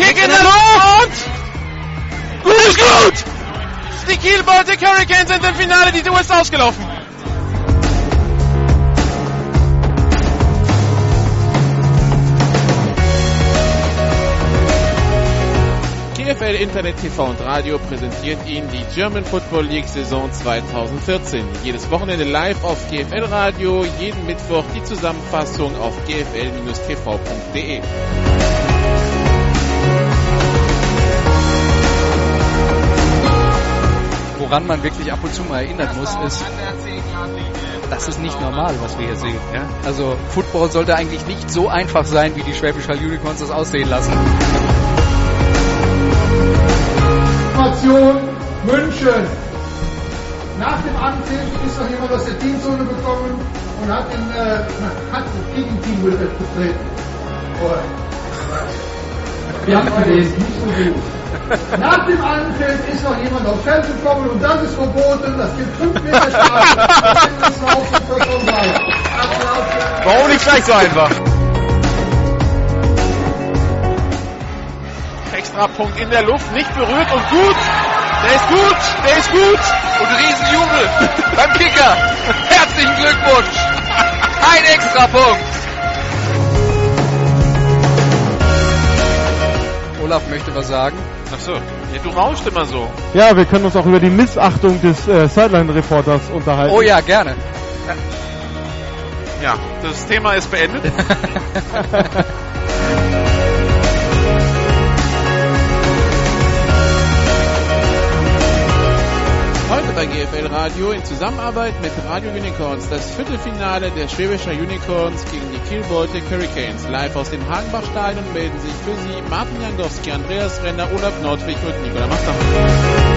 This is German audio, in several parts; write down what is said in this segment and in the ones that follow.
Kick in der Luft! Gut, ist gut! Die Kiel Baltic Hurricanes sind im Finale, die Tour ist ausgelaufen. GFL Internet TV und Radio präsentiert Ihnen die German Football League Saison 2014. Jedes Wochenende live auf GFL Radio, jeden Mittwoch die Zusammenfassung auf gfl-tv.de. Woran man wirklich ab und zu mal erinnern muss, ist, das ist nicht normal, was wir hier sehen. Ja? Also Football sollte eigentlich nicht so einfach sein, wie die Schwäbisch Hall Unicorns das aussehen lassen. Situation München. Nach dem Anpfiff ist noch jemand aus der Teamzone gekommen und hat, den, äh, hat das Gegenteam betreten. Wir haben gelesen, nicht so gut. Nach dem Anpfiff ist noch jemand aufs Feld gekommen und das ist verboten. Das gibt 5 Meter Strafe. Warum nicht gleich so einfach? Extrapunkt in der Luft, nicht berührt und gut. Der ist gut, der ist gut. Und Riesenjubel beim Kicker. Herzlichen Glückwunsch. Ein Extrapunkt. Olaf möchte was sagen. Ach so, ja, du rauscht immer so. Ja, wir können uns auch über die Missachtung des äh, Sideline-Reporters unterhalten. Oh ja, gerne. Ja, das Thema ist beendet. bei GFL Radio in Zusammenarbeit mit Radio Unicorns das Viertelfinale der Schwäbischer Unicorns gegen die Kiel Baltic Hurricanes. Live aus dem Hagenbach-Stadion melden sich für Sie Martin Jandowski, Andreas Renner, Olaf Nordwig und Nikola Machter.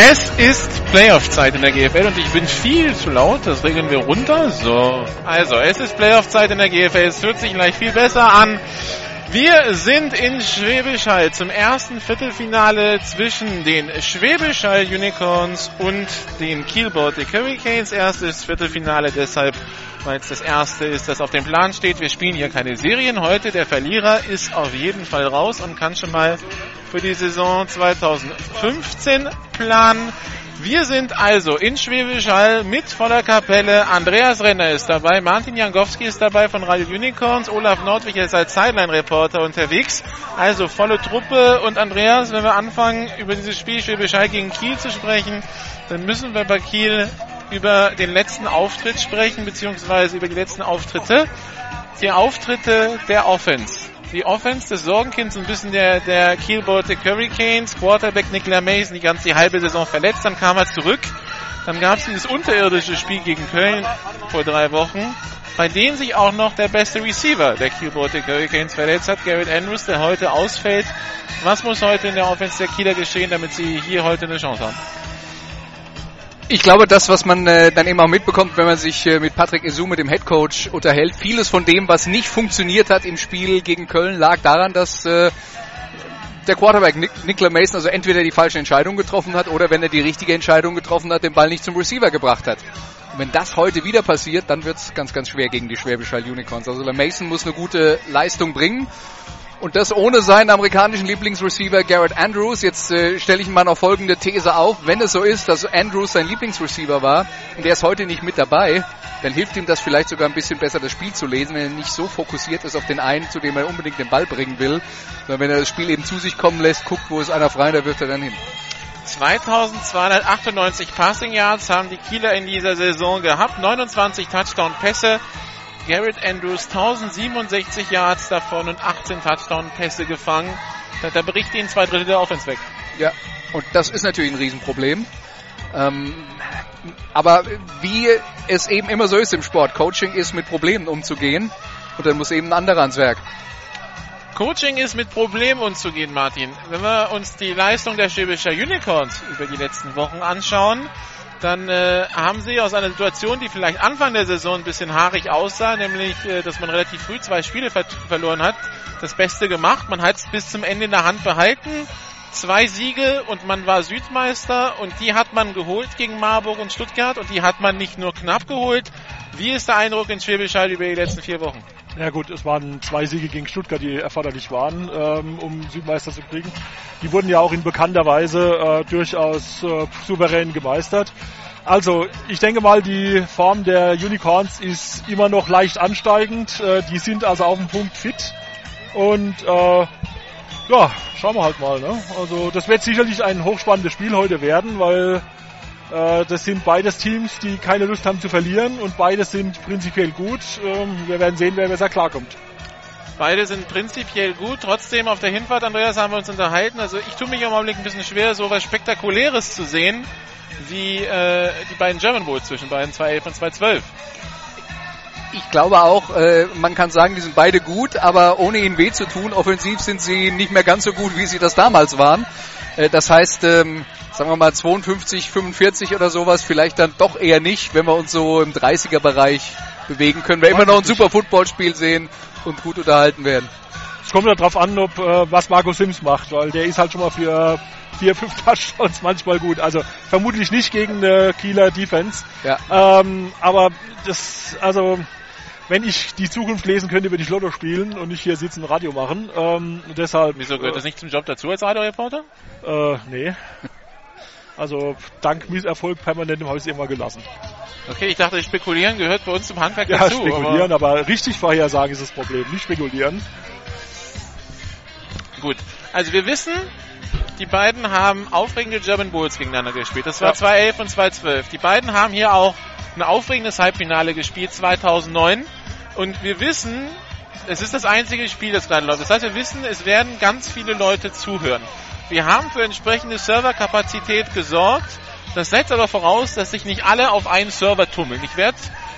Es ist Playoff-Zeit in der GFL und ich bin viel zu laut, das regeln wir runter. So, also es ist Playoff-Zeit in der GFL, es hört sich gleich viel besser an. Wir sind in Schwäbisch Hall zum ersten Viertelfinale zwischen den Schwäbisch Hall Unicorns und den Kiel Hurricanes. Erstes Viertelfinale deshalb, weil es das erste ist, das auf dem Plan steht. Wir spielen hier keine Serien heute. Der Verlierer ist auf jeden Fall raus und kann schon mal für die Saison 2015 planen. Wir sind also in Schwäbisch Hall mit voller Kapelle. Andreas Renner ist dabei, Martin Jankowski ist dabei von Radio Unicorns, Olaf Nordwig ist als Sideline-Reporter unterwegs. Also volle Truppe. Und Andreas, wenn wir anfangen, über dieses Spiel Schwäbisch Hall gegen Kiel zu sprechen, dann müssen wir bei Kiel über den letzten Auftritt sprechen, beziehungsweise über die letzten Auftritte. Die Auftritte der Offense. Die Offense des Sorgenkinds ein bisschen der, der Kiel Baltic Hurricanes. Quarterback Nicola Mason die ganze die halbe Saison verletzt, dann kam er zurück. Dann gab es dieses unterirdische Spiel gegen Köln vor drei Wochen, bei dem sich auch noch der beste Receiver der Kiel Baltic Hurricanes verletzt hat, Garrett Andrews, der heute ausfällt. Was muss heute in der Offense der Kieler geschehen, damit sie hier heute eine Chance haben? Ich glaube, das, was man äh, dann eben auch mitbekommt, wenn man sich äh, mit Patrick Esume, dem Headcoach, unterhält, vieles von dem, was nicht funktioniert hat im Spiel gegen Köln, lag daran, dass äh, der Quarterback Nick, Nicola Mason also entweder die falsche Entscheidung getroffen hat oder wenn er die richtige Entscheidung getroffen hat, den Ball nicht zum Receiver gebracht hat. Und wenn das heute wieder passiert, dann wird es ganz, ganz schwer gegen die Schwäbisch Unicorns. Also Mason muss eine gute Leistung bringen. Und das ohne seinen amerikanischen Lieblingsreceiver Garrett Andrews. Jetzt äh, stelle ich mal noch folgende These auf. Wenn es so ist, dass Andrews sein Lieblingsreceiver war und der ist heute nicht mit dabei, dann hilft ihm das vielleicht sogar ein bisschen besser, das Spiel zu lesen, wenn er nicht so fokussiert ist auf den einen, zu dem er unbedingt den Ball bringen will, sondern wenn er das Spiel eben zu sich kommen lässt, guckt, wo ist einer frei, da wirft er dann hin. 2298 Passing Yards haben die Kieler in dieser Saison gehabt, 29 Touchdown-Pässe. Garrett Andrews 1067 Yards davon und 18 Touchdown-Pässe gefangen. Da, da bricht ihnen zwei Drittel der Offense weg. Ja, und das ist natürlich ein Riesenproblem. Ähm, aber wie es eben immer so ist im Sport, Coaching ist mit Problemen umzugehen und dann muss eben ein anderer ans Werk. Coaching ist mit Problemen umzugehen, Martin. Wenn wir uns die Leistung der Schwäbischer Unicorns über die letzten Wochen anschauen, dann äh, haben sie aus einer Situation, die vielleicht Anfang der Saison ein bisschen haarig aussah, nämlich, äh, dass man relativ früh zwei Spiele ver verloren hat, das Beste gemacht. Man hat es bis zum Ende in der Hand behalten. Zwei Siege und man war Südmeister und die hat man geholt gegen Marburg und Stuttgart und die hat man nicht nur knapp geholt. Wie ist der Eindruck in Schwäbisch Hall über die letzten vier Wochen? Ja gut, es waren zwei Siege gegen Stuttgart, die erforderlich waren, ähm, um Südmeister zu kriegen. Die wurden ja auch in bekannter Weise äh, durchaus äh, souverän gemeistert. Also, ich denke mal, die Form der Unicorns ist immer noch leicht ansteigend. Äh, die sind also auf dem Punkt fit. Und äh, ja, schauen wir halt mal. Ne? Also, das wird sicherlich ein hochspannendes Spiel heute werden, weil das sind beides Teams, die keine Lust haben zu verlieren und beides sind prinzipiell gut. Ähm, wir werden sehen, wer besser klarkommt. Beide sind prinzipiell gut. Trotzdem auf der Hinfahrt, Andreas, haben wir uns unterhalten. Also ich tue mich im Augenblick ein bisschen schwer, so was Spektakuläres zu sehen, wie äh, die beiden German Bowls zwischen beiden 2.11 und 2.12. Ich glaube auch, äh, man kann sagen, die sind beide gut, aber ohne ihnen weh zu tun, offensiv sind sie nicht mehr ganz so gut, wie sie das damals waren. Äh, das heißt, ähm, sagen wir mal 52, 45 oder sowas, vielleicht dann doch eher nicht, wenn wir uns so im 30er-Bereich bewegen, können wir immer noch ein super Footballspiel sehen und gut unterhalten werden. Es kommt ja darauf an, ob äh, was Marco Sims macht, weil der ist halt schon mal für vier, fünf Touchdowns manchmal gut. Also vermutlich nicht gegen eine Kieler Defense. Ja. Ähm, aber das, also wenn ich die Zukunft lesen könnte, würde ich Lotto spielen und nicht hier sitzen und Radio machen. Ähm, deshalb. Wieso gehört das nicht zum Job dazu als Radioreporter? Äh, nee. Also dank Misserfolg permanentem habe ich es immer gelassen. Okay, ich dachte, spekulieren gehört bei uns zum Handwerk Ja, dazu. spekulieren, aber, richtig vorhersagen ist das Problem, nicht spekulieren. Gut, also wir wissen, die beiden haben aufregende German Bulls gegeneinander gespielt. Das war Ja. 2011 und 2012. Die beiden haben hier auch ein aufregendes Halbfinale gespielt 2009. Und wir wissen, es ist das einzige Spiel, das gerade läuft. Das heißt, wir wissen, es werden ganz viele Leute zuhören. Wir haben für entsprechende Serverkapazität gesorgt. Das setzt aber voraus, dass sich nicht alle auf einen Server tummeln. Ich werde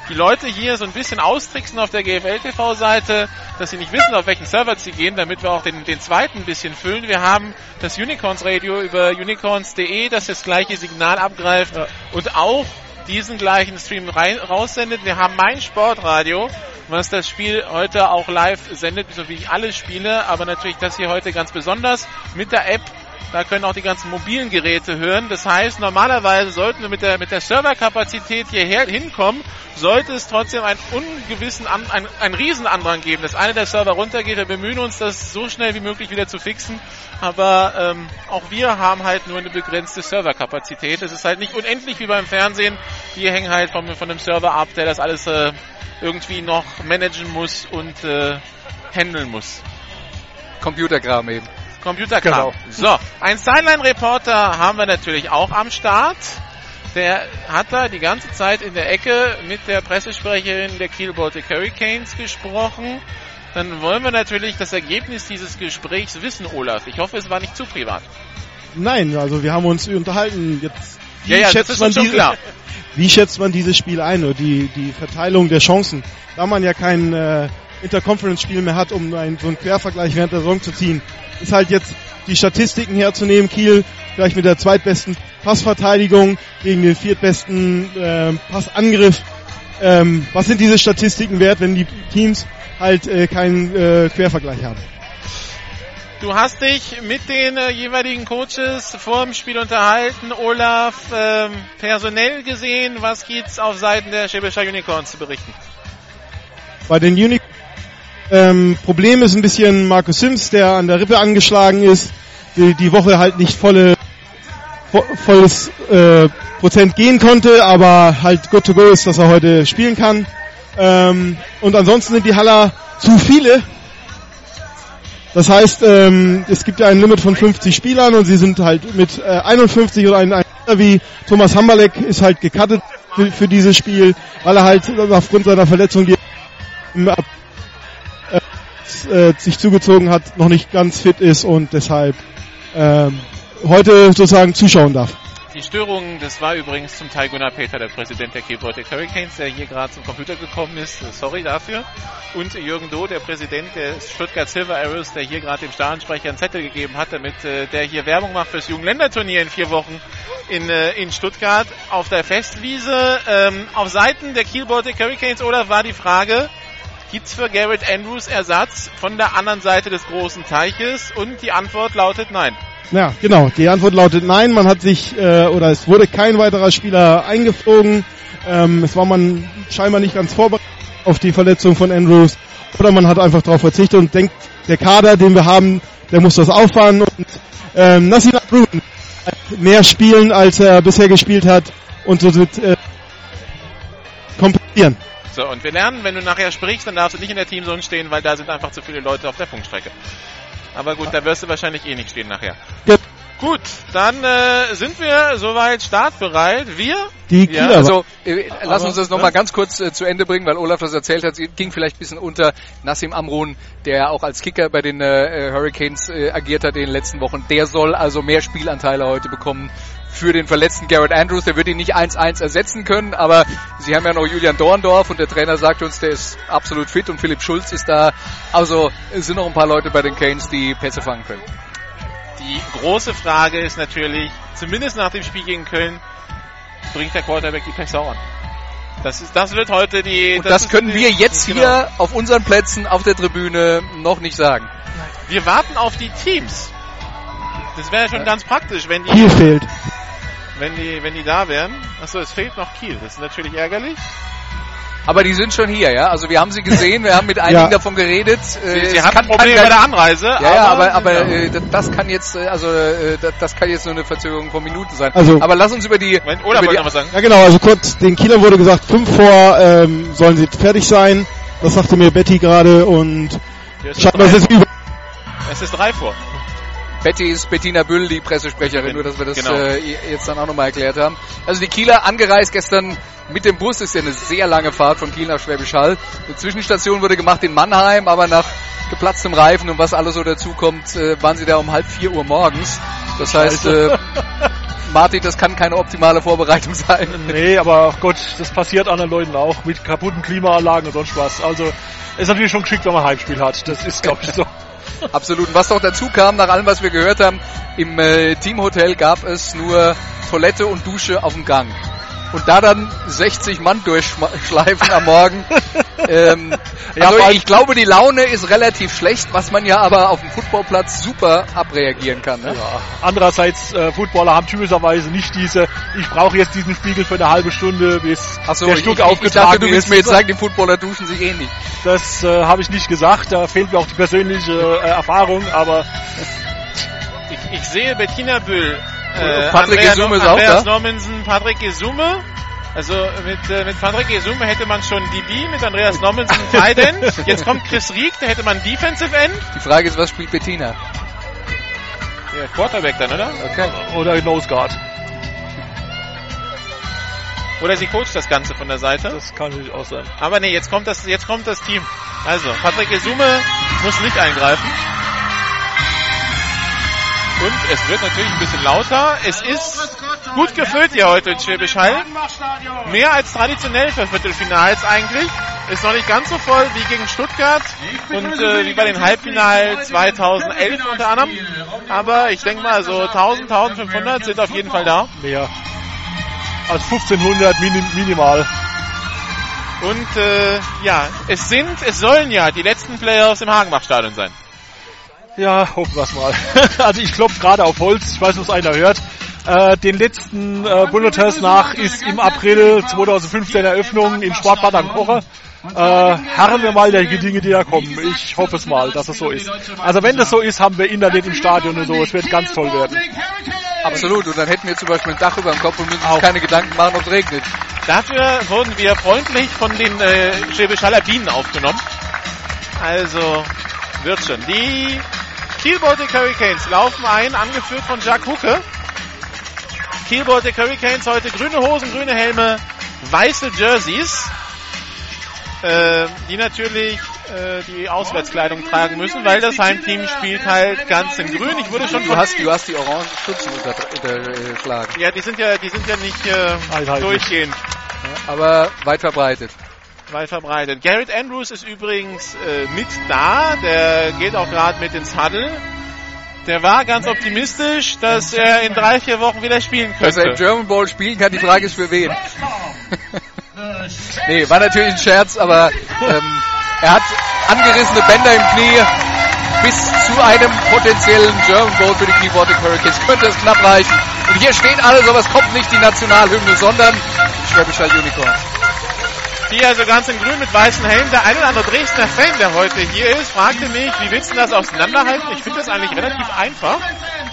die Leute hier so ein bisschen austricksen auf der GFL-TV-Seite, dass sie nicht wissen, auf welchen Server sie gehen, damit wir auch den, den zweiten ein bisschen füllen. Wir haben das Unicorns Radio über unicorns.de, das das gleiche Signal abgreift Ja. und auch diesen gleichen Stream rein, raussendet. Wir haben mein Sportradio, was das Spiel heute auch live sendet, so wie alle Spiele, aber natürlich das hier heute ganz besonders mit der App. Da können auch die ganzen mobilen Geräte hören. Das heißt, normalerweise sollten wir mit der, mit der Serverkapazität hierher hinkommen, sollte es trotzdem einen ungewissen, An, ein, einen Riesenandrang geben, dass einer der Server runtergeht. Wir bemühen uns, das so schnell wie möglich wieder zu fixen. Aber ähm, auch wir haben halt nur eine begrenzte Serverkapazität. Es ist halt nicht unendlich wie beim Fernsehen. Wir hängen halt von, von einem Server ab, der das alles äh, irgendwie noch managen muss und äh, handeln muss. Computerkram eben. Computerkram. Genau. So, ein Sideline-Reporter haben wir natürlich auch am Start. Der hat da die ganze Zeit in der Ecke mit der Pressesprecherin der Kiel Baltic Hurricanes gesprochen. Dann wollen wir natürlich das Ergebnis dieses Gesprächs wissen, Olaf. Ich hoffe, es war nicht zu privat. Nein, also wir haben uns unterhalten. Jetzt, wie, Ja, ja, schätzt man diese, klar. wie schätzt man dieses Spiel ein oder die, die Verteilung der Chancen? Da man ja kein äh, Interconference-Spiel mehr hat, um einen, so einen Quervergleich während der Saison zu ziehen, ist halt jetzt die Statistiken herzunehmen. Kiel gleich mit der zweitbesten Passverteidigung gegen den viertbesten äh, Passangriff. Ähm, was sind diese Statistiken wert, wenn die Teams halt äh, keinen äh, Quervergleich haben? Du hast dich mit den äh, jeweiligen Coaches vor dem Spiel unterhalten. Olaf, ähm, personell gesehen, was gibt's auf Seiten der Schäbischer Unicorns zu berichten? Bei den Unic ähm, Problem ist ein bisschen Markus Sims, der an der Rippe angeschlagen ist, die, die Woche halt nicht volle vo, volles äh, Prozent gehen konnte, aber halt good to go ist, dass er heute spielen kann. Ähm, und ansonsten sind die Haller zu viele. Das heißt, ähm, es gibt ja ein Limit von 50 Spielern und sie sind halt mit äh, 51 oder ein, ein wie Thomas Hammerleck ist halt gecuttet für, für dieses Spiel, weil er halt aufgrund seiner Verletzung, die im Äh, sich zugezogen hat, noch nicht ganz fit ist und deshalb ähm, heute sozusagen zuschauen darf. die Störungen, das war übrigens zum Teil Gunnar Peter, der Präsident der Kiel Baltic Hurricanes, der hier gerade zum Computer gekommen ist. Sorry dafür. Und Jürgen Doh, der Präsident der Stuttgart Silver Arrows, der hier gerade dem Stadionsprecher einen Zettel gegeben hat, damit äh, der hier Werbung macht fürs Jugendländerturnier in vier Wochen in, äh, in Stuttgart auf der Festwiese. Ähm, auf Seiten der Kiel Baltic Hurricanes, oder war die Frage, gibt's für Garrett Andrews Ersatz von der anderen Seite des großen Teiches? Und die Antwort lautet nein. Ja, genau. Die Antwort lautet nein. Man hat sich äh, oder es wurde kein weiterer Spieler eingeflogen. Ähm, es war man scheinbar nicht ganz vorbereitet auf die Verletzung von Andrews oder man hat einfach darauf verzichtet und denkt, der Kader, den wir haben, der muss das auffahren und ähm, Nassim Brun mehr spielen, als er bisher gespielt hat und so wird äh, kompensieren. So, und wir lernen, wenn du nachher sprichst, dann darfst du nicht in der Teamzone stehen, weil da sind einfach zu viele Leute auf der Funkstrecke. Aber gut, da wirst du wahrscheinlich eh nicht stehen nachher. Ja. Gut, dann äh, sind wir soweit startbereit. Wir? Die Ja, Kieler also äh, lass uns das nochmal ganz kurz äh, zu Ende bringen, weil Olaf das erzählt hat. Sie ging vielleicht ein bisschen unter Nassim Amrun, der auch als Kicker bei den äh, Hurricanes äh, agiert hat in den letzten Wochen. Der soll also mehr Spielanteile heute bekommen für den verletzten Garrett Andrews. Der wird ihn nicht 1-1 ersetzen können, aber sie haben ja noch Julian Dorndorf und der Trainer sagt uns, der ist absolut fit und Philipp Schulz ist da. Also es sind noch ein paar Leute bei den Canes, die Pässe fangen können. Die große Frage ist natürlich, zumindest nach dem Spiel gegen Köln, bringt der Quarterback die Pässe auch an? Das, ist, das wird heute die... Und das, ist können die- wir jetzt genau. hier auf unseren Plätzen auf der Tribüne noch nicht sagen. Wir warten auf die Teams. Das wäre schon ganz praktisch, wenn die, Kiel fehlt. Wenn die, wenn die da wären. Achso, es fehlt noch Kiel. Das ist natürlich ärgerlich. Aber die sind schon hier, ja. Also wir haben sie gesehen, wir haben mit einigen Ja. davon geredet. Sie, Äh, sie kann- Probleme kann bei der Anreise. Ja, ja, aber, aber ja. äh, das- kann jetzt, äh, also äh, das- kann jetzt nur eine Verzögerung von Minuten sein. Also- aber lass uns über die, Moment, Olaf über wollte die noch was sagen. Ja genau, also kurz, den Kielern wurde gesagt, fünf vor ähm, sollen sie fertig sein. Das sagte mir Betty gerade und scheinbar es, ist es über. es ist drei vor. Betty ist Bettina Büll, die Pressesprecherin, nur dass wir das Genau. äh, jetzt dann auch nochmal erklärt haben. Also die Kieler angereist gestern mit dem Bus, ist ja eine sehr lange Fahrt von Kiel nach Schwäbisch Hall. Eine Zwischenstation wurde gemacht in Mannheim, aber nach geplatztem Reifen und was alles so dazukommt, äh, waren sie da um halb vier Uhr morgens. Das heißt, äh, Martin, das kann keine optimale Vorbereitung sein. Nee, aber Gott, das passiert anderen Leuten auch mit kaputten Klimaanlagen und sonst was. Also ist natürlich schon geschickt, wenn man Heimspiel hat. Das ist, glaube ich, so. Absolut. Und was noch dazu kam, nach allem, was wir gehört haben, im äh, Teamhotel gab es nur Toilette und Dusche auf dem Gang. Und da dann 60 Mann durchschleifen am Morgen. ähm, Ja, also allem- ich glaube, die Laune ist relativ schlecht, was man ja aber auf dem Footballplatz super abreagieren kann. Ne? Ja. Andererseits, äh, Footballer haben typischerweise nicht diese, ich brauche jetzt diesen Spiegel für eine halbe Stunde, bis Achso, der Stuck ich, ich aufgetragen dachte, du willst mir jetzt sagen, die Footballer duschen sich eh nicht. Das äh, habe ich nicht gesagt, da fehlt mir auch die persönliche äh, Erfahrung, aber Ich, ich sehe Bettina Büll. Äh, Patrick Andrea Gesume No- ist auch Andreas da. Nommensen, Patrick Gesume. Also mit, äh, mit Patrick Gesume hätte man schon DB, mit Andreas Nommensen Tight End. Jetzt kommt Chris Rieck, da hätte man Defensive End. Die Frage ist, was spielt Bettina? Ja, Quarterback dann, oder? Okay. oder Nose Guard. Oder sie coacht das Ganze von der Seite. Das kann natürlich auch sein. Aber nee, jetzt kommt das, jetzt kommt das Team. Also, Patrick Gesume muss nicht eingreifen. Und es wird natürlich ein bisschen lauter. Es ist gut gefüllt hier heute in Schwäbisch Hall. Mehr als traditionell für Viertelfinals eigentlich. Ist noch nicht ganz so voll wie gegen Stuttgart und äh, wie bei den Halbfinals 2011 unter anderem. Aber ich denke mal, so 1000, 1500 sind auf jeden Fall da. Mehr. Als 1500 minim, minimal. Und äh, ja, es sind, es sollen ja die letzten Playoffs im Hagenbach-Stadion sein. Ja, hoffen wir mal. also ich klopfe gerade auf Holz, ich weiß nicht, ob es einer hört. Äh, den letzten äh, Bulleters nach ist im April 2015 Eröffnung im Sportbad am Kocher. Äh, harren wir mal der Dinge, die da kommen. Ich hoffe es mal, dass es so ist. Also wenn das so ist, haben wir Internet im Stadion und so. Es wird ganz toll werden. Absolut. Und dann hätten wir zum Beispiel ein Dach über dem Kopf und müssen uns Auch. keine Gedanken machen, ob es regnet. Dafür wurden wir freundlich von den äh, Schwäbisch Haller Bienen aufgenommen. Also wird schon. Die Kiel Baltic Hurricanes laufen ein, angeführt von Jacques Hucke. Kiel Baltic Hurricanes heute grüne Hosen, grüne Helme, weiße Jerseys, äh, die natürlich äh, die Auswärtskleidung tragen müssen, weil das Heimteam spielt halt ganz in grün. Ich wurde schon Du hast, du hast die orangen Stutzen unterschlagen. Ja, die sind ja, die sind ja nicht äh, durchgehend Aber weit verbreitet. Weit verbreitet. Garrett Andrews ist übrigens äh, mit da. Der geht auch gerade mit ins Huddle. Der war ganz optimistisch, dass er in drei, vier Wochen wieder spielen Dass er im könnte. German Bowl spielen kann, die Frage ist für wen. nee, war natürlich ein Scherz, aber ähm, er hat angerissene Bänder im Knie. Bis zu einem potenziellen German Bowl für die Clearwater Hurricanes könnte es knapp reichen. Und hier steht alles, aber es kommt nicht die Nationalhymne, sondern die Schwäbischer Unicorns. Die also ganz in grün mit weißen Helm. Der ein oder andere Dresdner Fan, der heute hier ist, fragte mich, wie willst du das auseinanderhalten? Ich finde das eigentlich relativ einfach.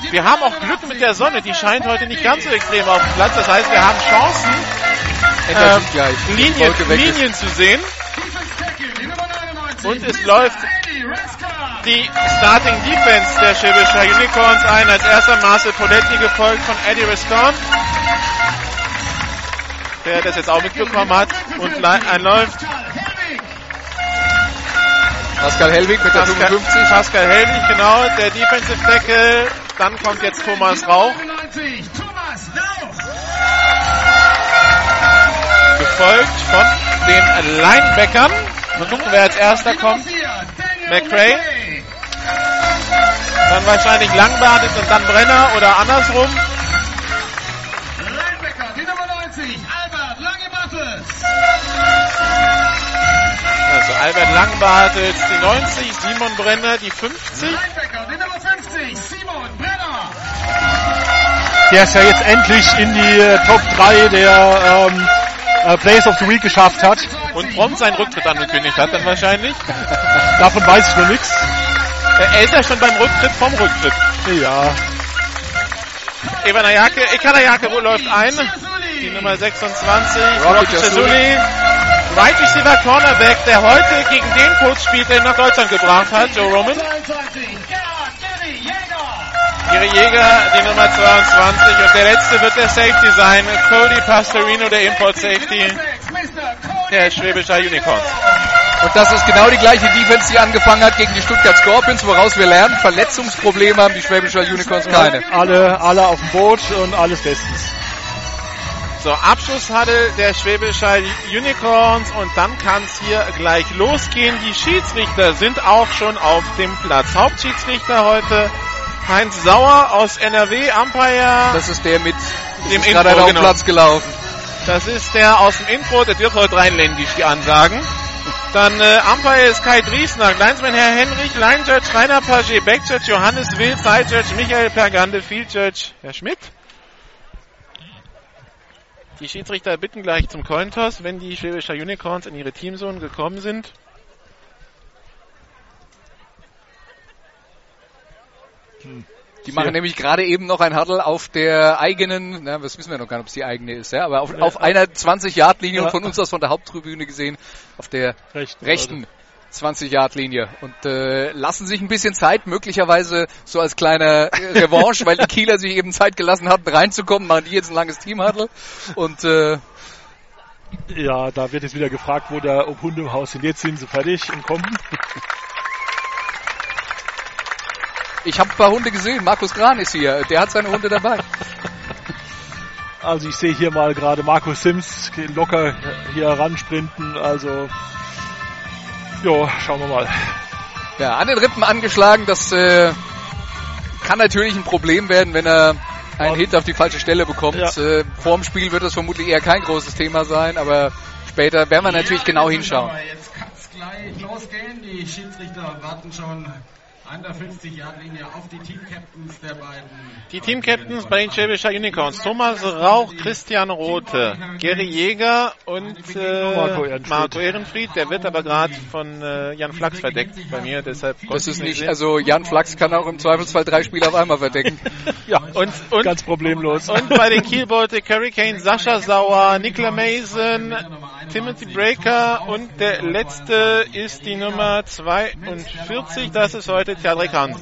Wir haben auch Glück mit der Sonne. Die scheint heute nicht ganz so extrem auf dem Platz. Das heißt, wir haben Chancen, ähm, Linien. Linien zu sehen. Und es läuft die Starting Defense der Schwäbischer Unicorns ein. Als erster Marcel Poletti gefolgt von Eddie Riscon. Der das jetzt auch mitbekommen hat und einläuft. Pascal Hellwig mit der Pascal, 55. Pascal Helwig, genau, der Defensive Tackle. Dann kommt jetzt Thomas Rauch, gefolgt von den Linebackern. Mal gucken, wer als erster kommt. McRae. Dann wahrscheinlich Langbartet und dann Brenner oder andersrum. Also Albert Langbartet die 90, Simon Brenner die 50. Der es ja jetzt endlich in die äh, Top 3 der ähm, äh, Players of the Week geschafft hat. Und prompt seinen Rücktritt angekündigt hat dann wahrscheinlich. Davon weiß ich nur nichts. Er ist ja schon beim Rücktritt vom Rücktritt. Ja, Evan Ayake, Ekanayake läuft ein. Die Nummer 26, Rocky Rocky Chazuli. Right Receiver Cornerback, der heute gegen den Coach spielt, der ihn nach Deutschland gebracht hat, Joe Roman. Ihre Jäger, die Nummer 22. Und der letzte wird der Safety sein, Cody Pastorino, der Import Safety der Schwäbischer Unicorns. Und das ist genau die gleiche Defense, die angefangen hat gegen die Stuttgart Scorpions, woraus wir lernen, Verletzungsprobleme haben die Schwäbischer Unicorns keine. alle, alle auf dem Boot und alles bestens. So, Abschlusshuddle der Schwäbischer Unicorns und dann kann es hier gleich losgehen. Die Schiedsrichter sind auch schon auf dem Platz. Hauptschiedsrichter heute Heinz Sauer aus NRW, Umpire. Das ist der mit Dem ist gerade Intro, auf genau. Platz gelaufen. Das ist der aus dem Intro, das wird heute rheinländisch, die Ansagen. Dann äh, Umpire ist Kai Driesner, Linesman Herr Henrich, Line Judge Rainer Page, Back Judge Johannes Wild, Side Judge Michael Pergande, Field Judge Herr Schmidt. Die Schiedsrichter bitten gleich zum Cointoss, wenn die Schwäbischer Unicorns in ihre Teamzone gekommen sind. Die machen nämlich gerade eben noch ein Huddle auf der eigenen, na, das wissen wir noch gar nicht, ob es die eigene ist, ja, aber auf, auf einer 20-Yard-Linie Ja. und von uns aus von der Haupttribüne gesehen, auf der Rechten. rechten 20-Yard-Linie und äh, lassen sich ein bisschen Zeit, möglicherweise so als kleine Revanche, weil die Kieler sich eben Zeit gelassen hatten, reinzukommen, machen die jetzt ein langes Team-Huddle und äh, Ja, da wird jetzt wieder gefragt, wo der ob Hunde im Haus sind. Jetzt sind sie fertig und kommen. ich habe ein paar Hunde gesehen, Markus Gran ist hier, der hat seine Hunde dabei. Also ich sehe hier mal gerade Markus Sims locker hier ransprinten. Also, jo, schauen wir mal. Ja, an den Rippen angeschlagen, das äh, kann natürlich ein Problem werden, wenn er einen Hit auf die falsche Stelle bekommt. Ja. Äh, vorm Spiel wird das vermutlich eher kein großes Thema sein, aber später werden wir natürlich genau hinschauen. Jetzt kann es gleich losgehen. Die Schiedsrichter warten schon an der 50-Yard-Linie auf die Team-Captains der beiden. Die Team-Captains bei den Schwäbischer Unicorns. Thomas Rauch, Christian Rote, Gary Jäger und äh, Marco Ehrenfried. Marco Ehrenfried. Der wird aber gerade von äh, Jan Flachs verdeckt bei mir, deshalb Das ist ich nicht, sehen. also Jan Flachs kann auch im Zweifelsfall drei Spieler auf einmal verdecken. Ja, und, und, ganz problemlos. und bei den Kiel Baltic Hurricanes Sascha Sauer, Nikla Mason, Timothy Breaker und der letzte ist die Nummer 42, das ist heute Theodrik Hansen.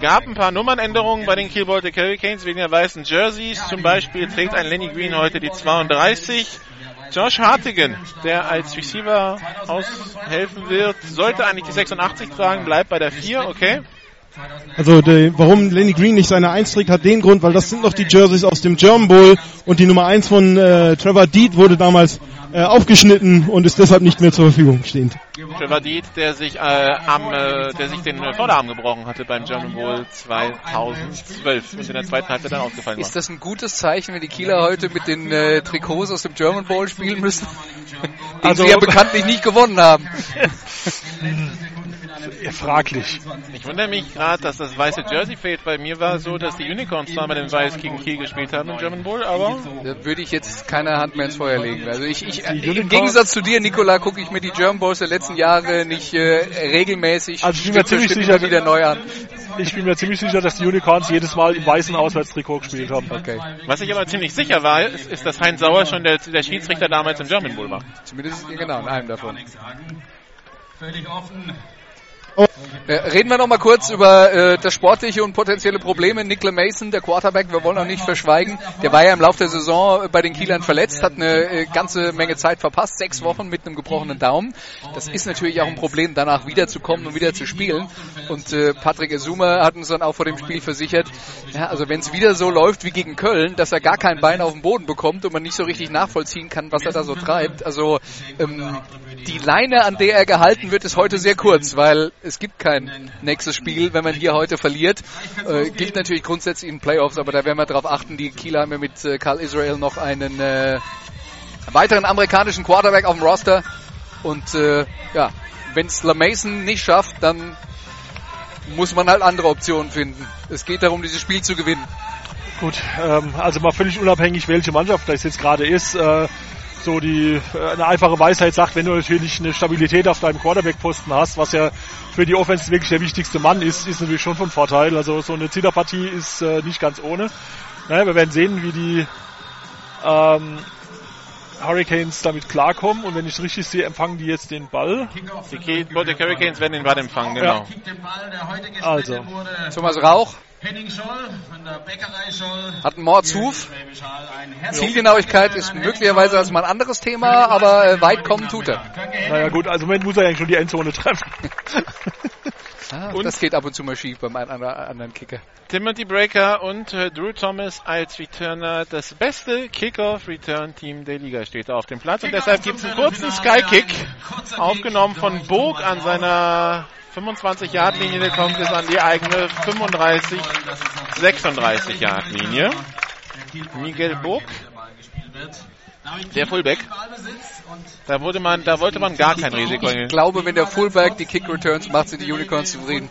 gab ein paar Nummernänderungen bei den Kiel Baltic Hurricanes wegen der weißen Jerseys. Zum Beispiel trägt ein Lenny Green heute die 32. Josh Hartigan, der als Receiver aushelfen wird, sollte eigentlich die 86 tragen, bleibt bei der 4, okay. Also der, warum Lenny Green nicht seine 1 trägt, hat den Grund, weil das sind noch die Jerseys aus dem German Bowl und die Nummer 1 von äh, Trevor Deed wurde damals äh, aufgeschnitten und ist deshalb nicht mehr zur Verfügung stehend. Trevor Deed, der sich, äh, am, äh, der sich den Vorderarm gebrochen hatte beim German Bowl 2012 und in der zweiten Halbzeit dann ausgefallen war. Ist das ein gutes Zeichen, wenn die Kieler heute mit den äh, Trikots aus dem German Bowl spielen müssen? Den Also- sie ja bekanntlich nicht gewonnen haben. Ja, fraglich. Ich wundere mich gerade, dass das weiße Jersey fehlt. Bei mir war so, dass die Unicorns zwar bei den Weiß gegen Kiel gespielt haben im German Bowl, aber Da würde ich jetzt keine Hand mehr ins Feuer legen. Also ich, ich im Gegensatz zu dir, Nikola, gucke ich mir die German Bowls der letzten Jahre nicht äh, regelmäßig Also ich bin mir ziemlich sicher, wieder neu an. Ich bin mir ziemlich sicher, dass die Unicorns jedes Mal im weißen Auswärtstrikot gespielt haben. Okay. was ich aber ziemlich sicher war, ist, ist dass Heinz Sauer schon der, der Schiedsrichter damals im German Bowl war. Zumindest genau in einem davon. Völlig offen. Äh, reden wir noch mal kurz über äh, das sportliche und potenzielle Probleme. Nicola Mason, der Quarterback, wir wollen auch nicht verschweigen. Der war ja im Laufe der Saison bei den Kielern verletzt, hat eine äh, ganze Menge Zeit verpasst, sechs Wochen mit einem gebrochenen Daumen. Das ist natürlich auch ein Problem, danach wiederzukommen und wieder zu spielen. Und äh, Patrick Esuma hat uns dann auch vor dem Spiel versichert, ja, also wenn es wieder so läuft wie gegen Köln, dass er gar kein Bein auf den Boden bekommt und man nicht so richtig nachvollziehen kann, was er da so treibt. Also ähm, die Leine, an der er gehalten wird, ist heute sehr kurz, weil es gibt kein nächstes Spiel, wenn man hier heute verliert. Äh, gilt natürlich grundsätzlich in Playoffs, aber da werden wir darauf achten. Die Kieler haben ja mit äh, Carl Israel noch einen äh, weiteren amerikanischen Quarterback auf dem Roster. Und äh, ja, wenn es LaMason nicht schafft, dann muss man halt andere Optionen finden. Es geht darum, dieses Spiel zu gewinnen. Gut, ähm, also mal völlig unabhängig, welche Mannschaft das jetzt gerade ist. Äh, so die äh, eine einfache Weisheit sagt, wenn du natürlich eine Stabilität auf deinem Quarterback-Posten hast, was ja für die Offense wirklich der wichtigste Mann ist, ist natürlich schon von Vorteil. Also so eine Zitterpartie ist äh, nicht ganz ohne. Naja, wir werden sehen, wie die ähm, Hurricanes damit klarkommen und wenn ich es richtig sehe, empfangen die jetzt den Ball. Die Baltic Hurricanes werden den Ball empfangen, genau. Gespielt Also. Thomas Rauch Henning Scholl von der Bäckerei Scholl. hat einen Mordshuf. Zielgenauigkeit ist möglicherweise als mal ein anderes Thema, aber äh, weit kommen tut er. Naja gut, also im Moment muss er eigentlich schon die Endzone treffen. Ah, Und- das geht ab und zu mal schief beim einen oder anderen Kicker. Timothy Breaker und äh, Drew Thomas als Returner. Das beste Kickoff-Return-Team der Liga steht auf dem Platz. Und deshalb gibt es einen kurzen Sky-Kick, aufgenommen von Bog an seiner 25-Yard-Linie. Der kommt bis an die eigene 35, 36-Yard-Linie. Miguel Bog, der Fullback. Da wurde man, da wollte man gar kein Risiko Ich glaube, wenn der Fullback die Kick Returns macht, sind die Unicorns zufrieden.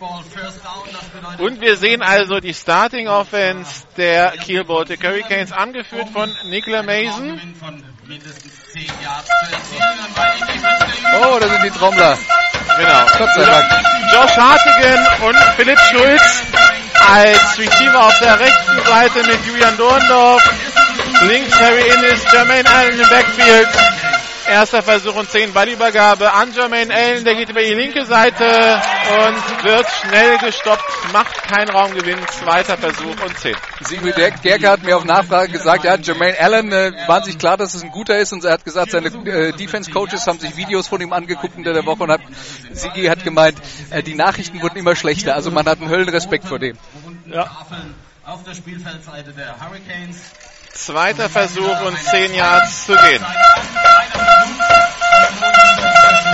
Und wir sehen also die Starting Offense der Kiel Baltic Hurricanes, angeführt von Nicola Mason. Oh, da sind die Trommler. Genau. Gott sei Dank. Josh Hartigan und Philipp Schulz als Receiver auf der rechten Seite mit Julian Dorndorf. Links Harry Innis, Jermaine Allen im Backfield. Erster Versuch und 10 Ballübergabe an Jermaine Allen. Der geht über die linke Seite und wird schnell gestoppt. Macht keinen Raumgewinn. Zweiter Versuch und 10. Sigrid Gerke hat mir auf Nachfrage gesagt, ja, Jermaine Allen äh, war sich klar, dass es ein guter ist und er hat gesagt, seine äh, Defense-Coaches haben sich Videos von ihm angeguckt unter der Woche und hat, Sigi hat gemeint, äh, die Nachrichten wurden immer schlechter, also man hat einen Höllenrespekt vor dem. Ja. Auf der Spielfeldseite der Hurricanes. Zweiter Versuch und 10 Yards zu gehen.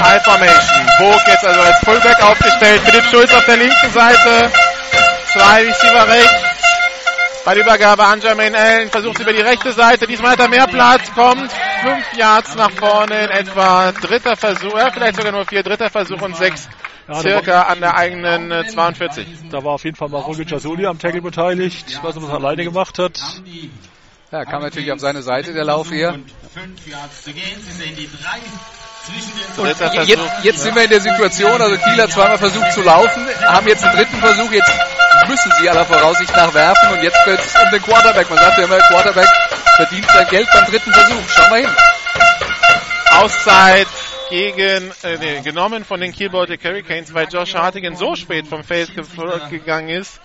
High Formation. Bog jetzt also als Fullback aufgestellt. Philipp Schulz auf der linken Seite. Zwei Receiver rechts. Ballübergabe an Jermaine Allen. Versucht über die rechte Seite. Diesmal hat er mehr Platz. Kommt fünf Yards nach vorne in etwa. Dritter Versuch. Ja, vielleicht sogar nur vier. Dritter Versuch und sechs. Ja, da Circa an der eigenen äh, 42. Da war auf jeden Fall mal Roger Jasuli am Tackle beteiligt. Ich weiß nicht, was er alleine gemacht hat. Ja, kam natürlich auf seine Seite der Lauf hier. Fünf Yards zu gehen. Sie sehen die drei zwischen den Dritter Versuch. Jetzt, jetzt sind wir in der Situation, also Kiel hat zweimal versucht zu laufen, haben jetzt einen dritten Versuch, jetzt müssen sie aller Voraussicht nach werfen und jetzt geht es um den Quarterback. Man sagt ja immer, Quarterback verdient sein Geld beim dritten Versuch. Schauen wir hin. Auszeit gegen, äh, nee, genommen von den Kiel Baltic Hurricanes, weil Josh Hartigan so spät vom Feld ge gegangen ist,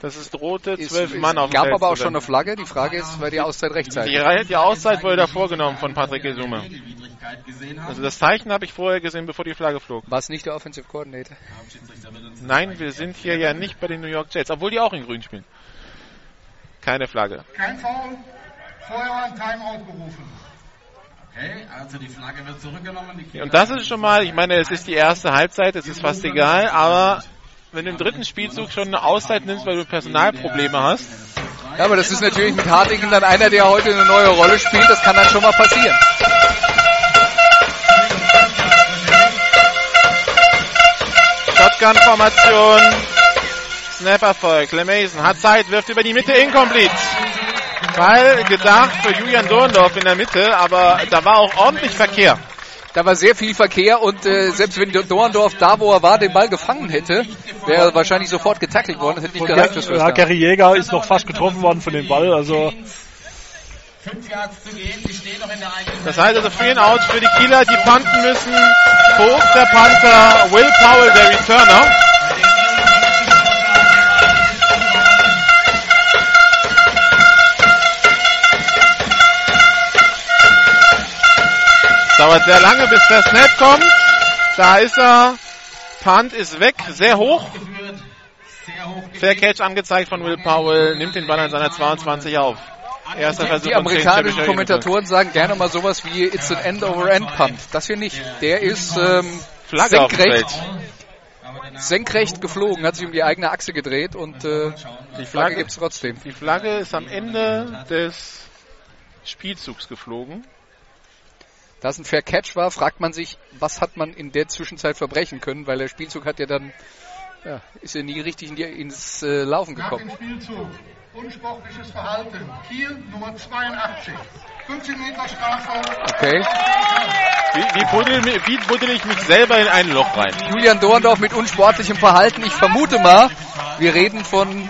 Das ist rote, zwölf es Mann auf dem gab Feld aber auch schon eine. Flagge. Die Frage ist, war die Auszeit Die, rechtzeitig? die Auszeit wurde da vorgenommen von Patrick Gesume. die Also das Zeichen habe ich vorher gesehen, bevor die Flagge flog. War es nicht der Offensive Coordinator? Nein, wir sind hier ja nicht bei den New York Jets, obwohl die auch in grün spielen. Keine Flagge. Kein Foul. Vorher ein Timeout berufen. Okay, also die Flagge wird zurückgenommen. Die Und das ist schon mal, ich meine, es ist die erste Halbzeit, es ist fast egal, aber wenn du im dritten Spielzug schon eine Auszeit nimmst, weil du Personalprobleme hast, Ja, aber das ist natürlich mit Hartingen dann einer, der heute eine neue Rolle spielt. Das kann dann schon mal passieren. Shotgun-Formation, Snap-Erfolg, LeMason hat Zeit, wirft über die Mitte, incomplete. Ball gedacht für Julian Dorndorf in der Mitte, aber da war auch ordentlich Verkehr. Da war sehr viel Verkehr und äh, selbst wenn Dorndorf da, wo er war, den Ball gefangen hätte, wäre er wahrscheinlich sofort getackelt worden. Das hätte nicht gereicht fürs ja. Gary Jäger ist noch fast getroffen worden von dem Ball. Also fünf Yards zu gehen. Die stehen noch in der eigenen Das heißt also Free and Out für die Kieler, die panten müssen. Hoch der Panther, Will Powell, der Returner. Dauert sehr lange, bis der Snap kommt. Da ist er. Punt ist weg, sehr hoch. Fair Catch angezeigt von Will Powell, nimmt den Ball an seiner 22 auf. Erster Versuch. Die amerikanischen. Kommentatoren sagen gerne mal sowas wie It's an End-over-End-Punt. Das hier nicht. Der ist ähm, Flagge senkrecht, senkrecht geflogen, hat sich um die eigene Achse gedreht und äh, die Flagge gibt's trotzdem. Die Flagge ist am Ende des Spielzugs geflogen. Da es ein Fair Catch war, fragt man sich, was hat man in der Zwischenzeit verbrechen können, weil der Spielzug hat ja dann, ja, ist ja nie richtig in die, ins äh, Laufen Nach gekommen. dem Spielzug. Unsportliches Verhalten. Kiel Nummer 82. 15 Meter Strafe. Okay. Wie, wie, buddel, wie buddel ich mich selber in ein Loch rein? Julian Dorndorf mit unsportlichem Verhalten. Ich vermute mal, wir reden von,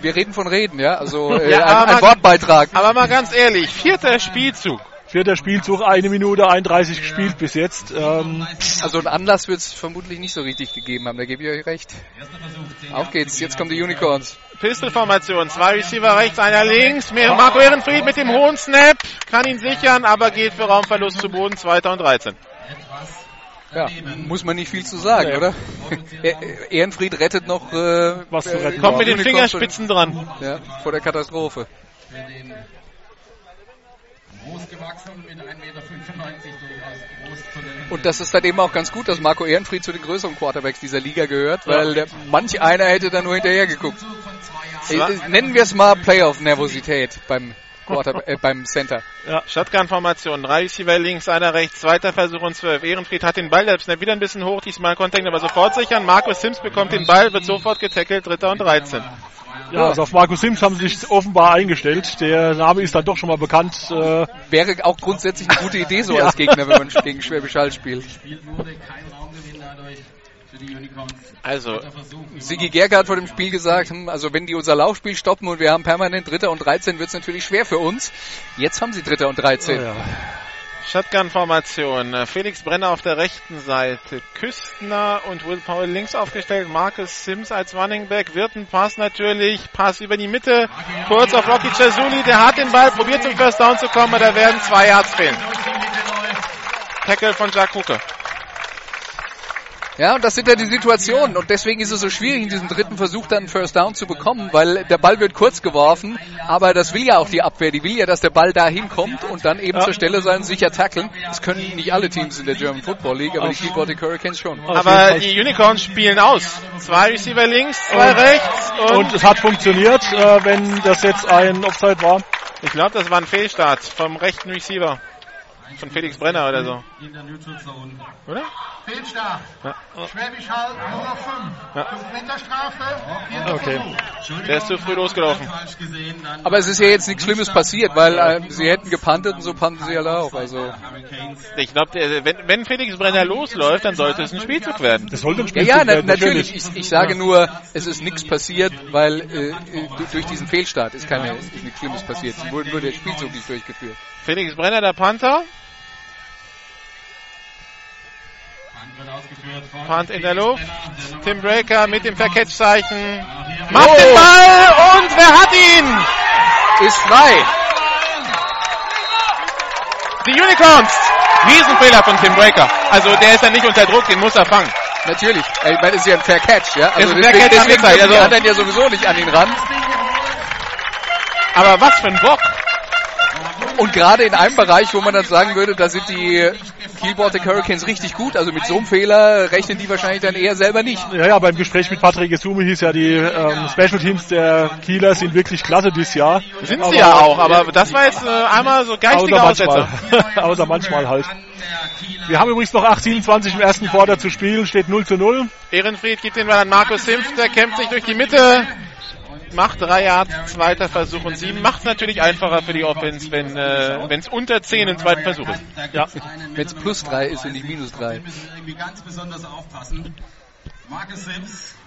wir reden von Reden, ja, also äh, Ja, ein, ein Wortbeitrag. Aber mal ganz ehrlich, vierter Spielzug. Vierter Spielzug, eine Minute 31 gespielt bis jetzt. Ähm, Also einen Anlass wird es vermutlich nicht so richtig gegeben haben, da gebe ich euch recht. Auf geht's, jetzt kommen die Unicorns. Pistol-Formation, zwei Receiver rechts, einer links. Marco Ehrenfried mit dem hohen Snap, kann ihn sichern, aber geht für Raumverlust zu Boden, zweiter und 13. Ja, muss man nicht viel zu sagen, oder? Eh- Ehrenfried rettet noch äh, Was zu retten Kommt mit den Unicorns Fingerspitzen dran. Ja, vor der Katastrophe. Groß gewachsen mit 1,95 Meter durchaus groß zu den Und das ist dann eben auch ganz gut, dass Marco Ehrenfried zu den größeren Quarterbacks dieser Liga gehört, weil der, manch einer hätte da nur hinterher geguckt. Äh, nennen wir es mal Playoff-Nervosität beim Quarter, äh, beim Center. Shotgun-Formation, drei Receiver links, einer rechts, zweiter Versuch und zwölf. Ehrenfried hat den Ball, der Snap wieder ein bisschen hoch, diesmal er ihn aber sofort sichern. Markus Sims bekommt den Ball, wird sofort getackelt, dritter und 13. ja, also auf Markus Sims haben sie sich offenbar eingestellt. Der Name ist dann doch schon mal bekannt. Äh, Wäre auch grundsätzlich eine gute Idee so Ja. als Gegner, wenn man gegen Schwäbisch Hall spielt. Also. Sigi Gerke hat vor dem Spiel gesagt, hm, also wenn die unser Laufspiel stoppen und wir haben permanent Dritter und 13, wird es natürlich schwer für uns. Jetzt haben sie Dritter und 13. ja. Shotgun-Formation. Äh, Felix Brenner auf der rechten Seite. Küstner und Will Powell links aufgestellt. Marcus Sims als Running Back. Wird ein Pass natürlich. Pass über die Mitte. Kurz auf Rocky Chesuli. Der hat den Ball. Probiert zum First Down zu kommen. Da werden zwei Yards fehlen. Tackle von Jack Hooker. Ja, und das sind ja die Situationen. Und deswegen ist es so schwierig, in diesem dritten Versuch dann einen First Down zu bekommen, weil der Ball wird kurz geworfen, aber das will ja auch die Abwehr. Die will ja, dass der Ball dahin kommt und dann eben zur Stelle sein, sicher tackeln. Das können nicht alle Teams in der German Football League, aber die Keyboard Hurricanes schon. Aber die Unicorns spielen aus. Zwei Receiver links, zwei rechts. Und, Und es hat funktioniert, äh, wenn das jetzt ein Offside war. ich glaube, das war ein Fehlstart vom rechten Receiver. Von Felix Brenner oder so. Oder? Fehlstart. Ja. Schwäbisch Hall Nummer 5. Ja. 5 Meter Strafe. Okay. Der ist zu früh losgelaufen. Aber es ist ja jetzt nichts Schlimmes passiert, weil äh, sie hätten gepantet und so panten sie alle auch. Also. Ich glaube, wenn, wenn Felix Brenner losläuft, dann sollte es ein Spielzug werden. Das sollte ein ja, Spielzug ja, na, werden, natürlich. Ich, ich sage nur, es ist nichts passiert, weil äh, äh, durch diesen Fehlstart ist, keine, ist nichts Schlimmes passiert. Es wurde nur der Spielzug nicht durchgeführt. Felix Brenner, der Panther. Punt in der Luft. Tim Breaker mit dem Vercatch-Zeichen. Macht den Ball und wer hat ihn? Ist frei. Die Unicorns. Riesenfehler von Tim Breaker. Also der ist ja nicht unter Druck, den muss er fangen. Natürlich. Ich meine, das ist ja ein Fair Catch, ja? Also Ist ein deswegen, Fair Catch deswegen angezeigt, kommen die also- anderen ja sowieso nicht an ihn ran. Aber was für ein Bock. Und gerade in einem Bereich, wo man dann sagen würde, da sind die Kiel Baltic Hurricanes richtig gut. Also mit so einem Fehler rechnen die wahrscheinlich dann eher selber nicht. Ja, ja, beim Gespräch mit Patrick Esume hieß ja, die ähm, Special Teams der Kieler sind wirklich klasse dieses Jahr. Sind sie ja auch, aber das war jetzt äh, einmal so geistige Außer Aussetzer. manchmal. Außer manchmal halt. Wir haben übrigens noch 8,27 im ersten Quarter zu spielen, steht 0 zu 0. Ehrenfried gibt den Ball an Markus Simpf, der kämpft sich durch die Mitte. Macht drei Yards, zweiter Versuch und sieben. Macht es natürlich einfacher für die Offense, wenn äh, es unter zehn im zweiten Versuch ist. Ja. Wenn es plus drei ist und nicht minus drei. Wir müssen irgendwie ganz besonders aufpassen. Marcus Sims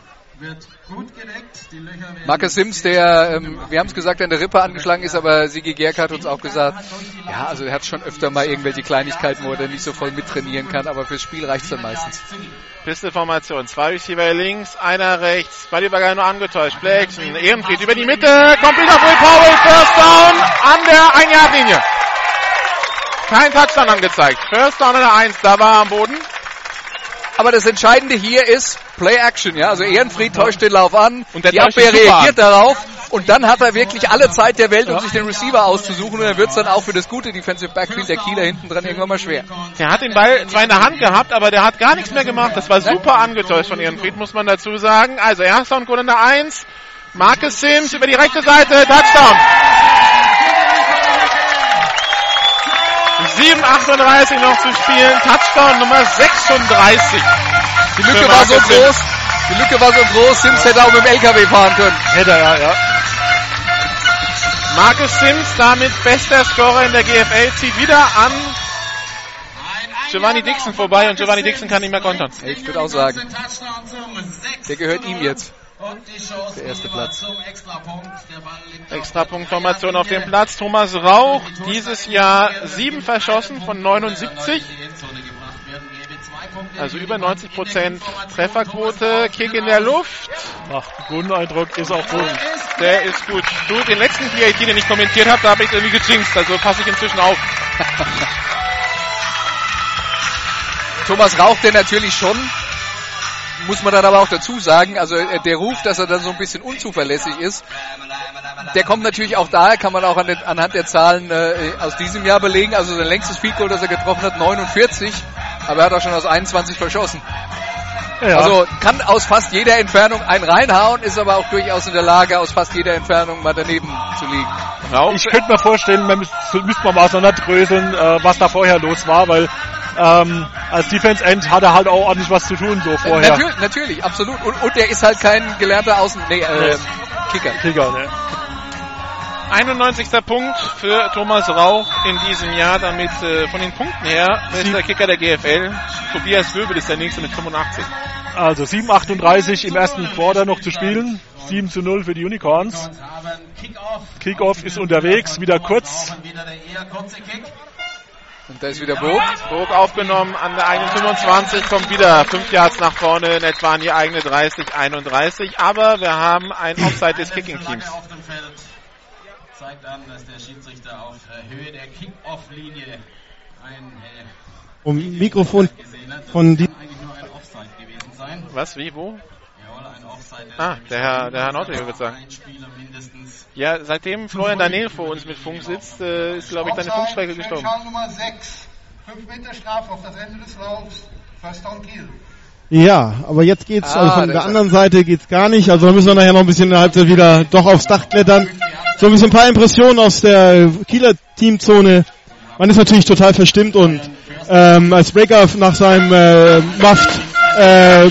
wird gut gedeckt. Die Löcher werden Marcus Sims, der, ähm, wir haben es gesagt, an der Rippe angeschlagen ist, aber Sigi Gerk hat uns auch gesagt, ja, also er hat schon öfter mal irgendwelche Kleinigkeiten, wo er nicht so voll mittrainieren kann, aber fürs Spiel reicht's dann meistens. Pistolformation, zwei Receiver links, einer rechts. Ballübergang nur angetäuscht. Play Action. Ehrenfried über die Mitte. Komplett auf Will Powell. First down an der 1-Yard-Linie. Kein Touchdown angezeigt. First down an der 1. Da war er am Boden. Aber das Entscheidende hier ist Play Action, ja. Also Ehrenfried täuscht den Lauf an, Und der die Abwehr reagiert darauf und dann hat er wirklich alle Zeit der Welt, um sich den Receiver auszusuchen und dann wird's dann auch für das gute Defensive Backfield der Kieler hinten dran irgendwann mal schwer. Der hat den Ball zwar in der Hand gehabt, aber der hat gar nichts mehr gemacht. Das war super angetäuscht von Ehrenfried, muss man dazu sagen. Also erster und Goal an der 1. Marcus Sims über die rechte Seite. Touchdown. 7,38 noch zu spielen. Touchdown Nummer 36. Die Lücke war so groß, die Lücke war so groß, Sims hätte auch mit dem LKW fahren können. Hätte er, ja, ja. Marcus Sims damit bester Scorer in der GFL zieht wieder an Giovanni Dixon vorbei und Giovanni Dixon kann nicht mehr kontern. Ich würde auch sagen, der gehört ihm jetzt. Der erste Platz. Zum Extrapunkt. Der Ball liegt Extrapunktformation auf dem Platz. Thomas Rauch dieses Jahr sieben verschossen von 79. Also über 90 Prozent Trefferquote. Kick in der Luft. Macht einen guten Eindruck, ist auch gut. Der ist gut. Du, den letzten PAT, den ich kommentiert habe, da habe ich irgendwie gejinxt. Also passe ich inzwischen auf. Thomas Rauch, der natürlich schon, muss man dann aber auch dazu sagen, also äh, der Ruf, dass er dann so ein bisschen unzuverlässig ist, der kommt natürlich auch daher, kann man auch an den, anhand der Zahlen äh, aus diesem Jahr belegen. Also sein längstes Field Goal, das er getroffen hat, 49, aber er hat auch schon aus 21 verschossen. Ja. Also kann aus fast jeder Entfernung einen reinhauen, ist aber auch durchaus in der Lage, aus fast jeder Entfernung mal daneben zu liegen. Rauch. Ich könnte mir vorstellen, man müsste, müsste man mal auseinanderdröseln, äh, was da vorher los war, weil ähm, als Defense End hat er halt auch ordentlich was zu tun so vorher. Natürlich, natürlich, absolut. Und, und der ist halt kein gelernter Außen, nee, äh, Kicker. Kicker, ne? 91. Punkt für Thomas Rauch in diesem Jahr, damit äh, von den Punkten her bester Kicker der GFL. Tobias Wöbel ist der nächste mit 85. Also 7,38 im ersten Quarter noch zu spielen. 7 zu 0 für die Unicorns. Kickoff ist unterwegs, wieder kurz. Wieder der eher kurze Kick. Und da ist wieder Burg. Burg aufgenommen an der eigenen 25, kommt wieder 5 Yards nach vorne, in etwa an die eigene 30, 31. Aber wir haben ein Offside des Kicking-Teams. Zeigt an, dass der Schiedsrichter auf äh, Höhe der Kick-Off-Linie ein äh, Um Mikrofon von die kann eigentlich nur ein Offside gewesen sein. Was, wie, wo? Offside. Ah, der Herr, der Herr Nordrich wird sagen. Ein Spieler mindestens. Ja, seitdem Florian Daniel vor uns mit Funk sitzt, äh, ist, glaube ich, deine Funkstrecke gestorben. Nummer 6. 5 Meter Strafe auf das Ende des Laufs. First down Kiel. Ja, aber jetzt geht's, Ah, also von der er. anderen Seite geht's gar nicht. Also da müssen wir nachher noch ein bisschen in der Halbzeit wieder doch aufs Dach klettern. So ein bisschen ein paar Impressionen aus der Kieler Teamzone. Man ist natürlich total verstimmt und ähm, als Breaker nach seinem äh, Muft äh,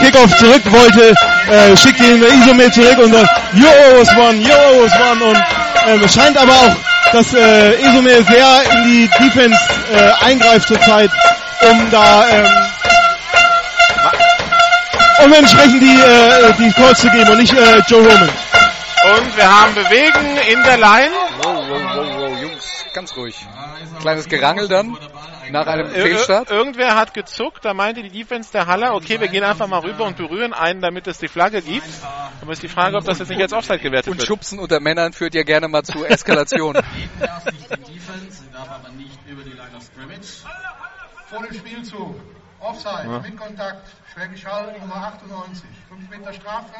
Kickoff zurück wollte, äh, schickt ihn Isomel zurück und sagt, you owe us one, you owe us one und ähm, es scheint aber auch, dass äh, Isomel sehr in die Defense äh, eingreift zurzeit, um da ähm, um entsprechend die, äh, die Calls zu geben und nicht äh, Joe Roman. Und wir haben Bewegen in der Line. Wow, wow, wow, wow, Jungs, ganz ruhig. Kleines Gerangel dann nach einem Ir- Fehlstart. Irgendwer hat gezuckt, da meinte die Defense der Haller, okay, wir gehen einfach mal rüber und berühren einen, damit es die Flagge gibt. Aber ist die Frage, ob das jetzt nicht als Offside gewertet Und wird. Schubsen unter Männern führt ja gerne mal zu Eskalation. Eben erst nicht in Defense, darf aber nicht über die Line of Scrimmage. Vor dem Spielzug. Offside, mit Kontakt. Schwäbisch Hall, Nummer 98. 5 Meter Strafe.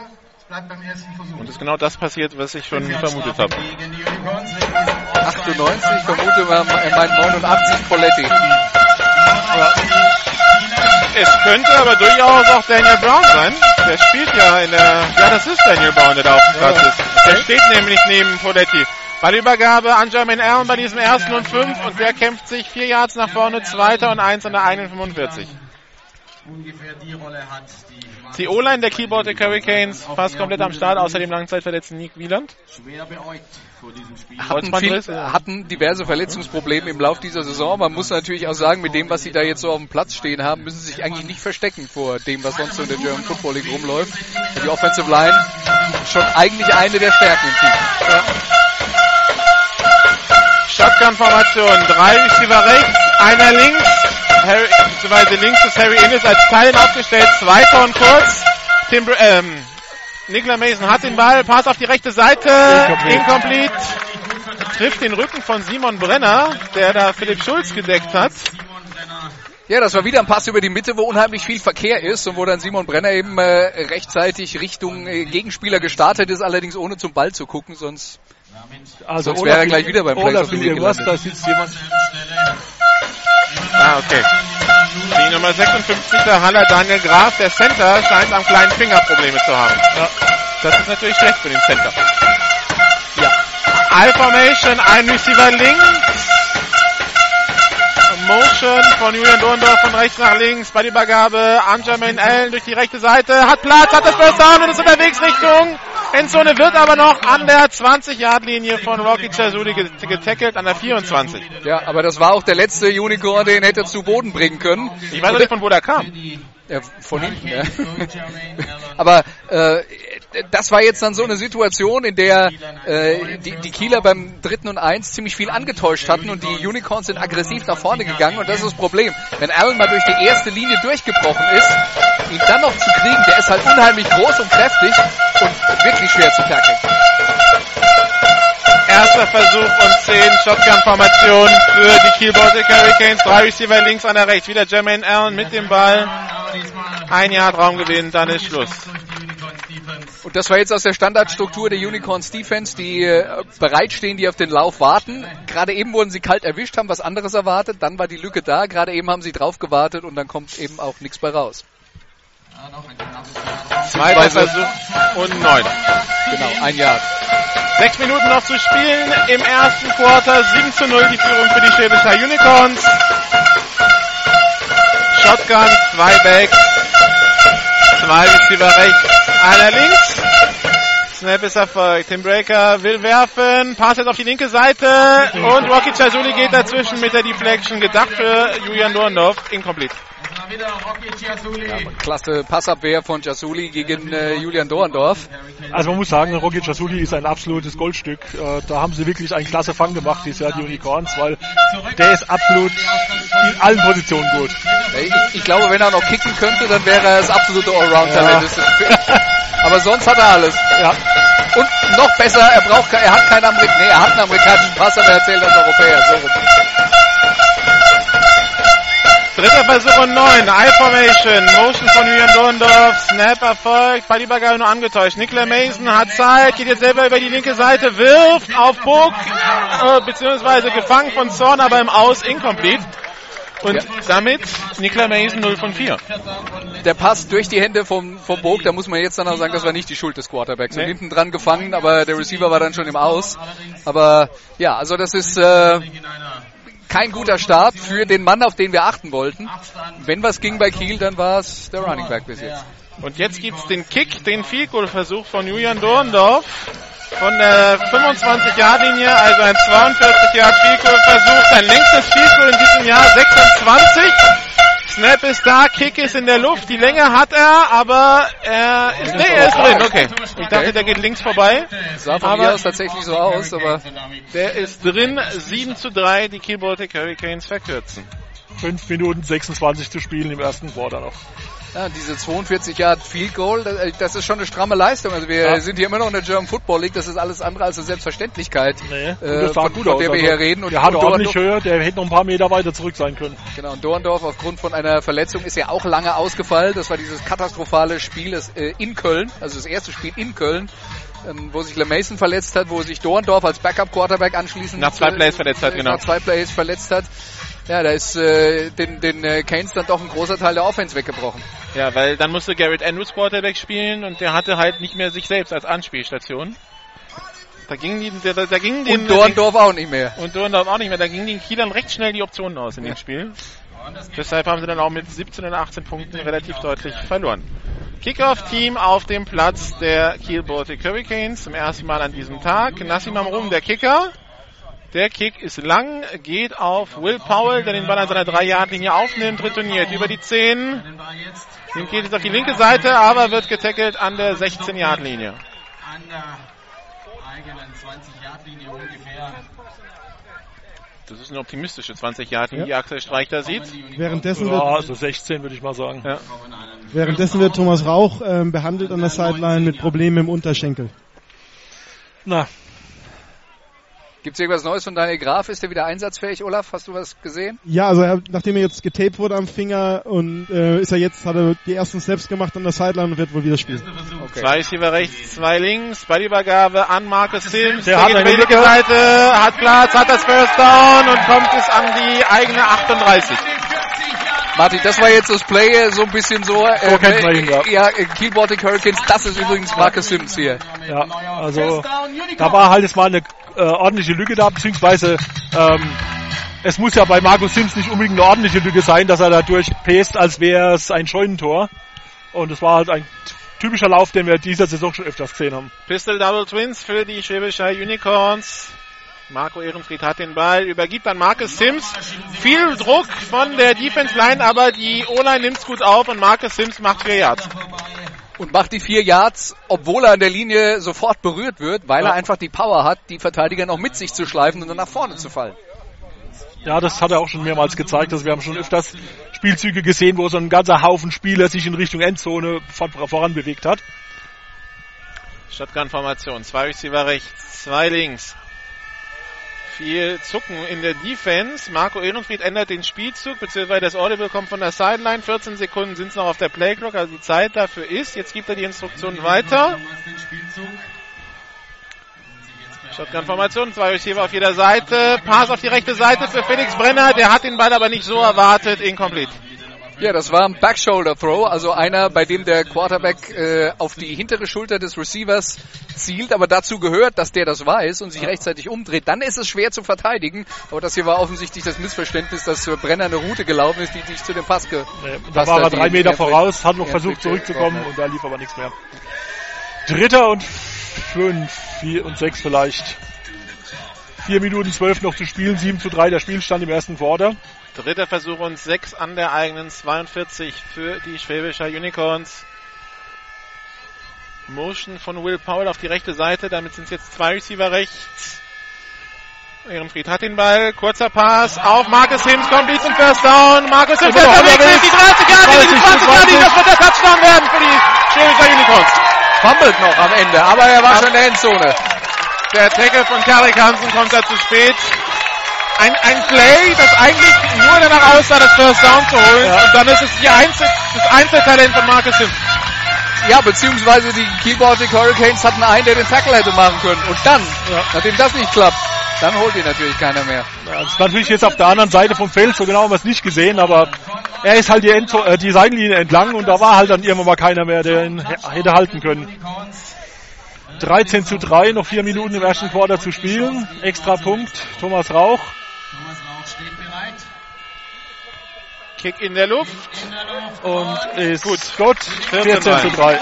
Es bleibt beim ersten Versuch. Und ist genau das passiert, was ich schon vermutet habe. Gegen die Unicorns. Weg ist 98, ich vermute mal, er meint 89 Poletti. Es könnte aber durchaus auch Daniel Brown sein. Der spielt ja in der, ja, das ist Daniel Brown, der da auf dem Platz ist. Der steht nämlich neben Poletti. Ballübergabe an Jermaine Allen bei diesem ersten und fünf und der kämpft sich vier Yards nach vorne, zweiter und eins an der eigenen 45. ungefähr die Rolle hat, die Die O-Line der Keyboard der Hurricanes fast komplett am Start, außer dem langzeitverletzten Nick Wieland. schwer beäugt vor diesem Spiel. Hatten, viel, ja. hatten diverse Verletzungsprobleme im Lauf dieser Saison. Man muss natürlich auch sagen, mit dem, was sie da jetzt so auf dem Platz stehen haben, müssen sie sich eigentlich nicht verstecken vor dem, was sonst so in der German Football League rumläuft. Die Offensive Line schon eigentlich eine der Stärken im Team. Shotgun-Formation, drei Receiver rechts, einer links, Harry, beziehungsweise links ist Harry Innes als Teilen aufgestellt, zweiter und kurz. Tim, ähm, Nicola Mason hat den Ball, Pass auf die rechte Seite, incomplete. Trifft den Rücken von Simon Brenner, der da Philipp Schulz gedeckt hat. Ja, das war wieder ein Pass über die Mitte, wo unheimlich viel Verkehr ist und wo dann Simon Brenner eben äh, rechtzeitig Richtung äh, Gegenspieler gestartet ist, allerdings ohne zum Ball zu gucken, sonst Also Sonst wäre er gleich wieder beim irgendwas, da gelandet. sitzt jemand. Ah, okay. Die Nummer 56, der Haller Daniel Graf, der Center, scheint am kleinen Finger Probleme zu haben. Das ist natürlich schlecht für den Center. Ja. I-Formation, ein Receiver links. Motion von Julian Dorndorf von rechts nach links bei der Übergabe an Jermaine Allen durch die rechte Seite. Hat Platz, hat das First Down und ist unterwegs Richtung Endzone, wird aber noch an der 20-Yard-Linie von Rocky Chazuli get- getackelt, an der 24. ja, aber das war auch der letzte Unicorn, den hätte zu Boden bringen können. Ich weiß nicht, von wo der kam. Ja, von hinten, ja. Aber äh, das war jetzt dann so eine Situation, in der äh, die, die Kieler beim dritten und eins ziemlich viel angetäuscht hatten und die Unicorns sind aggressiv nach vorne gegangen und das ist das Problem. Wenn Allen mal durch die erste Linie durchgebrochen ist, ihn dann noch zu kriegen, der ist halt unheimlich groß und kräftig und wirklich schwer zu tackeln. Erster Versuch und 10 Shotgun-Formation für die Kiel Baltic Hurricanes. Drei Receiver links, einer rechts. Wieder Jermaine Allen mit dem Ball. Ein Jahr Raumgewinn, dann ist Schluss. Und das war jetzt aus der Standardstruktur der Unicorns Defense, die äh, bereitstehen, die auf den Lauf warten. Gerade eben wurden sie kalt erwischt, haben was anderes erwartet, dann war die Lücke da, gerade eben haben sie drauf gewartet und dann kommt eben auch nichts bei raus. Zweiter Beziehungsweise- Versuch und neun. Genau, ein Jahr. Sechs Minuten noch zu spielen im ersten Quarter. 7 zu 0 die Führung für die Schwäbischer Unicorns. Shotgun, zwei Backs, zwei Receiver rechts, einer links. Snap ist erfolgt. Tim Breaker will werfen. Pass jetzt auf die linke Seite. Und Rocky Chazuli geht dazwischen mit der Deflection. Gedacht für Julian Dorndorf. Incomplete. Klasse Passabwehr von Jasuli gegen äh, Julian Dorndorf. Also man muss sagen, Rocky Chasuli ist ein absolutes Goldstück. Äh, da haben sie wirklich einen klasse Fang gemacht, dieses Jahr die Unicorns, weil der ist absolut in allen Positionen gut. Ich, ich glaube, wenn er noch kicken könnte, dann wäre er das absolute Allround-Talent. Aber sonst hat er alles. Ja. Und noch besser, er braucht, er hat keinen Amerik nee, er hat einen amerikanischen Pass, aber er zählt als Europäer. So rum. Dritter Versuch und neun. I-Formation. Motion von Julian Dorndorf. Snap erfolgt. Ballübergabe nur angetäuscht. Nicola Mason hat Zeit. Geht jetzt selber über die linke Seite. Wirft auf Burg. Äh, beziehungsweise gefangen von Zorn, aber im Aus. Incomplete. Und damit Nicola Mason 0 von 4. Der Pass durch die Hände vom, vom Burg, da muss man jetzt dann auch sagen, das war nicht die Schuld des Quarterbacks. Und Nee. hinten dran gefangen, aber der Receiver war dann schon im Aus. Aber ja, also das ist äh, kein guter Start für den Mann, auf den wir achten wollten. Wenn was ging bei Kiel, dann war es der Running Back bis jetzt. Und jetzt gibt's den Kick, den Field Goal Versuch von Julian Dorndorf. Von der 25-Yard-Linie, also ein 42-Yard Field Goal Versuch. Sein längstes Field Goal in diesem Jahr 26. Snap ist da, Kick ist in der Luft, die Länge hat er, aber er ist, nee, er ist drin, okay. Ich dachte, der geht links vorbei. Sah von Aber- mir aus tatsächlich so aus, aber Der ist drin, 7 zu 3, die Baltic Hurricanes verkürzen. 5 Minuten 26 zu spielen im ersten Quarter noch. Ja, diese 42 Yard Field Goal, das, äh, das ist schon eine stramme Leistung. Also wir Ja. sind hier immer noch in der German Football League, das ist alles andere als eine Selbstverständlichkeit, Nee, äh, von, von aus. der wir Also, hier reden. Und der hat ordentlich Dorndorf, Höhe, der hätte noch ein paar Meter weiter zurück sein können. genau, und Dorndorf aufgrund von einer Verletzung ist ja auch lange ausgefallen. Das war dieses katastrophale Spiel das, äh, in Köln, also das erste Spiel in Köln. ähm, Wo sich LeMason verletzt hat, wo sich Dorndorf als Backup-Quarterback anschließend Nach zwei äh, Plays verletzt hat, genau. Nach zwei Plays verletzt hat. Ja, da ist äh, den, den äh, Canes dann doch ein großer Teil der Offense weggebrochen. Ja, weil dann musste Garrett Andrews Quarterback spielen und der hatte halt nicht mehr sich selbst als Anspielstation. Da ging die, da, da ging den, Und Dorndorf auch nicht mehr. und Dorndorf auch nicht mehr. Da gingen den Kielern recht schnell die Optionen aus in dem Spiel. Deshalb haben sie dann auch mit 17 und 18 Punkten relativ deutlich verloren. Kickoff-Team auf dem Platz der Kiel Baltic Hurricanes zum ersten Mal an diesem Tag. Nassim Amrum, der Kicker. Der Kick ist lang, geht auf Will Powell, der den Ball an seiner 3-Yard-Linie aufnimmt, retourniert über die 10. Den Ball jetzt Dem geht es auf die linke Seite, aber wird getackelt an der 16-Yard-Linie. an der eigenen 20-Yard-Linie ungefähr. Das ist eine optimistische 20-Yard-Linie, die Axel Streich da sieht. Währenddessen Ja, wird, also 16 würde ich mal sagen. Ja. währenddessen wird Thomas Rauch ähm, behandelt an der Sideline mit Problemen im Unterschenkel. Na, Gibt's irgendwas Neues von Daniel Graf? Ist der wieder einsatzfähig, Olaf? Hast du was gesehen? Ja, also er, nachdem er jetzt getaped wurde am Finger und äh, ist er jetzt, hat er die ersten Steps gemacht an der Sideline und wird wohl wieder spielen. Zwei Receiver rechts, zwei links, Ballübergabe an Marcus Sims. Der Der, hat geht eine über die linke. Seite, hat Platz, hat das First Down und kommt bis an die eigene 38. Martin, das war jetzt das Play äh, so ein bisschen so. Äh, So kennt man ihn, ja. ja, äh, Baltic Hurricanes, das ist übrigens Marcus Sims hier. ja, also da war halt jetzt mal eine äh, ordentliche Lücke da, beziehungsweise ähm, es muss ja bei Markus Sims nicht unbedingt eine ordentliche Lücke sein, dass er dadurch pest, als wäre es ein Scheunentor. Und es war halt ein typischer Lauf, den wir dieser Saison schon öfters gesehen haben. Pistol Double Twins für die Schwäbischer Unicorns. Marco Ehrenfried hat den Ball, übergibt an Marcus Sims. Viel Druck von der Defense Line, aber die O-Line nimmt's gut auf und Marcus Sims macht vier Yards. Und macht die vier Yards, obwohl er an der Linie sofort berührt wird, weil er einfach die Power hat, die Verteidiger noch mit sich zu schleifen und dann nach vorne zu fallen. Ja, das hat er auch schon mehrmals gezeigt. Also wir haben schon öfters Spielzüge gesehen, wo so ein ganzer Haufen Spieler sich in Richtung Endzone vor- voran bewegt hat. Shotgun-Formation. Zwei Receiver rechts, zwei links. Viel Zucken in der Defense. Marco Ehrenfried ändert den Spielzug, beziehungsweise das Audible kommt von der Sideline. 14 Sekunden sind es noch auf der Playclock, also die Zeit dafür ist. Jetzt gibt er die Instruktion weiter. Shotgun-Formation, zwei Receiver auf jeder Seite. Pass auf die rechte Seite für Felix Brenner. Der hat den Ball aber nicht so erwartet. Incomplete. Ja, das war ein Backshoulder Throw, also einer, bei dem der Quarterback äh, auf die hintere Schulter des Receivers zielt, aber dazu gehört, dass der das weiß und sich rechtzeitig umdreht. Dann ist es schwer zu verteidigen, aber das hier war offensichtlich das Missverständnis, dass äh, Brenner eine Route gelaufen ist, die nicht zu dem Pass ge Nee, da war er drei Meter voraus, hat noch versucht zurückzukommen und da lief aber nichts mehr. Dritter und fünf, vier und sechs vielleicht. Vier Minuten zwölf noch zu spielen, sieben zu drei der Spielstand im ersten Quarter. Dritter Versuch und sechs an der eigenen 42 für die Schwäbischer Unicorns. Motion von Will Powell auf die rechte Seite, damit sind es jetzt zwei Receiver rechts. Ehrenfried hat den Ball, kurzer Pass auf Marcus Sims, kommt die zum First Down. Marcus Sims ist unterwegs, die 30 Jahre, die 20 Jahre, das wird der Touchdown werden für die Schwäbischer Unicorns. Fummelt noch am Ende, aber er war schon in der Endzone. Der Tackle von Karek Hansen kommt da zu spät. Ein, ein Play, das eigentlich nur danach aussah, das First Down zu holen. Und dann ist es die Einzel das Einzeltalent von Marcus Sims. Ja, beziehungsweise die Kiel Baltic Hurricanes hatten einen, der den Tackle hätte machen können. Und dann, Ja. nachdem das nicht klappt, dann holt ihn natürlich keiner mehr. Ja, das ist natürlich jetzt auf der anderen Seite vom Feld, so genau haben wir es nicht gesehen, aber er ist halt die, Endzo äh, die Seitenlinie entlang und da war halt dann irgendwann mal keiner mehr, der ihn hätte halten können. 13 zu 3, noch vier Minuten im ersten Quarter zu spielen. Extra Punkt, Thomas Rauch. Steht bereit. Kick in der Luft. Und ist gut. Gott, 14 zu 3.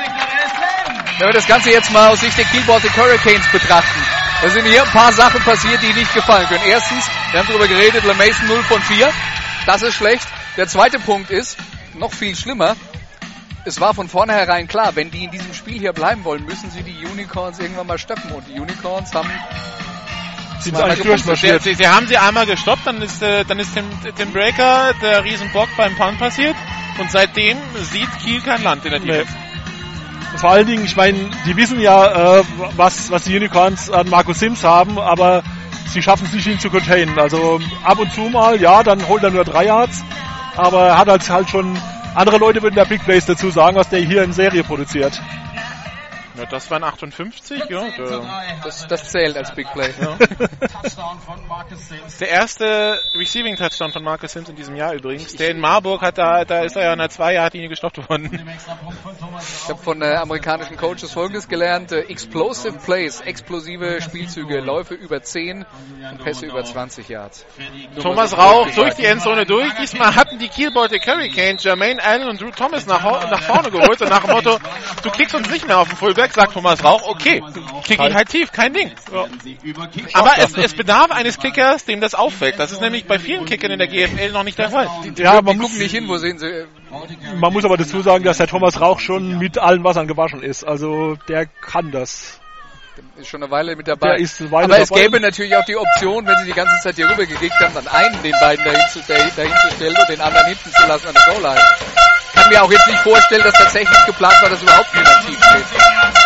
Wenn wir das Ganze jetzt mal aus Sicht der Kiel Baltic Hurricanes betrachten, da sind hier ein paar Sachen passiert, die nicht gefallen können. Erstens, wir haben darüber geredet, LeMason 0 von 4. Das ist schlecht. Der zweite Punkt ist, noch viel schlimmer, es war von vornherein klar, wenn die in diesem Spiel hier bleiben wollen, müssen sie die Unicorns irgendwann mal stoppen. Und die Unicorns haben Sind eigentlich gepunktet. durchmarschiert. Sie, sie haben sie einmal gestoppt, dann ist, äh, dann ist Tim, Tim Breaker der Riesenbock beim Punt passiert. Und seitdem sieht Kiel kein Land in der Nee. Defense. Vor allen Dingen, ich meine, die wissen ja, äh, was, was die Unicorns an Markus Sims haben, aber sie schaffen es nicht, ihn zu containen. Also ab und zu mal, ja, dann holt er nur drei Yards, aber er hat halt, halt schon, andere Leute würden der Big Plays dazu sagen, was der hier in Serie produziert. Ja, das waren 58, ja. Der, das, das zählt als Big Play. Touchdown von Marcus Sims. der erste Receiving Touchdown von Marcus Sims in diesem Jahr übrigens. Der in Marburg hat da, da ist er ja an der 2-Yard-Linie gestoppt worden. Im Extrapunkt von Thomas Ich habe von äh, amerikanischen Coaches folgendes gelernt. Äh, explosive Plays, explosive Spielzüge, Läufe über 10 und Pässe über 20 Yards. Thomas Rauch durch gesagt. die Endzone durch. Diesmal hatten die Kielbeute Hurricanes Jermaine Allen und Drew Thomas nach, nach vorne geholt und nach dem Motto, du kriegst uns nicht mehr auf den Fullback, sagt Thomas Rauch, okay, kick ihn halt tief, kein Ding. Aber es, es bedarf eines Kickers, dem das auffällt. Das ist nämlich bei vielen Kickern in der GFL noch nicht der Fall. Ja, Die man muss, gucken nicht hin, wo sehen sie. äh, man muss aber dazu sagen, dass der Thomas Rauch schon mit allen Wassern gewaschen ist. Also der kann das. Ist schon eine Weile mit dabei. Weile Aber es dabei. gäbe natürlich auch die Option, wenn sie die ganze Zeit hier rüber gekickt haben, dann einen den beiden dahin zu, dahin, dahin zu stellen und den anderen hinten zu lassen an der Goal-Line. Ich kann mir auch jetzt nicht vorstellen, dass tatsächlich geplant war, dass überhaupt niemand tief steht.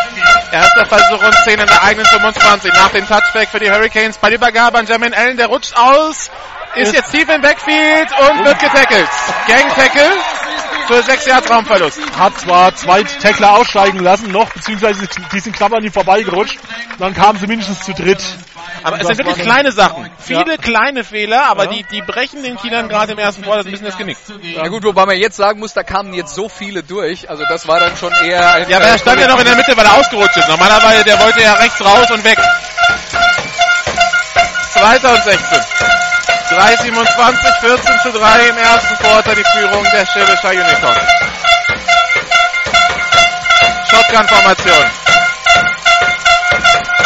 Erster Versuch und 10 in der eigenen 25. Nach dem Touchback für die Hurricanes. Bei Übergabe an Jermaine Allen, der rutscht aus, ist jetzt tief im Backfield und wird getackelt. Gang-Tackle für 6 Yards Raumverlust. Hat zwar zwei Tackler aussteigen lassen noch, beziehungsweise die sind knapp an ihm vorbeigerutscht. Dann kamen sie mindestens zu dritt. Aber es sind wirklich kleine Sachen. Viele Ja. kleine Fehler, aber Ja. die, die brechen den Kielern gerade im ersten Quarter ein bisschen das Genick. Ja gut, wobei man jetzt sagen muss, da kamen jetzt so viele durch. Also das war dann schon eher ein... Ja, aber er stand ja noch in der Mitte, weil er ausgerutscht ist. Normalerweise, der wollte ja rechts raus und weg. Zweiter und 16. 3,27, 14 zu 3 im ersten Quarter die Führung der Schwäbischer Unicorn. Shotgun-Formation.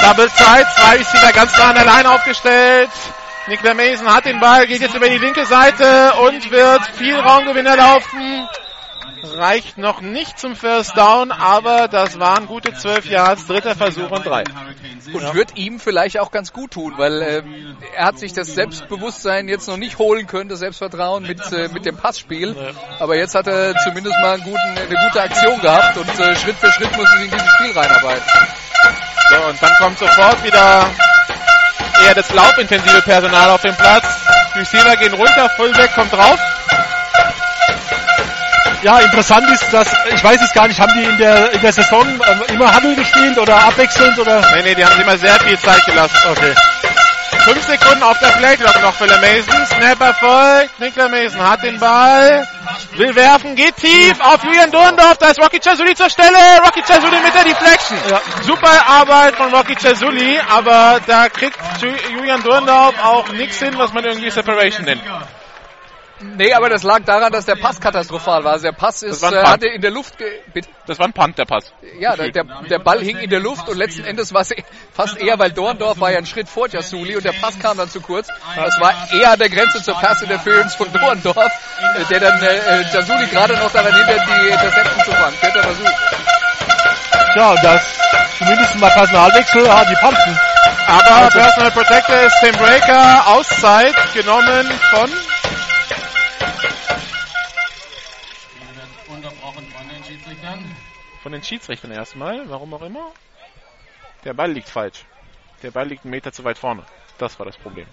Double Side, zwei Receiver ganz nah an der Line aufgestellt. Nicola Mason hat den Ball, geht jetzt über die linke Seite und wird viel Raumgewinn erlaufen. Reicht noch nicht zum First Down, aber das waren gute 12 Yards, dritter Versuch und drei. und wird ihm vielleicht auch ganz gut tun, weil äh, er hat sich das Selbstbewusstsein jetzt noch nicht holen können, das Selbstvertrauen mit, äh, mit dem Passspiel. Aber jetzt hat er zumindest mal guten, eine gute Aktion gehabt und äh, Schritt für Schritt muss er sich in dieses Spiel reinarbeiten. So, und dann kommt sofort wieder eher das laubintensive Personal auf den Platz. Receiver gehen runter, Fullback kommt drauf. Ja, interessant ist, dass, ich weiß es gar nicht, haben die in der, in der Saison ähm, immer Huddle gespielt oder abwechselnd oder? Nee, nee, die haben sich immer sehr viel Zeit gelassen. Okay. Fünf Sekunden auf der Playclock noch für Mason. Snap erfolgt. Nicola Mason hat den Ball. Will werfen, geht tief auf Julian Dorndorf. Da ist Rocky Cesuli zur Stelle. Rocky Cesuli mit der Deflection. Ja. Super Arbeit von Rocky Cesuli, aber da kriegt Ju- Julian Dorndorf auch nichts hin, was man irgendwie Separation nennt. Nee, aber das lag daran, dass der Pass katastrophal war. Also der Pass ist, war ein äh, hatte in der Luft, ge bitte? Das war ein Punt, der Pass. Ja, der, der, der Ball hing in der Luft und letzten Endes war es eh- fast eher, weil Dorndorf war ja einen Schritt vor Jasuli und der Pass kam dann zu kurz. Das war eher an der Grenze zur Pass Interference von Dorndorf, äh, der dann äh, äh, Jasuli gerade noch daran hindert, die Interception zu fangen. Vierter Versuch. Ja, und das zumindest mal Personalwechsel, ah, die Pumpen. Aber Personal Protector ist Tim Breaker. Auszeit genommen von Von den Schiedsrichtern erstmal, warum auch immer. Der Ball liegt falsch. Der Ball liegt einen Meter zu weit vorne. Das war das Problem.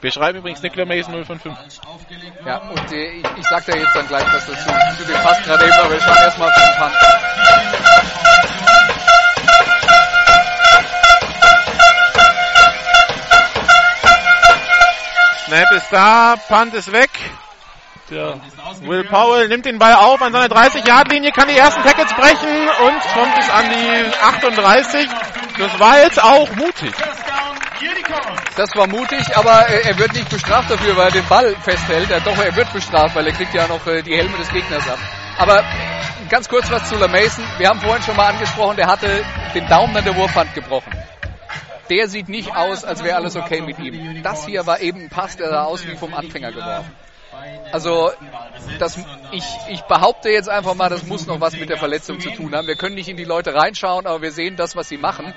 Wir schreiben übrigens Nicola Mason 055. Falsch aufgelegt Ja, und äh, ich, ich sag da jetzt dann gleich was dazu, zu dem Pass gerade eben, aber wir schauen erstmal auf den Punt. Snap ist da, Punt ist weg. Der, Will Powell nimmt den Ball auf an seiner 30-Yard-Linie, kann die ersten Tackles brechen und kommt bis an die 38. Das war jetzt auch mutig. Das war mutig, aber äh, er wird nicht bestraft dafür, weil er den Ball festhält. Ja, doch, er wird bestraft, weil er kriegt ja noch äh, die Helme des Gegners ab. Aber ganz kurz was zu LaMason. Wir haben vorhin schon mal angesprochen, der hatte den Daumen an der Wurfhand gebrochen. Der sieht nicht aus, als wäre alles okay mit ihm. Das hier war eben ein Pass, der sah aus wie vom Anfänger geworfen. Also das, ich, ich behaupte jetzt einfach mal, das muss noch was mit der Verletzung zu tun haben. Wir können nicht in die Leute reinschauen, aber wir sehen das, was sie machen.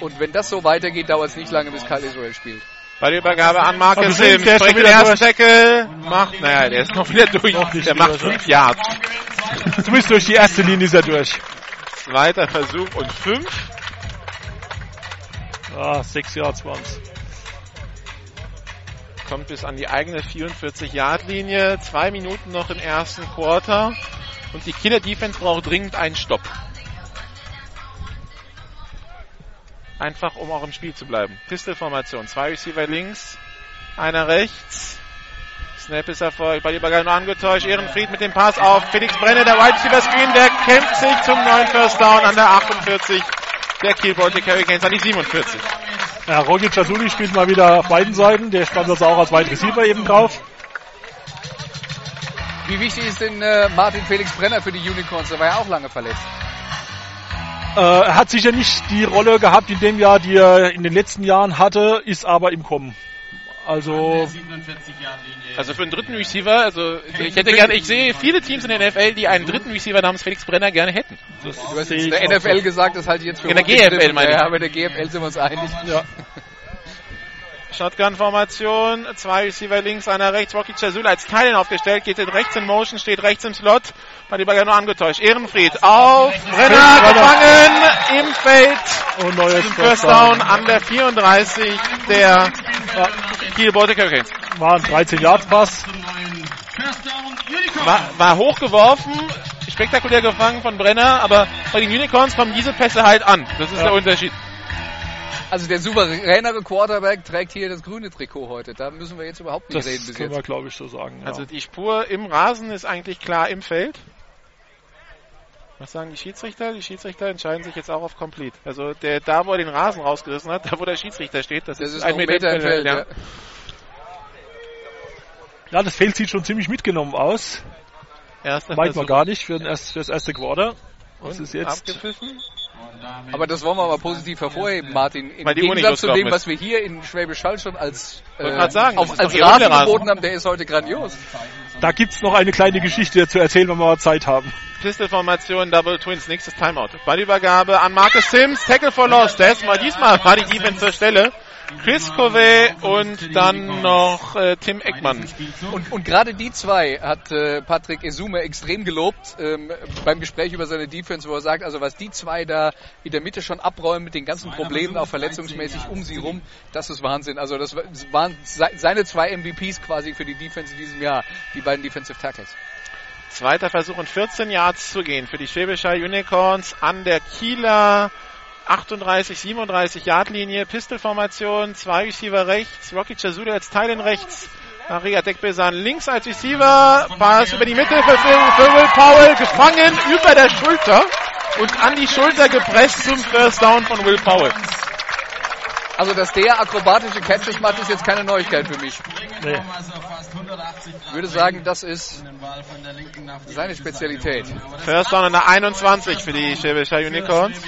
Und wenn das so weitergeht, dauert es nicht lange, bis Kyle Israel spielt. Bei der Übergabe an Marcus Sims, der schon den wieder ersten Tackle, macht, naja, der ist noch wieder durch, der wieder macht durch. 5 Yards. Zumindest durch die erste Linie ist er durch. Zweiter Versuch und 5. Ah, sechs Yards waren's. Kommt bis an die eigene 44-Yard-Linie. Zwei Minuten noch im ersten Quarter. Und die Killer Defense braucht dringend einen Stopp. Einfach, um auch im Spiel zu bleiben. Pistol-Formation. Zwei Receiver links, einer rechts. Snap ist erfolgt. Bei Übergabe nur angetäuscht. Ehrenfried mit dem Pass auf Felix Brenner, der Wide Receiver Screen, der kämpft sich zum neuen First Down an der 48 der Kiel Baltic Hurricanes an die 47. Ja, Rogi Chasuli spielt mal wieder auf beiden Seiten. Der stand also auch als Wide Receiver eben drauf. Wie wichtig ist denn äh, Martin Felix Brenner für die Unicorns? Der war ja auch lange verletzt. Äh, er hat sicher nicht die Rolle gehabt in dem Jahr, die er in den letzten Jahren hatte, ist aber im Kommen. Also, 47 Yard Linie. Also für einen dritten Receiver, also ich hätte gerne, ich sehe viele Teams in der NFL, die einen dritten Receiver namens Felix Brenner gerne hätten. das Du hast ich der NFL gesagt, das halte ich jetzt für In der. GFL meine ich. Ja, aber in der GFL sind wir uns einig. Ja. Shotgun-Formation, zwei Receiver links, einer rechts, Rocky Chazula als Teilen aufgestellt, geht in rechts in Motion, steht rechts im Slot, bei die Bagger nur angetäuscht. Ehrenfried auf, Brenner gefangen, im Feld, Und neues zum First Down an der 34 der Kiel Baltic Hurricanes. War ein 13 Yards Pass. Zum neuen First Down Unicorn. War, war hochgeworfen, spektakulär gefangen von Brenner, aber bei den Unicorns kommen diese Pässe halt an. Das ist Ja. der Unterschied. Also der souveränere Quarterback trägt hier das grüne Trikot heute. Da müssen wir jetzt überhaupt nicht Das reden bis können wir, glaube ich, so sagen. Ja. Also die Spur im Rasen ist eigentlich klar im Feld. Was sagen die Schiedsrichter? Die Schiedsrichter entscheiden sich jetzt auch auf Complete. Also der da, wo er den Rasen rausgerissen hat, da wo der Schiedsrichter steht, das, Das ist, ist ein Meter entfernt. ja. Ja. ja, das Feld sieht schon ziemlich mitgenommen aus. Erster Meint man gar nicht für, den erst, für das erste Quarter. Was und ist jetzt? abgepfiffen. Aber das wollen wir mal positiv hervorheben, Martin. Im Gegensatz zu dem, was wir hier in Schwäbisch Hall schon als, äh, sagen, auf, als Rasen geboten haben, der ist heute grandios. Da gibt's noch eine kleine Geschichte zu erzählen, wenn wir mal Zeit haben. Pistol-Formation, Double Twins, nächstes Timeout. Ballübergabe an Marcus Sims, Tackle for Loss. Diesmal, diesmal war die Defense zur Stelle. Chris Covey und dann noch äh, Tim Eckmann. Und, und gerade die zwei hat äh, Patrick Esume extrem gelobt ähm, beim Gespräch über seine Defense, wo er sagt, also was die zwei da in der Mitte schon abräumen mit den ganzen Problemen, auch verletzungsmäßig um sie rum, das ist Wahnsinn. Also das war- das waren se- seine zwei MVPs quasi für die Defense in diesem Jahr, die beiden Defensive Tackles. Zweiter Versuch und 14 Yards zu gehen für die Schwäbischer Unicorns an der Kieler 38, 37 Yard Linie. Pistol-Formation, zwei Receiver rechts, Rocky Chazula als Teilen rechts. Maria Dekbesan links als Receiver, Pass über die Mitte für, Phil- für Will Powell, gefangen über der Schulter und an die Schulter gepresst zum First Down von Will Powell. Also dass der akrobatische Catches macht, ist jetzt keine Neuigkeit für mich. Nee. also fast 180 Grad Ich würde sagen, das ist seine Spezialität. First Down an der 21 für die Schwäbischer für Unicorns.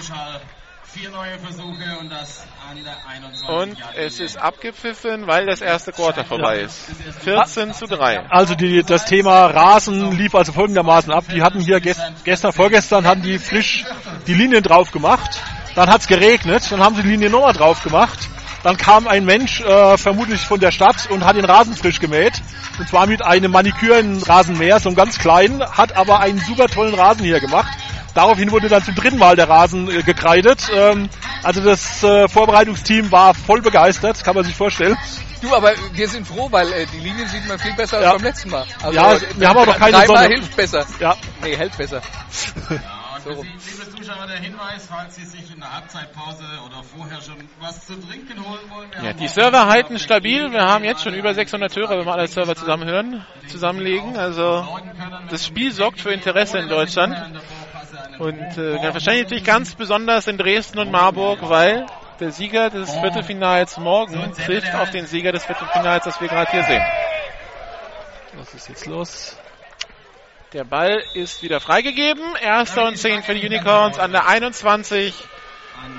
Vier neue Versuche und das an der 21 Und es ist abgepfiffen, weil das erste Quarter vorbei ist. 14 zu 3. Also die, das Thema Rasen lief also folgendermaßen ab. Die hatten hier gest, gestern, vorgestern hatten die frisch die Linien drauf gemacht. Dann hat's geregnet, dann haben sie die Linie nochmal drauf gemacht. Dann kam ein Mensch, äh, vermutlich von der Stadt, und hat den Rasen frisch gemäht. Und zwar mit einem Maniküren Rasenmäher, so einem ganz kleinen, hat aber einen super tollen Rasen hier gemacht. Daraufhin wurde dann zum dritten Mal der Rasen äh, gekreidet. Ähm, also das äh, Vorbereitungsteam war voll begeistert, kann man sich vorstellen. Du, aber wir sind froh, weil äh, die Linien sieht man viel besser Ja. als beim letzten Mal. Also, Ja, wir haben auch noch keine Sonne. hilft besser. Ja, Nee, hält besser. Liebe Zuschauer, der Hinweis, falls Sie sich in der Halbzeitpause oder vorher schon was zu trinken holen wollen. Ja, haben die Server halten stabil. Wir haben jetzt schon über 600 Hörer, wenn wir alle Server zusammenhören, zusammenlegen. Also das Spiel sorgt für Interesse in Deutschland. Und äh, ganz wahrscheinlich natürlich ganz besonders in Dresden und Marburg, weil der Sieger des Viertelfinals morgen trifft auf den Sieger des Viertelfinals, das wir gerade hier sehen. was ist jetzt los? Der Ball ist wieder freigegeben. Erster und 10 für die Unicorns an der 21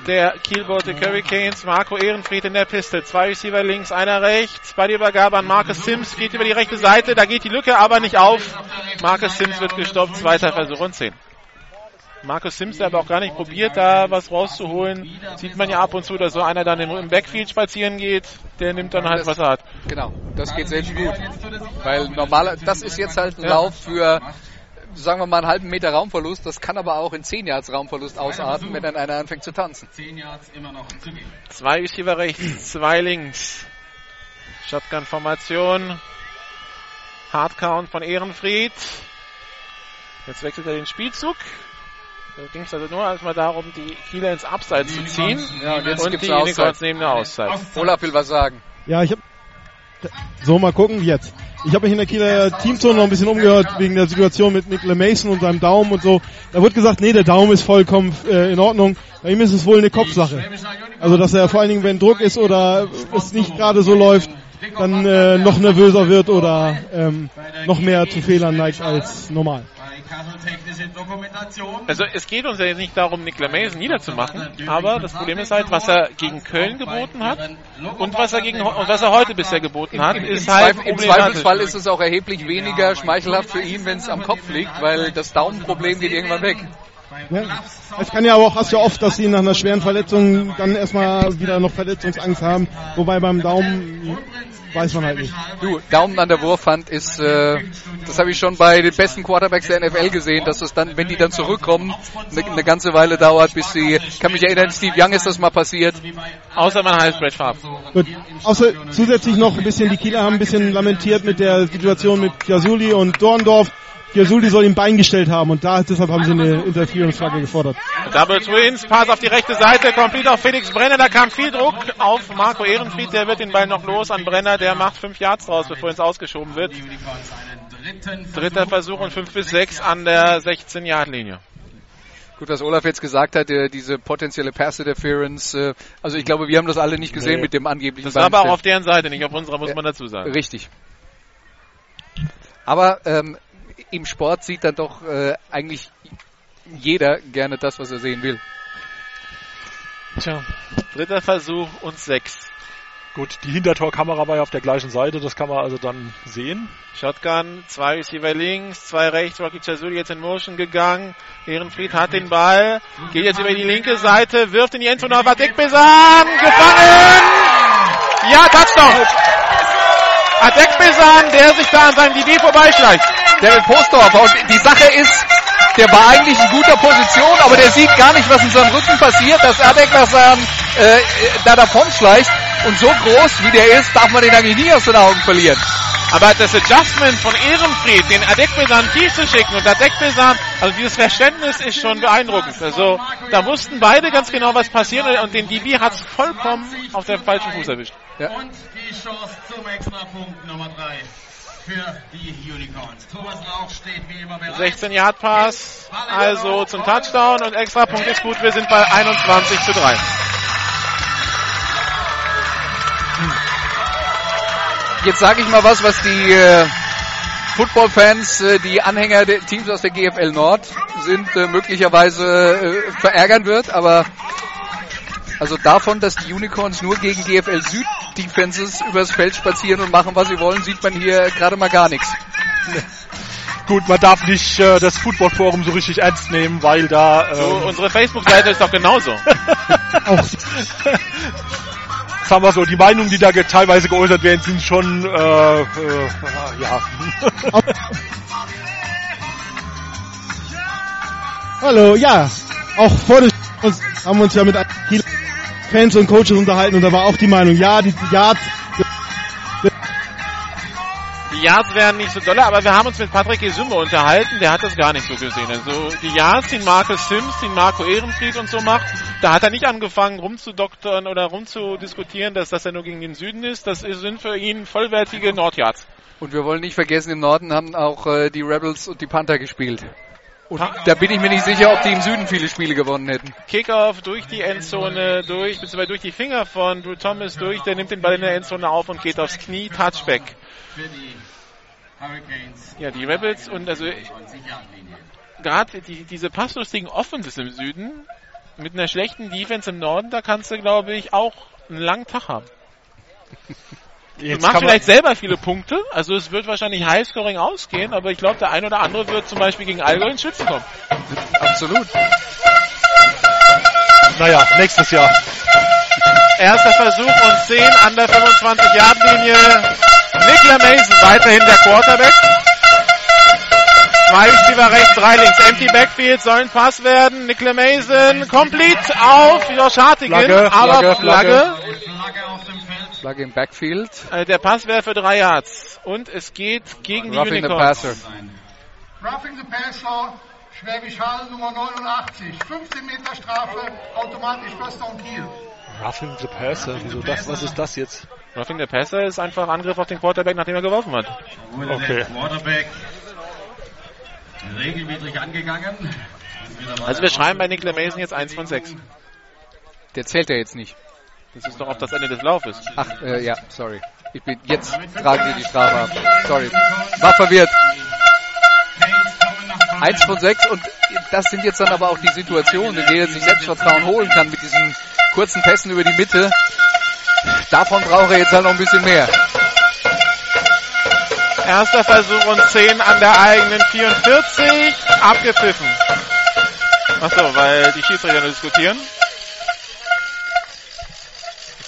der Kielbote Hurricanes. Marco Ehrenfried in der Piste. Zwei Receiver links, einer rechts. Bei der Übergabe an Marcus Sims geht über die rechte Seite. Da geht die Lücke aber nicht auf. Marcus Sims wird gestoppt. Zweiter Versuch und 10. Marcus Sims, der aber auch gar nicht probiert, da was rauszuholen. Sieht man ja ab und zu, dass so einer dann im Backfield spazieren geht. Der nimmt dann halt, was er hat. Genau, das geht selten gut. Weil normaler, das ist jetzt halt ein Lauf für sagen wir mal einen halben Meter Raumverlust. Das kann aber auch in 10 Yards Raumverlust ausarten, wenn dann einer anfängt zu tanzen. 10 Yards immer noch zu gehen. Zwei Receiver rechts, zwei links. Shotgun-Formation. Hardcount von Ehrenfried. Jetzt wechselt er den Spielzug. Da ging es also nur erstmal darum, die Kieler ins Abseits zu ziehen. Ja, und jetzt und gibt's die Unicorns nehmen eine Auszeit. Olaf will was sagen. Ja, ich habe so mal gucken jetzt. Ich habe mich in der Kieler Teamzone noch ein bisschen umgehört wegen der Situation mit Nick Mason und seinem Daumen und so. Da wird gesagt, nee, der Daumen ist vollkommen äh, in Ordnung. Bei ihm ist es wohl eine Kopfsache. Also dass er vor allen Dingen, wenn Druck ist oder es nicht gerade so läuft, dann äh, noch nervöser wird oder ähm, noch mehr zu Fehlern neigt als normal. Bei kasseltechnische Dokumentation. Also es geht uns ja jetzt nicht darum, Nick Mason niederzumachen, aber das Problem ist halt, was er gegen Köln geboten hat und was er gegen und was er heute bisher geboten hat, ist Im, halt Zweifel, Im. Zweifelsfall ist es auch erheblich weniger schmeichelhaft für ihn, wenn es am Kopf liegt, weil das Daumenproblem geht irgendwann weg. Ja. Es kann ja aber auch, hast ja oft, dass sie nach einer schweren Verletzung dann erstmal wieder noch Verletzungsangst haben. Wobei beim Daumen weiß man halt nicht. Du, Daumen an der Wurfhand ist, äh, das habe ich schon bei den besten Quarterbacks der NFL gesehen, dass es dann, wenn die dann zurückkommen, eine, eine ganze Weile dauert, bis sie, ich kann mich erinnern, Steve Young ist das mal passiert. Außer man heißt Brett Favre. Gut. Außer zusätzlich noch ein bisschen, die Kieler haben ein bisschen lamentiert mit der Situation mit Piasuli und Dorndorf. Piasuli soll ihm Bein gestellt haben und da, deshalb haben sie eine Interference-Flagge gefordert. Double Twins, Pass auf die rechte Seite, complete auf Felix Brenner, da kam viel Druck auf Marco Ehrenfried, der wird den Ball noch los an Brenner, der macht 5 Yards draus, bevor ins ausgeschoben wird. Dritter Versuch und 5 bis 6 an der 16-Yard-Linie. Gut, was Olaf jetzt gesagt hat, äh, diese potenzielle Pass Interference, äh, also ich glaube, wir haben das alle nicht gesehen Nee. mit dem angeblichen Das war aber auch auf deren Seite, nicht auf unserer, muss man dazu sagen. Richtig. Aber ähm, im Sport sieht dann doch äh, eigentlich jeder gerne das, was er sehen will. Tja, dritter Versuch und 6. Gut, die Hintertorkamera war ja auf der gleichen Seite, das kann man also dann sehen. Shotgun, zwei Receiver links, zwei rechts, Rocky Chazuli jetzt in Motion gegangen. Ehrenfried hat den Ball, geht jetzt über die linke Seite, wirft in die Endzone auf Adekbesan, gefangen! Ja, Touchdown! Adekbesan, der sich da an seinem DB vorbeischleicht. David Postdorfer. Und die Sache ist, der war eigentlich in guter Position, aber der sieht gar nicht, was in seinem Rücken passiert, dass Adekbesan äh, äh, da davon schleicht. Und so groß wie der ist, darf man den eigentlich nie aus den Augen verlieren. Aber das Adjustment von Ehrenfried, den Adekbesan tief zu schicken und Adekbesan, also dieses Verständnis ist schon beeindruckend. Also da wussten beide ganz genau, was passiert und den DB hat es vollkommen auf der falschen Fuß erwischt. Ja. Und die Chance zum Extrapunkt Nummer 3 für die Unicorns. Thomas Rauch steht wie immer bereit. 16 Yard Pass, also zum Touchdown und Extrapunkt ist gut. Wir sind bei 21 zu 3. Jetzt sage ich mal was, was die äh, Football-Fans, äh, die Anhänger der Teams aus der GFL Nord sind, äh, möglicherweise äh, verärgern wird, aber also davon, dass die Unicorns nur gegen GFL Süd Defenses übers Feld spazieren und machen, was sie wollen, sieht man hier gerade mal gar nichts. Gut, man darf nicht äh, das Football-Forum so richtig ernst nehmen, weil da... So, ähm, unsere Facebook-Seite ist doch genauso. Auch sagen wir so, die Meinungen, die da ge teilweise geäußert werden, sind schon, äh, äh, ja. Hallo, ja. Auch vor des haben wir uns ja mit Kiel- Fans und Coaches unterhalten und da war auch die Meinung, ja, die Yards, Die Yards wären nicht so dolle, aber wir haben uns mit Patrick Gesumme unterhalten, der hat das gar nicht so gesehen. Also die Yards, den Marcus Sims, den Marco Ehrenfried und so macht, da hat er nicht angefangen rumzudoktern oder rumzudiskutieren, dass das ja nur gegen den Süden ist. Das sind für ihn vollwertige Nordyards. Und wir wollen nicht vergessen, im Norden haben auch äh, die Rebels und die Panther gespielt. Und da bin ich mir nicht sicher, ob die im Süden viele Spiele gewonnen hätten. Kickoff durch die Endzone, durch, beziehungsweise durch die Finger von Drew Thomas durch, der nimmt den Ball in der Endzone auf und geht aufs Knie, Touchback. Ja, die Rebels und also 20 Yard Linie. gerade die, diese passlustigen Offenses im Süden, mit einer schlechten Defense im Norden, da kannst du, glaube ich, auch einen langen Tag haben. Jetzt du machst kann man- vielleicht selber viele Punkte, also es wird wahrscheinlich Highscoring ausgehen, aber ich glaube, der ein oder andere wird zum Beispiel gegen Allgäu ins Schützen kommen. Absolut. Naja, nächstes Jahr. Erster Versuch und 10 an der 25-Yard-Linie. Nicola Mason weiterhin der Quarterback. Zwei Receiver rechts, drei links. Empty Backfield soll ein Pass werden. Nicola Mason complete auf Josh Hartigan, Flagge, aber Flagge, Flagge. Flagge. Flagge im Backfield. Äh, Der Pass wäre für drei Yards. Und es geht gegen die Roughing the Unicorns. passer. Roughing the Passer, Schwäbisch Hall Nummer 89. 15 Meter Strafe, automatisch First Down Kiel. Roughing the Passer, wieso das? Was ist das jetzt? Roughing the Passer ist einfach Angriff auf den Quarterback, nachdem er geworfen hat. Okay. Quarterback regelwidrig angegangen. Also wir schreiben bei Nicola Mason jetzt 1 von 6. Der zählt ja jetzt nicht. Das ist doch auf das Ende des Laufes. Ach, äh, ja, sorry. Ich bin, jetzt tragen sie die Strafe ab. Sorry. War verwirrt. Eins von sechs und das sind jetzt dann aber auch die Situationen, in denen er sich Selbstvertrauen holen kann mit diesen kurzen Pässen über die Mitte. Davon braucht er jetzt halt noch ein bisschen mehr. Erster Versuch und 10 an der eigenen 44. Abgepfiffen. Achso, weil die Schiedsrichter nur diskutieren.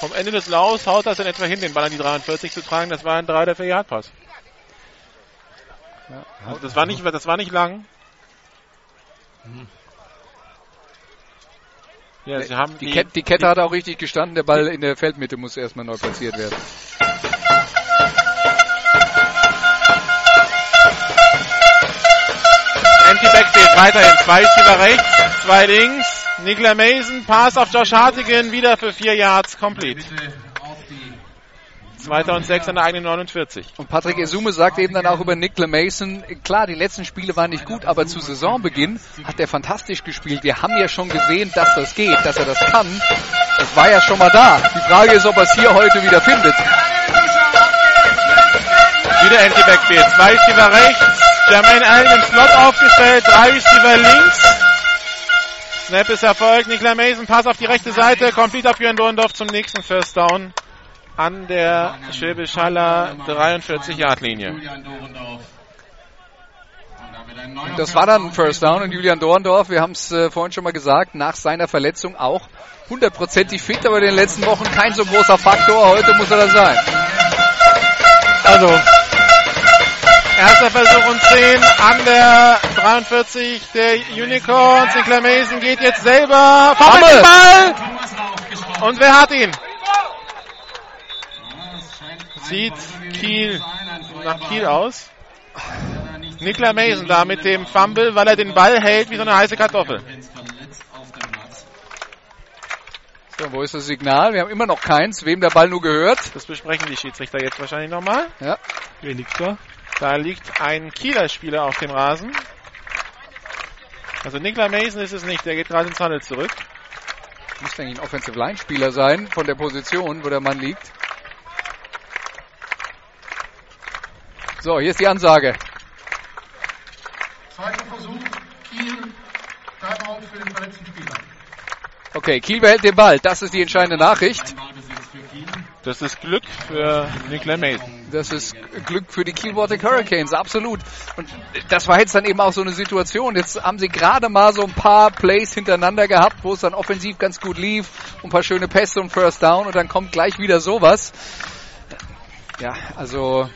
Vom Ende des Laufs haut das in etwa hin, den Ball an die 43 zu tragen. Das war ein 3 oder 4 Yard Pass. Also das war nicht, das war nicht lang. Ja, sie haben Die, Ket die Kette hat auch richtig gestanden, der Ball in der Feldmitte muss erstmal neu platziert werden. Empty Backfield weiterhin. Zwei Receiver rechts, zwei links. Nicola Mason, Pass auf Josh Hartigan, wieder für 4 Yards, complete. Zweiter und sechs an der eigenen 49. Und Patrick Esume sagt eben dann auch über Nick Mason, klar, die letzten Spiele waren nicht gut, aber zu Saisonbeginn hat er fantastisch gespielt. Wir haben ja schon gesehen, dass das geht, dass er das kann. Das war ja schon mal da. Die Frage ist, ob er es hier heute wieder findet. Wieder Empty Backfield. Zwei Receiver rechts. Jermaine Allen im Slot aufgestellt. Drei Receiver links. Snap ist erfolgt. Nicola Mason, Pass auf die rechte Seite. Complete auf Björn Dorndorf zum nächsten First Down. An der Schwäbisch Haller 43-Yard-Linie. Julian Dorendorf. Und Das war dann ein First Down und Julian Dorndorf, wir haben es äh, vorhin schon mal gesagt, nach seiner Verletzung auch hundertprozentig fit, aber in den letzten Wochen kein so großer Faktor. Heute muss er das sein. Also, erster Versuch und 10 an der 43 der Unicorns. Nicola Mason geht jetzt selber. Fummelt den Ball! Und wer hat ihn? Sieht Kiel nach Kiel aus. Nicola Mason da mit dem Fumble, weil er den Ball hält wie so eine heiße Kartoffel. Verletzt auf dem Platz. So, wo ist das Signal? Wir haben immer noch keins, wem der Ball nur gehört. Das besprechen die Schiedsrichter jetzt wahrscheinlich nochmal. Ja. Liegt da? Liegt ein Kieler Spieler auf dem Rasen. Also Nicola Mason ist es nicht, der geht gerade ins Handel zurück. Müsste eigentlich ein Offensive Line Spieler sein, von der Position, wo der Mann liegt. So, hier ist die Ansage. Zweiter Versuch, Kiel, Timeout für den verletzten Spieler. Okay, Kiel behält den Ball. Das ist die entscheidende Nachricht. Das ist Glück für Nicola Mason. Das ist Glück für die Baltic Hurricanes, absolut. Und das war jetzt dann eben auch so eine Situation. Jetzt haben sie gerade mal so ein paar Plays hintereinander gehabt, wo es dann offensiv ganz gut lief, ein paar schöne Pässe und First Down und dann kommt gleich wieder sowas. Ja, also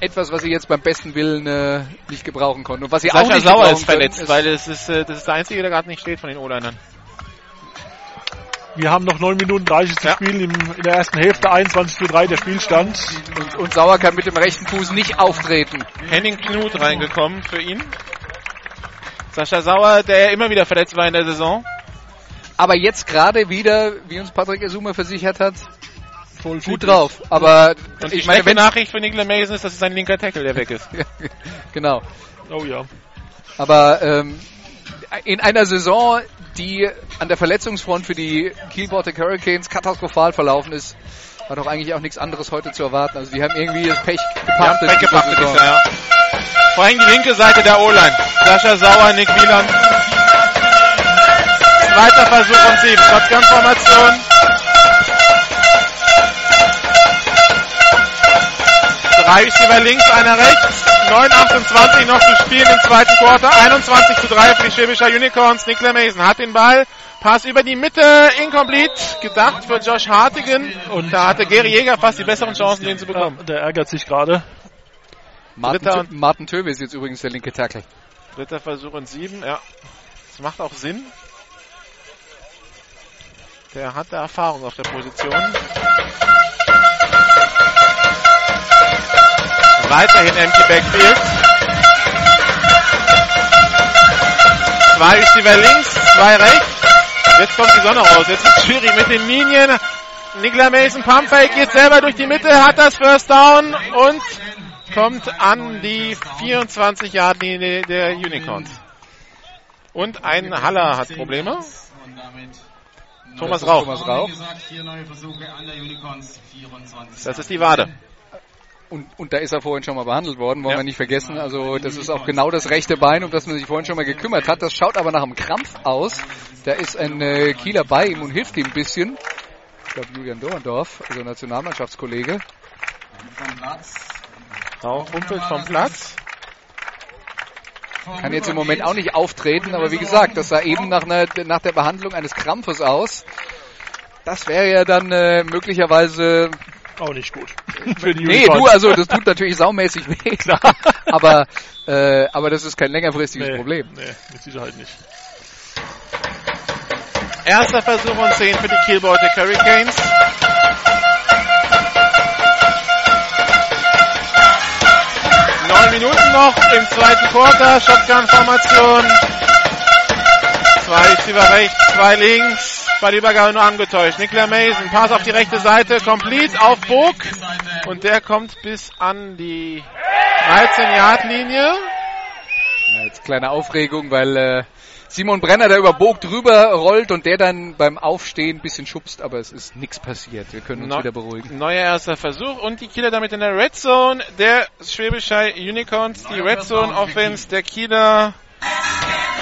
etwas, was sie jetzt beim besten Willen äh, nicht gebrauchen konnten. Und was sie auch Sascha nicht Sauer ist verletzt, können, weil es ist, äh, das ist der Einzige, der gerade nicht steht von den O-Linern. Wir haben noch 9 Minuten 30 zu Ja. spielen im, in der ersten Hälfte, 21 zu 3 der Spielstand. und, und Sauer kann mit dem rechten Fuß nicht auftreten. Henning Knut reingekommen für ihn. Sascha Sauer, der immer wieder verletzt war in der Saison. Aber jetzt gerade wieder, wie uns Patrick Esume versichert hat, Voll gut drauf. Aber Und die ich meine, wenn Nachricht für Nicola Mason ist, dass es sein linker Tackle, der weg ist. genau. Oh ja. Aber ähm, in einer Saison, die an der Verletzungsfront für die Baltic Hurricanes katastrophal verlaufen ist, war doch eigentlich auch nichts anderes heute zu erwarten. Also die haben irgendwie das Pech gepachtet. weggepachtet diese dieses Saison. Jahr, ja. Vor allem die linke Seite der O-Line. Sascha Sauer, Nick Wieland. Zweiter Versuch und sieben. Shotgun-Formation. Drei Receiver links, einer rechts. 9,28 noch zu spielen im zweiten Quarter. 21 zu 3 für die Schwäbischer Unicorns. Nicola Mason hat den Ball. Pass über die Mitte, incomplete, gedacht für Josh Hartigan. Und da hatte Gary Jäger fast die besseren Chancen, den zu bekommen. Der ärgert sich gerade. Martin, Tö- Martin Töwe ist jetzt übrigens der linke Tackle. Dritter Versuch und sieben, ja. Das macht auch Sinn. Der hat da Erfahrung auf der Position. Weiterhin empty Backfield. Zwei Receiver links, zwei rechts. Jetzt kommt die Sonne raus. Jetzt ist es schwierig mit den Linien. Nicola Mason Pumpfake geht selber durch die Mitte, hat das First Down und kommt an die 24-Yard-Linie der Unicorns. Und ein Haller hat Probleme. Und damit Thomas Rauch. Thomas Rauch. 24. Das ist die Wade. Und, und da ist er vorhin schon mal behandelt worden, wollen Ja. wir nicht vergessen. Also das ist auch genau das rechte Bein, um das man sich vorhin schon mal gekümmert hat. Das schaut aber nach einem Krampf aus. Da ist ein äh, Kieler bei ihm und hilft ihm ein bisschen. Ich glaube Julian Dorndorf, also Nationalmannschaftskollege. Rauch rumpelt vom Platz. Kann jetzt im Moment auch nicht auftreten, aber wie gesagt, das sah eben nach, einer, nach der Behandlung eines Krampfes aus. Das wäre ja dann äh, möglicherweise Auch nicht gut. Für die Nee, du, also das tut natürlich saumäßig weh, klar. aber, äh, aber das ist kein längerfristiges nee, Problem. Nee, mit Sicherheit nicht. Erster Versuch und 10 für die Kiel Baltic Hurricanes. Neun Minuten noch im zweiten Quarter. Shotgun-Formation. Zwei Receiver rechts, zwei links. Bei der Übergabe nur angetäuscht. Nicola Mason, Pass auf die rechte Seite, complete auf Bog. Und der kommt bis an die 13-Yard-Linie. Ja, jetzt kleine Aufregung, weil äh, Simon Brenner da über Bog drüber rollt und der dann beim Aufstehen ein bisschen schubst, aber es ist nichts passiert. Wir können uns Neu- wieder beruhigen. Neuer erster Versuch und die Kieler damit in der Red Zone der Schwäbischer Unicorns. Die Red Zone Offense der Kieler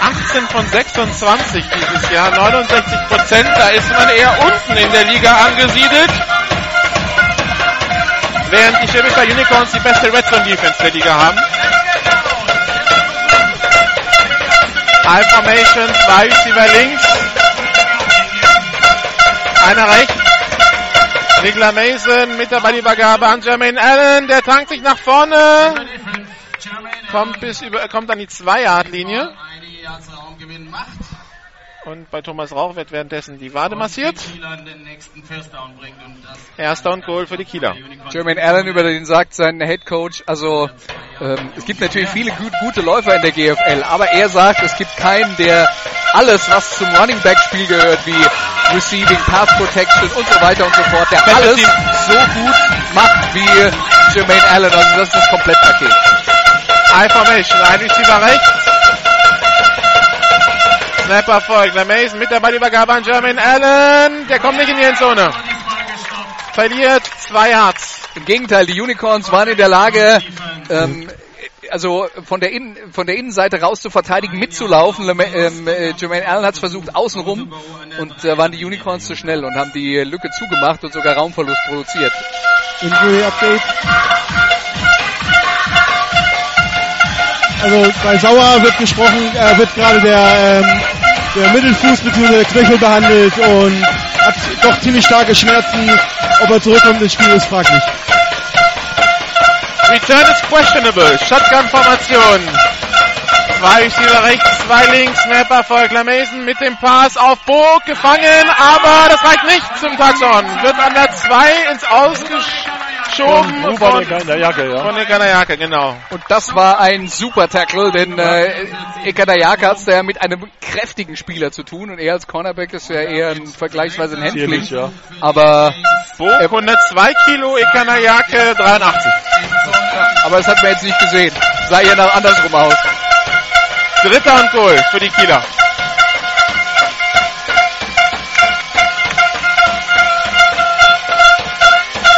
18 von 26 dieses Jahr, 69 Prozent. Da ist man eher unten in der Liga angesiedelt. Während die Schwäbischer Unicorns die beste Red Zone Defense der Liga haben. High Formation, zwei Receiver links. Einer rechts. Nicola Mason mit der Ballübergabe an Jermaine Allen. Der tankt sich nach vorne. Kommt bis über, kommt an die 2-Yard-Linie. Einige Yards Raumgewinn macht. Und bei Thomas Rauch wird währenddessen die Wade massiert. Erster und Goal für die Kieler. Jermaine Allen, über den sagt sein Head Coach, also ähm, es gibt natürlich viele gut, gute Läufer in der GFL, aber er sagt, es gibt keinen, der alles, was zum Running Back Spiel gehört, wie Receiving, Pass Protection und so weiter und so fort, der alles so gut macht wie Jermaine Allen. Also das ist das Komplettpaket. High Formation, ein Receiver rechts. Snapper folgt. La Mason mit der Ballübergabe an Jermaine Allen. Der kommt nicht in die Endzone. Verliert zwei Yards. Im Gegenteil, die Unicorns waren in der Lage, ähm, also von der, Innen, von der Innenseite raus zu verteidigen, mitzulaufen. Lema- Ähm, äh, Jermaine Allen hat es versucht außenrum und da waren die Unicorns zu schnell und haben die Lücke zugemacht und sogar Raumverlust produziert. Injury Update. Also bei Sauer wird gesprochen, äh, wird gerade der, ähm, der Mittelfuß bzw. der Knöchel behandelt und hat doch ziemlich starke Schmerzen. Ob er zurückkommt ins Spiel ist fraglich. Return is questionable. Shotgun-Formation. Zwei Receiver rechts, zwei links. Snapper. La Mason mit dem Pass auf Burg gefangen, aber das reicht nicht zum Touchdown. Wird an der 2 ins Ausgeschoben Ruben von, in der Jacke, ja. von der Ganayake, genau. Und das war ein super Tackle, denn äh, Ekadayaka hat es da ja mit einem kräftigen Spieler zu tun und er als Cornerback ist ja eher ein vergleichsweise ein Händling. Ja. Aber, Burg 102 Kilo, Ikanayake 83. aber das hat man jetzt nicht gesehen. Sah eher nach andersrum aus. Dritter und Goal für die Kieler.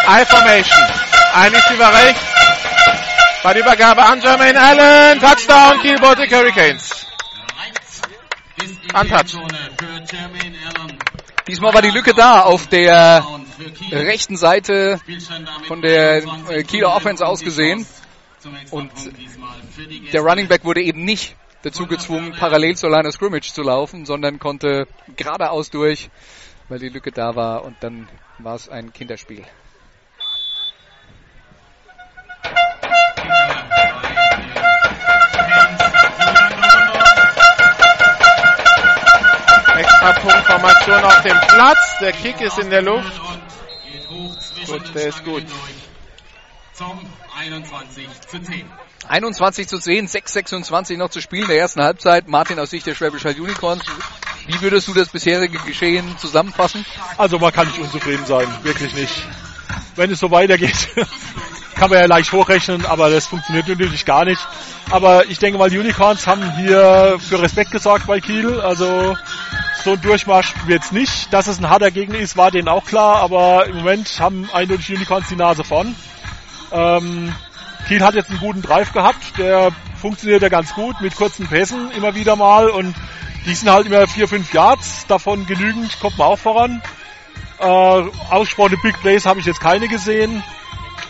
I Formation. Ein Receiver rechts. Bei der Übergabe an Jermaine Allen. Touchdown Kiel Baltic Hurricanes. Untouched. Diesmal war die Lücke da auf der rechten Seite von der äh, Kieler Offense aus gesehen. Und der Running Back wurde eben nicht dazu gezwungen, parallel zur Line of Scrimmage zu laufen, sondern konnte geradeaus durch, weil die Lücke da war und dann war es ein Kinderspiel. Extra Punktformation auf dem Platz. Der Kick ist in der Luft. Gut, der ist gut. Zum 21 zu 10. 21 zu 10, 6,26 noch zu spielen in der ersten Halbzeit. Martin aus Sicht der Schwäbisch Hall Unicorns. Wie würdest du das bisherige Geschehen zusammenfassen? Also man kann nicht unzufrieden sein, wirklich nicht. Wenn es so weitergeht, kann man ja leicht hochrechnen, aber das funktioniert natürlich gar nicht. Aber ich denke mal, die Unicorns haben hier für Respekt gesorgt bei Kiel. Also so ein Durchmarsch wird's nicht. Dass es ein harter Gegner ist, war denen auch klar, aber im Moment haben eindeutig Unicorns die Nase vorn. Ähm, Kiel hat jetzt einen guten Drive gehabt, der funktioniert ja ganz gut mit kurzen Pässen immer wieder mal und die sind halt immer 4, 5 Yards, davon genügend, kommt man auch voran. Äh, ausgesprochene Big Plays habe ich jetzt keine gesehen.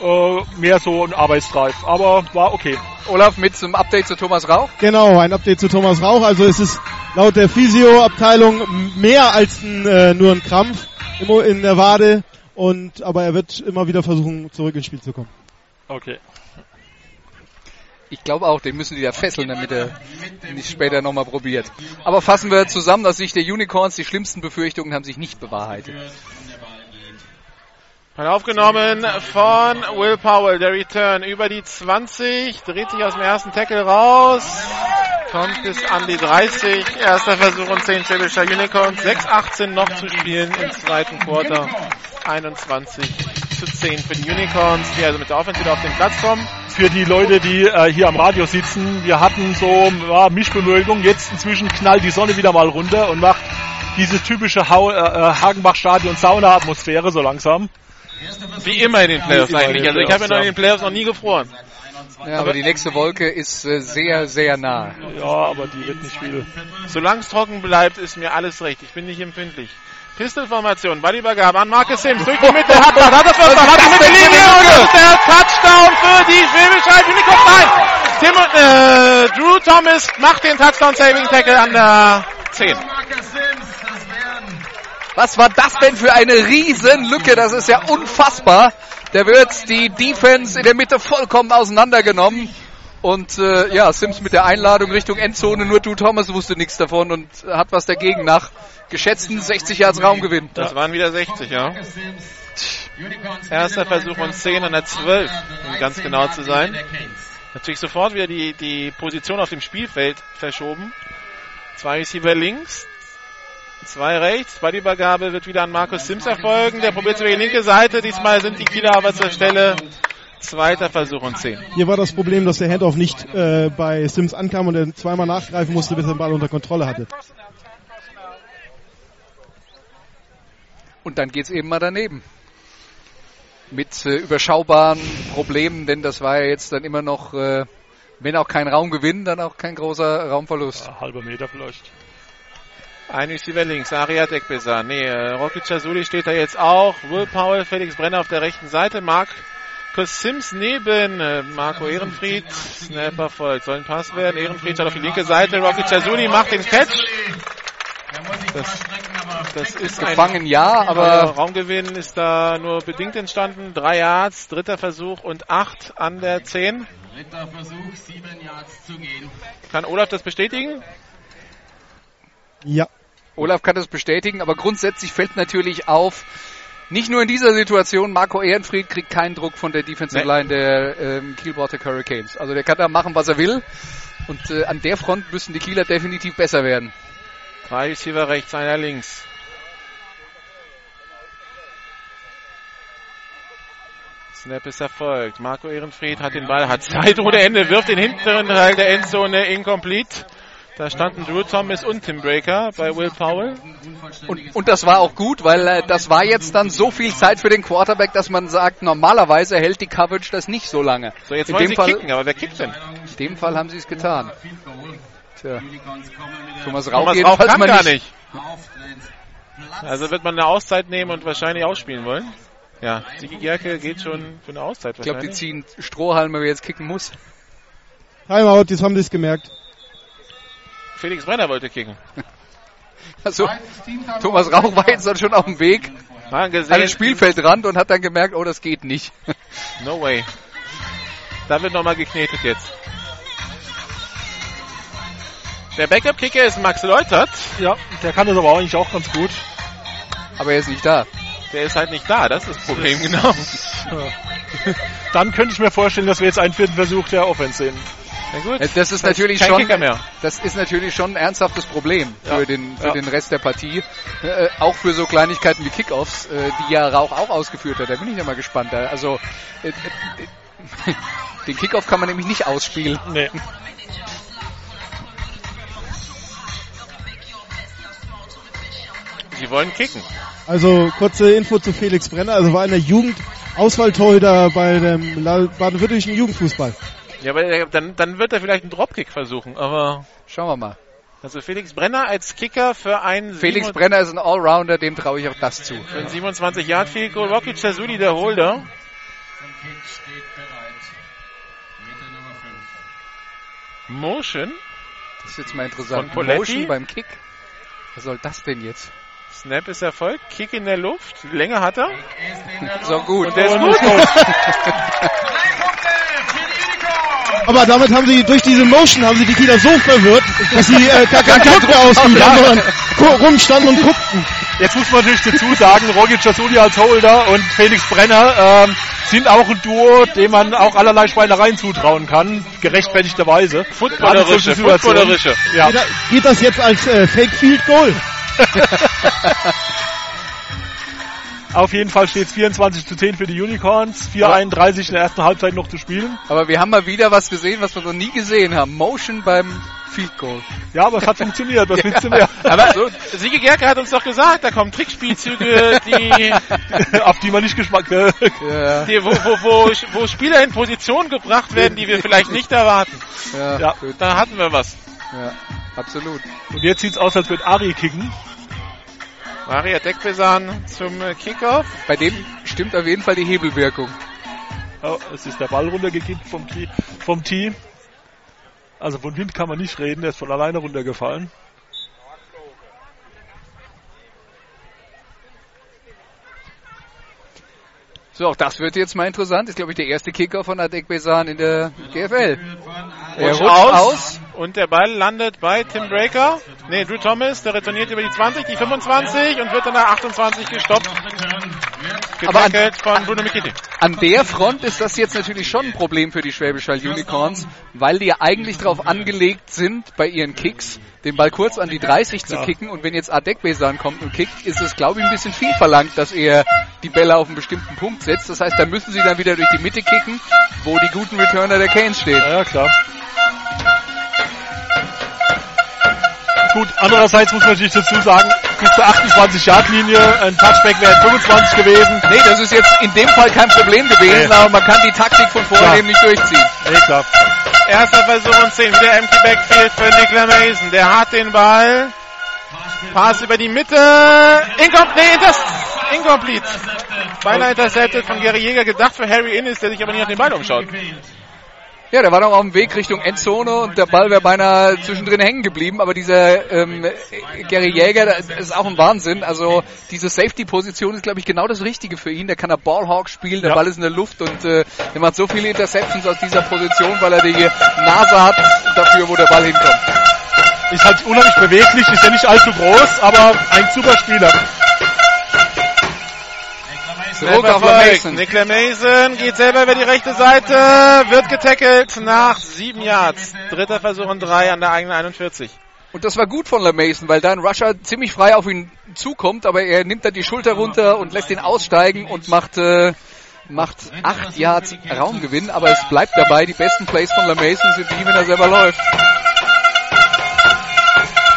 Äh, mehr so ein Arbeitsdrive, aber war okay. Olaf mit zum Update zu Thomas Rauch. Genau, ein Update zu Thomas Rauch. Also es ist laut der Physio-Abteilung mehr als ein, äh, nur ein Krampf in der Wade. Und, aber er wird immer wieder versuchen, zurück ins Spiel zu kommen. Okay. Ich glaube auch, den müssen die da fesseln, damit er nicht später nochmal probiert. Aber fassen wir zusammen, aus Sicht der Unicorns, die schlimmsten Befürchtungen haben sich nicht bewahrheitet. Ball aufgenommen von Will Powell. Der Return über die 20. Dreht sich aus dem ersten Tackle raus. Kommt bis an die 30. Erster Versuch und 10 Schwäbischer Unicorns. 6,18 noch zu spielen im zweiten Quarter. 21 zu 10 für die Unicorns, die also mit der Offense wieder auf den Platz kommen. Für die Leute, die äh, hier am Radio sitzen, wir hatten so ja, Mischbemölkung. Jetzt inzwischen knallt die Sonne wieder mal runter und macht dieses typische Hau äh, Hagenbach-Stadion Sauna-Atmosphäre so langsam. Wie immer in den Playoffs eigentlich. Also ich habe ja noch in den Playoffs, noch nie gefroren. Ja, aber die nächste Wolke ist äh, sehr, sehr nah. Ja, aber die wird nicht viel. Solange es trocken bleibt, ist mir alles recht. Ich bin nicht empfindlich. Pistolformation, Ballübergabe an Marcus Sims durch die Mitte, hat das, hat das, was, hat die Mittellinie und der Touchdown für die Schwäbische Hall Unicorns. Nein! Tim, äh, Drew Thomas macht den Touchdown Saving Tackle an der 10. Marcus Sims, das wären Was war das denn für eine Riesenlücke? Das ist ja unfassbar. Der wird die Defense in der Mitte vollkommen auseinandergenommen. Und äh, ja, Sims mit der Einladung Richtung Endzone, nur du Thomas wusste nichts davon und hat was dagegen nach geschätzten 60 Yards Raumgewinn. Das waren wieder 60, ja. Erster Versuch und 10 an der 12, um ganz 13 genau zu sein. Natürlich sofort wieder die, die Position auf dem Spielfeld verschoben. Zwei Receiver links, zwei rechts. Ballübergabe wird wieder an Markus Sims erfolgen. Der probiert über die linke Seite. Diesmal sind die Kieler aber zur Stelle. Zweiter Versuch und 10. Hier war das Problem, dass der Handoff nicht äh, bei Sims ankam und er zweimal nachgreifen musste, bis er den Ball unter Kontrolle hatte. Und dann geht's eben mal daneben. Mit äh, überschaubaren Problemen, denn das war ja jetzt dann immer noch, äh, wenn auch kein Raumgewinn, dann auch kein großer Raumverlust. Ja, halber Meter vielleicht. Ein Receiver links, Ariat Ekbesa. Nee, äh, Rocky Chazuli steht da jetzt auch. Will Powell, Felix Brenner auf der rechten Seite. Markus Sims neben äh, Marco Ehrenfried. Snapper folgt. Soll ein Pass werden. Ehrenfried schaut auf die linke Seite. Rocky Chazuli macht den Catch. Das- Das ist Gefangen ja, aber Raumgewinn ist da nur bedingt entstanden. Drei Yards, dritter Versuch und acht an der 10. dritter Versuch, sieben Yards zu gehen. Kann Olaf das bestätigen? Ja. Olaf kann das bestätigen, aber grundsätzlich fällt natürlich auf, nicht nur in dieser Situation, Marco Ehrenfried kriegt keinen Druck von der Defensive Nee. Line der ähm, Kiel Baltic Hurricanes. Also der kann da machen, was er will. Und äh, an der Front müssen die Kieler definitiv besser werden. Drei Receiver rechts, einer links. Snap ist erfolgt. Marco Ehrenfried hat den Ball, hat Zeit ohne Ende, wirft den hinteren Teil der Endzone incomplete. Da standen Drew Thomas und Tim Breaker bei Will Powell. Und, und das war auch gut, weil äh, das war jetzt dann so viel Zeit für den Quarterback, dass man sagt, normalerweise hält die Coverage das nicht so lange. So, jetzt in wollen dem sie Fall, kicken, aber wer kickt denn? in dem Fall haben sie es getan. Tja, Thomas Rauch Thomas Rauch kann mal gar nicht. Also wird man eine Auszeit nehmen und wahrscheinlich ausspielen wollen. Ja, Sigi Gerke geht schon für eine Auszeit Ich glaube, die wahrscheinlich. ziehen Strohhalme, wer jetzt kicken muss. Timeout, jetzt haben sie es gemerkt. Felix Brenner wollte kicken. Also, Thomas Rauch war jetzt dann schon auf dem Weg an den Spielfeldrand und hat dann gemerkt, oh, das geht nicht. No way. Da wird nochmal geknetet jetzt. Der Backup-Kicker ist Max Leutert. Ja, der kann das aber eigentlich auch ganz gut. Aber er ist nicht da. Der ist halt nicht da, das ist das Problem, genau. Dann könnte ich mir vorstellen, dass wir jetzt einen vierten Versuch der Offense sehen. Na gut. Äh, Das ist natürlich kein schon, Kicker mehr. das ist natürlich schon ein ernsthaftes Problem für Ja. den für Ja. den Rest der Partie. Äh, auch für so Kleinigkeiten wie Kickoffs, äh, die ja Rauch auch ausgeführt hat. Da bin ich ja mal gespannt. Also äh, äh, den Kickoff kann man nämlich nicht ausspielen. Nee. Die wollen kicken. Also kurze Info zu Felix Brenner. Also war in der Jugend Auswahltorhüter bei dem baden-württembergischen Jugendfußball. Ja, aber er- dann, dann wird er vielleicht einen Dropkick versuchen, aber Schauen wir mal. also Felix Brenner als Kicker für einen Felix 27 Brenner ist ein Allrounder, dem traue ich auch das zu. für einen 27 Yard Field Goal. Rocky Chazuli, der Holder. Zum Kick steht bereit. Meter Nummer 5. Motion. Das ist jetzt mal interessant. Motion beim Kick. Was soll das denn jetzt? Snap ist erfolgt. Kick in der Luft. Länge hat er. So gut. Und der ist gut. Drei Punkte für die Unicorns. Aber damit haben sie durch diese Motion haben sie die Kieler so verwirrt, dass sie äh, gar keinen Druck mehr ausgeübt haben, sondern rumstanden und guckten. Jetzt muss man natürlich dazu sagen, Rogi Chasuli als Holder und Felix Brenner ähm, sind auch ein Duo, dem man auch allerlei Schweinereien zutrauen kann, gerechtfertigterweise. Footballerische, footballerische. Ja. Geht das jetzt als äh, Fake Field Goal? Auf jeden Fall steht es 24 zu 10 für die Unicorns, 4,31 in der ersten Halbzeit noch zu spielen. Aber wir haben mal wieder was gesehen, was wir noch nie gesehen haben. Motion beim Field Goal. Ja, aber es hat funktioniert, was willst du mehr? Aber Siege Gerke hat uns doch gesagt, da kommen Trickspielzüge, die, Auf die man nicht Geschmack... Äh, Ja, die wo, wo, wo, wo Spieler in Position gebracht werden, die wir vielleicht nicht erwarten. ja, Ja. Da hatten wir was. ja, absolut. und jetzt sieht's aus, als würde Ari kicken. Maria Deckbesan zum äh, Kickoff. Bei dem stimmt auf jeden Fall die Hebelwirkung. Oh, es ist der Ball runtergekippt vom Tee. Vom Tee. Also von Wind kann man nicht reden, der ist von alleine runtergefallen. So, auch das wird jetzt mal interessant. Ist, glaube ich, der erste Kicker von Adek Besan in der GFL. Er Rutscht aus. Und der Ball landet bei Tim Breaker. Nee, Drew Thomas, der retourniert über die 20, die 25 und wird dann nach 28 gestoppt. Getackelt von Bruno Mikiti. An der Front ist das jetzt natürlich schon ein Problem für die Schwäbisch Hall Unicorns, weil die ja eigentlich darauf angelegt sind, bei ihren Kicks den Ball kurz an die 30 zu kicken und wenn jetzt Adek Besan kommt und kickt, ist es glaube ich ein bisschen viel verlangt, dass er die Bälle auf einen bestimmten Punkt setzt. Das heißt, da müssen sie dann wieder durch die Mitte kicken, wo die guten Returner der Canes stehen. Ja, ja, klar. Gut, andererseits muss man natürlich dazu sagen, bis zur 28-Yard-Linie, ein Touchback wäre 25 gewesen. Nee, das ist jetzt in dem Fall kein Problem gewesen, Nee. aber man kann die Taktik von vorher eben nicht durchziehen. Nee, klar. Erster Versuch und 10. Wieder Empty Backfield für Nicola Mason. Der hat den Ball. Pass über die Mitte. Incom nee, das incomplete. Beinahe intercepted von Gary Jäger. Gedacht für Harry Innes, der sich aber nicht auf den Ball umschaut. Ja, der war noch auf dem Weg Richtung Endzone und der Ball wäre beinahe zwischendrin hängen geblieben, aber dieser ähm, Gary Jäger, das ist auch ein Wahnsinn. Also diese Safety-Position ist, glaube ich, genau das Richtige für ihn. Der kann er Ballhawk spielen, der Ja. Ball ist in der Luft und äh, der macht so viele Interceptions aus dieser Position, weil er die Nase hat dafür, wo der Ball hinkommt. Ist halt unheimlich beweglich, ist ja nicht allzu groß, aber ein super Spieler. Zurück auf. Mason. Nicola Mason geht selber über die rechte Seite, wird getackelt nach sieben Yards. Dritter Versuch und drei an der eigenen 41. Und das war gut von LeMason, weil da ein Rusher ziemlich frei auf ihn zukommt, aber er nimmt dann die Schulter runter und lässt ihn aussteigen und macht, äh, macht acht Yards Raumgewinn, aber es bleibt dabei, die besten Plays von LeMason sind die, wenn er selber läuft.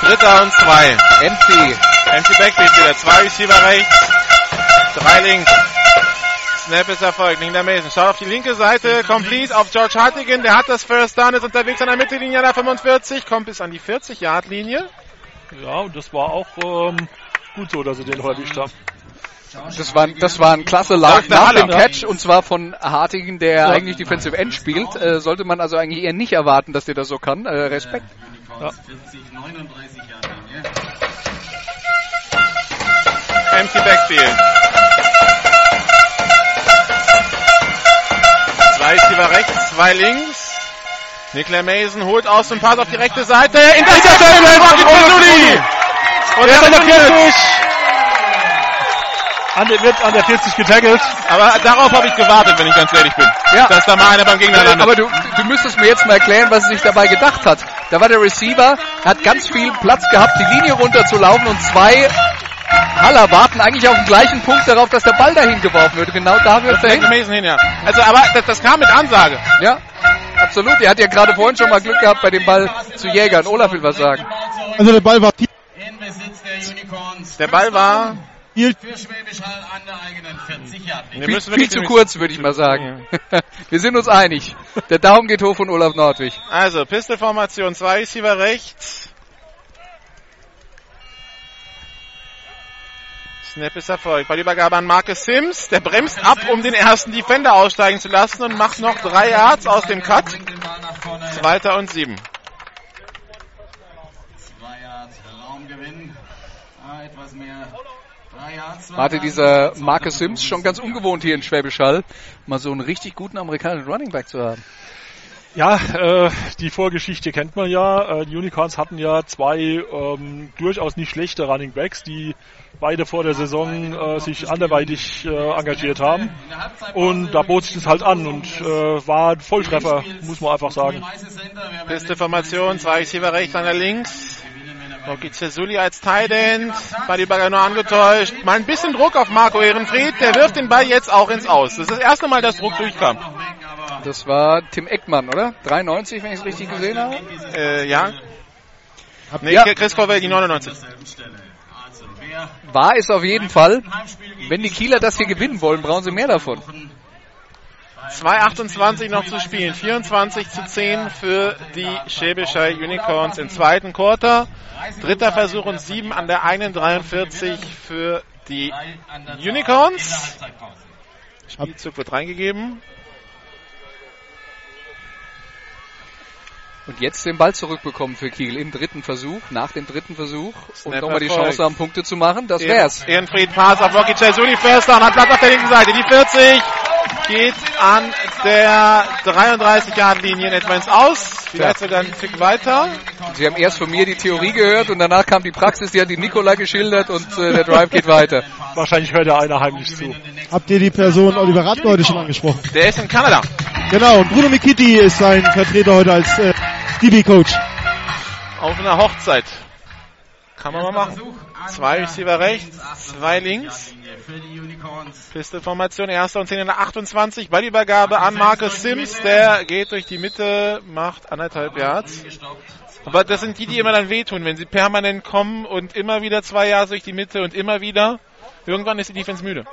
Dritter und zwei. MC. Empty Backfield wieder. Zwei Receiver rechts, drei links. Snap ist erfolgt. Nicola Mason schaut auf die linke Seite, complete auf George Hartigan. Der hat das First Down, ist unterwegs an der Mittellinie der 45, kommt bis an die 40-Yard-Linie. Ja, und das war auch ähm, gut so, dass sie den noch erwischt haben. Das war, das war ein klasse Lauf nach dem Catch und zwar von Hartigen, der Ja. eigentlich Defensive End spielt. Äh, sollte man also eigentlich eher nicht erwarten, dass der das so kann. Äh, Respekt. Ja. 40, 39 Jahre Linie. Empty Backfield. Receiver rechts, zwei links. Nicola Mason holt aus dem Pass auf die rechte Seite. Interception von Rocky Trezuli. Und er ist An der, wird an der 40 getaggelt. Aber darauf habe ich gewartet, wenn ich ganz ehrlich bin. Ja. Dass da mal einer beim Gegner landet. Aber du, du müsstest mir jetzt mal erklären, was er sich dabei gedacht hat. Da war der Receiver, hat ganz viel Platz gehabt, die Linie runterzulaufen und zwei Haller warten eigentlich auf den gleichen Punkt darauf, dass der Ball dahin geworfen wird. Genau da wird er hin. Hin, ja. Also, aber das, das kam mit Ansage. Ja, absolut. Er hat ja gerade vorhin schon mal Glück gehabt bei dem Ball zu Jägern. Olaf will was sagen. Also der Ball war Besitz der Unicorns. Der Ball war, viel Für Schwäbisch Hall an der eigenen 40 Yard wir Viel, viel zu kurz, würde ich mal sagen. Wir sind uns einig. Der Daumen geht hoch von Olaf Nordwig. Also, Pistolformation, zwei Receiver rechts. Snap ist erfolgt. Ballübergabe an Marcus Sims. Der bremst ab, um den ersten Defender aussteigen zu lassen und macht noch drei Yards aus dem Cut. Zweiter und sieben. Ah, Warte, dieser Marcus Sims schon ganz ungewohnt hier in Schwäbisch Hall, mal so einen richtig guten amerikanischen Running Back zu haben. Ja, äh, die Vorgeschichte kennt man ja. Äh, die Unicorns hatten ja zwei ähm, durchaus nicht schlechte Running Backs, die beide vor der Saison äh, sich anderweitig äh, engagiert haben. Und da bot sich das halt an und äh, war ein Volltreffer, muss man einfach sagen. Haben Pistolformation, zwei Receiver rechts, einer links. Rocky Cesuli als Tight End. Ballübergabe nur angetäuscht. Mal ein bisschen Druck auf Marco Ehrenfried. Der wirft den Ball jetzt auch ins Aus. Das ist das erste Mal, dass Druck durchkam. Das war Tim Eckmann, oder? 93, wenn ich es richtig gesehen habe. Äh, ja. Nee, Ja. Chris Corwell, die 99. derselben Stelle. Also, wer War es auf jeden Fall. Wenn die Kieler das hier gewinnen wollen, brauchen sie mehr davon. 2,28 noch zu spielen. 24 zu 10 für die Schäbischer Unicorns im zweiten Quarter. Dritter Versuch und 7 an der 1,43 für die Unicorns. Spielzug wird reingegeben. Und jetzt den Ball zurückbekommen für Kiel im dritten Versuch, nach dem dritten Versuch. Und Snap nochmal die. Chance haben, Punkte zu machen. Das wär's. Ehrenfried Pass auf Rocky Cesuli First Down, hat Platz auf der linken Seite. Die 40 geht an der 33 Yard Linie in etwa ins Aus. Vielleicht sogar ein Tick weiter. Sie haben erst von mir die Theorie gehört und danach kam die Praxis, die hat die Nikola geschildert und äh, der Drive geht weiter. Wahrscheinlich hört ja einer heimlich zu. Habt ihr die Person Oliver Radke heute schon angesprochen? Der ist in Kanada. Genau, und Bruno Mikitti ist sein Vertreter heute als äh, DB-Coach. Auf einer Hochzeit. Kann man mal machen. Zwei Receiver rechts, zwei links. Pistolformation, erster und 10 in der 28. Ballübergabe an Marcus Sims. Der geht durch die Mitte, macht anderthalb Yards. Aber das sind die, die immer dann wehtun, wenn sie permanent kommen und immer wieder zwei Yards durch die Mitte und immer wieder. Irgendwann ist die Defense müde.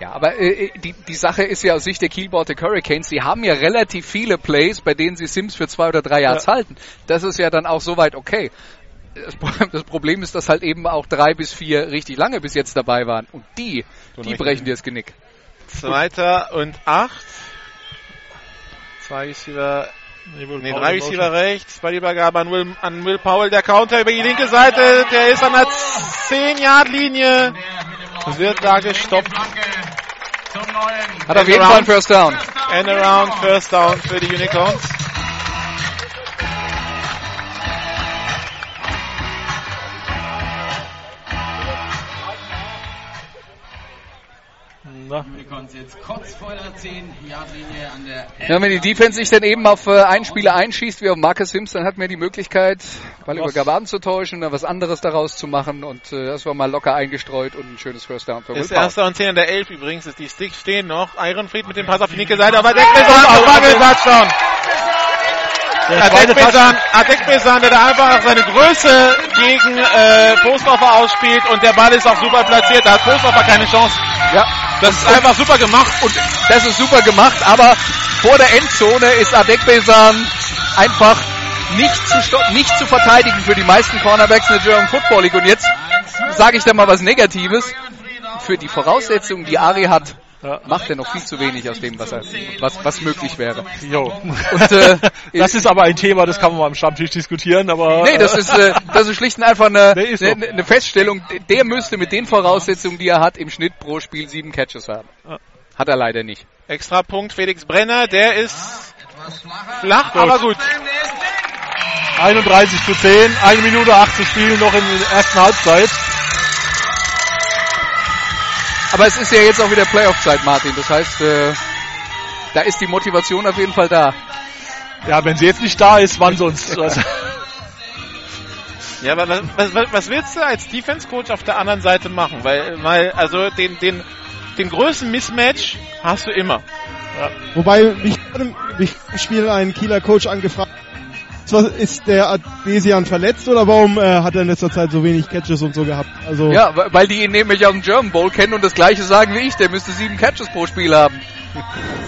Ja, aber äh, die, die Sache ist ja aus Sicht der Kiel Baltic Hurricanes, sie haben ja relativ viele Plays, bei denen sie Sims für zwei oder drei Yards halten. Das ist ja dann auch soweit okay. Das Pro- Das Problem ist, dass halt eben auch drei bis vier richtig lange bis jetzt dabei waren. Und die, die richtig. brechen dir das Genick. Zweiter und acht. Zwei Receiver, nee, drei Receiver rechts. Ballübergabe an Will, an Will Powell. Der Counter über die linke Seite. Der ist an der 10-Yard-Linie. Wird da gestoppt. Zum neuen. Hat auf jeden Fall einen First Down. End around, first down für die Unicorns. Der Ja, wenn die Defense sich dann eben auf äh, einen Spieler einschießt, wie auf Marcus Sims, dann hat man die Möglichkeit, Ball über Gaban zu täuschen, dann was anderes daraus zu machen und äh, das war mal locker eingestreut und ein schönes First Down für Powell. erster und 10 an der 11 übrigens. Ist die Sticks stehen noch. Ironfried mit dem Pass auf die linke Seite, aber Fangel Touchdown. Adekbesan, Adekbesan, der da einfach seine Größe gegen äh, Postoffer ausspielt und der Ball ist auch super platziert. Da hat Postoffer keine Chance. Ja, Das ist einfach super gemacht. und das ist super gemacht, aber vor der Endzone ist Adekbesan einfach nicht zu, nicht zu verteidigen für die meisten Cornerbacks in der German Football League. Und jetzt sage ich da mal was Negatives. Für die Voraussetzungen, die Ari hat, macht er noch viel zu wenig aus dem, was, er, was, was möglich wäre. Jo. Und, äh, das ist aber ein Thema, das kann man mal am Stammtisch diskutieren, aber. Nee, das ist, äh, das ist schlicht und einfach eine, Nee, so. eine, eine Feststellung. Der müsste mit den Voraussetzungen, die er hat, im Schnitt pro Spiel sieben Catches haben. Hat er leider nicht. Extra Punkt Felix Brenner, der ist flach, aber gut. 31 zu 10, eine Minute 8 zu spielen, noch in der ersten Halbzeit. Aber es ist ja jetzt auch wieder Playoff-Zeit, Martin. Das heißt, äh, da ist die Motivation auf jeden Fall da. Ja, wenn sie jetzt nicht da ist, wann sonst? Ja, aber was, was, was- willst du als Defense-Coach auf der anderen Seite machen? Weil, weil also den, den, den größten Mismatch hast du immer. Wobei mich gerade mich im Spiel ein Kieler Coach angefragt zwar ist der Adesian verletzt oder warum äh, hat er in letzter Zeit so wenig Catches und so gehabt? Also Ja, weil die ihn nämlich aus dem German Bowl kennen und das gleiche sagen wie ich. Der müsste sieben Catches pro Spiel haben.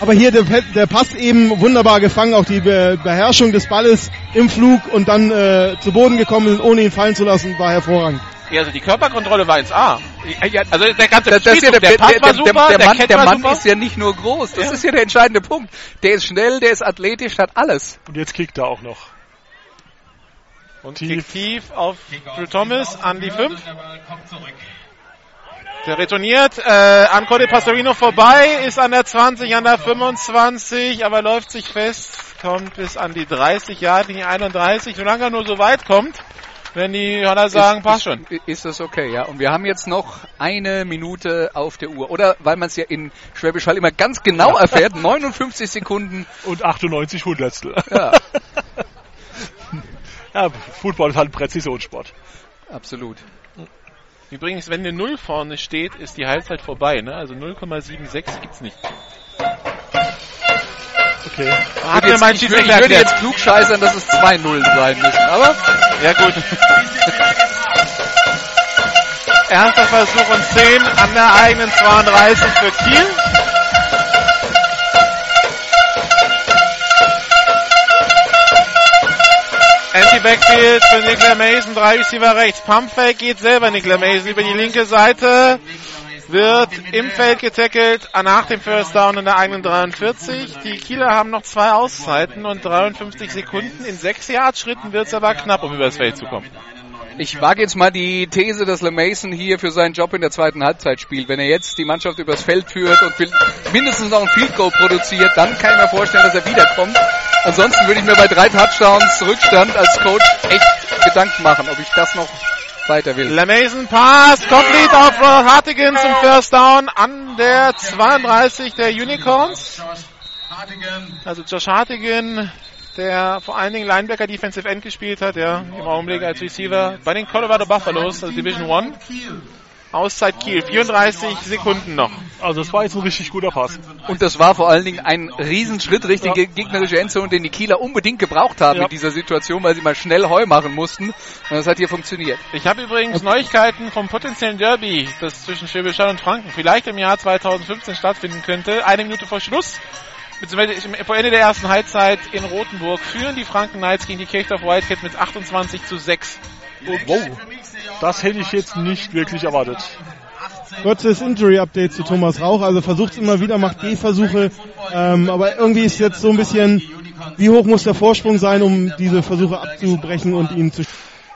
aber hier der, der Pass eben wunderbar gefangen, auch die Be Beherrschung des Balles im Flug und dann äh, zu Boden gekommen, ohne ihn fallen zu lassen, war hervorragend. Ja, also die Körperkontrolle war 1A. Ja, Also der ganze Das, das ist ja Spielzug, der, der Pass der, war der, super, der, der, Mann, der Mann super. ist ja nicht nur groß. Das Ja. ist ja der entscheidende Punkt. Der ist schnell, der ist athletisch, hat alles. und jetzt kickt er auch noch. Und Tief. tief, tief auf Drew Thomas an die 5. Der retourniert äh, an Cody Pastorino vorbei, ist an der 20, an der 25, aber läuft sich fest, kommt bis an die 30 Jahre, die 31, solange er nur so weit kommt, wenn die Honor sagen, ist, passt schon. Ist, ist das okay, ja. Und wir haben jetzt noch eine Minute auf der Uhr. Oder, weil man es ja in Schwäbisch Hall immer ganz genau erfährt, 59 Sekunden. Und 98 Hundertstel. Ja, Ja, Football ist halt ein Präzisionssport. absolut. Übrigens, wenn eine 0 vorne steht, ist die Halbzeit vorbei, ne? Also 0,76 gibt's nicht. Okay. Hat mir mein ich, würde, ich Schiedsrichter würde erklärt. jetzt klug scheißern, dass es zwei Nullen sein müssen. Aber Ja gut. Erster Versuch und 10 an der eigenen 32 für Kiel. Anti-Backfield für Nicola Mason, drei Receiver rechts. Pumpfake geht selber Nicola Mason über die linke Seite. Wird im Feld getackelt nach dem First Down in der eigenen 43. Die Kieler haben noch zwei Auszeiten und 53 Sekunden. In sechs Yard-Schritten wird es aber knapp, um übers Feld zu kommen. ich wage jetzt mal die These, dass LeMason hier für seinen Job in der zweiten Halbzeit spielt. Wenn er jetzt die Mannschaft übers Feld führt und mindestens noch ein Field Goal produziert, dann kann ich mir vorstellen, dass er wiederkommt. Ansonsten würde ich mir bei drei Touchdowns Rückstand als Coach echt Gedanken machen, ob ich das noch weiter will. LeMason Pass, complete auf Hartigan zum First Down an der 32 der Unicorns. Also Josh Hartigan, der vor allen Dingen Linebacker Defensive End gespielt hat, ja, im Augenblick als Receiver bei den Colorado Buffaloes, also Division 1. Auszeit Kiel, 34 Sekunden noch. Also das war jetzt ein richtig guter Pass. Und das war vor allen Dingen ein Riesenschritt Richtung Ja. gegnerische Endzone, den die Kieler unbedingt gebraucht haben Ja. in dieser Situation, weil sie mal schnell Heu machen mussten. Und das hat hier funktioniert. Ich habe übrigens Neuigkeiten vom potenziellen Derby, das zwischen Schwäbisch Hall und Franken vielleicht im Jahr 2015 stattfinden könnte. Eine Minute vor Schluss, beziehungsweise vor Ende der ersten Halbzeit in Rothenburg führen die Franken Knights gegen die Kirchdorf Wildcat mit 28 zu 6. Wow. Das hätte ich jetzt nicht wirklich erwartet. Kurzes Injury-Update zu Thomas Rauch. Also versucht es immer wieder, macht Gehversuche. Ähm, aber irgendwie ist jetzt so ein bisschen, wie hoch muss der Vorsprung sein, um diese Versuche abzubrechen und ihn zu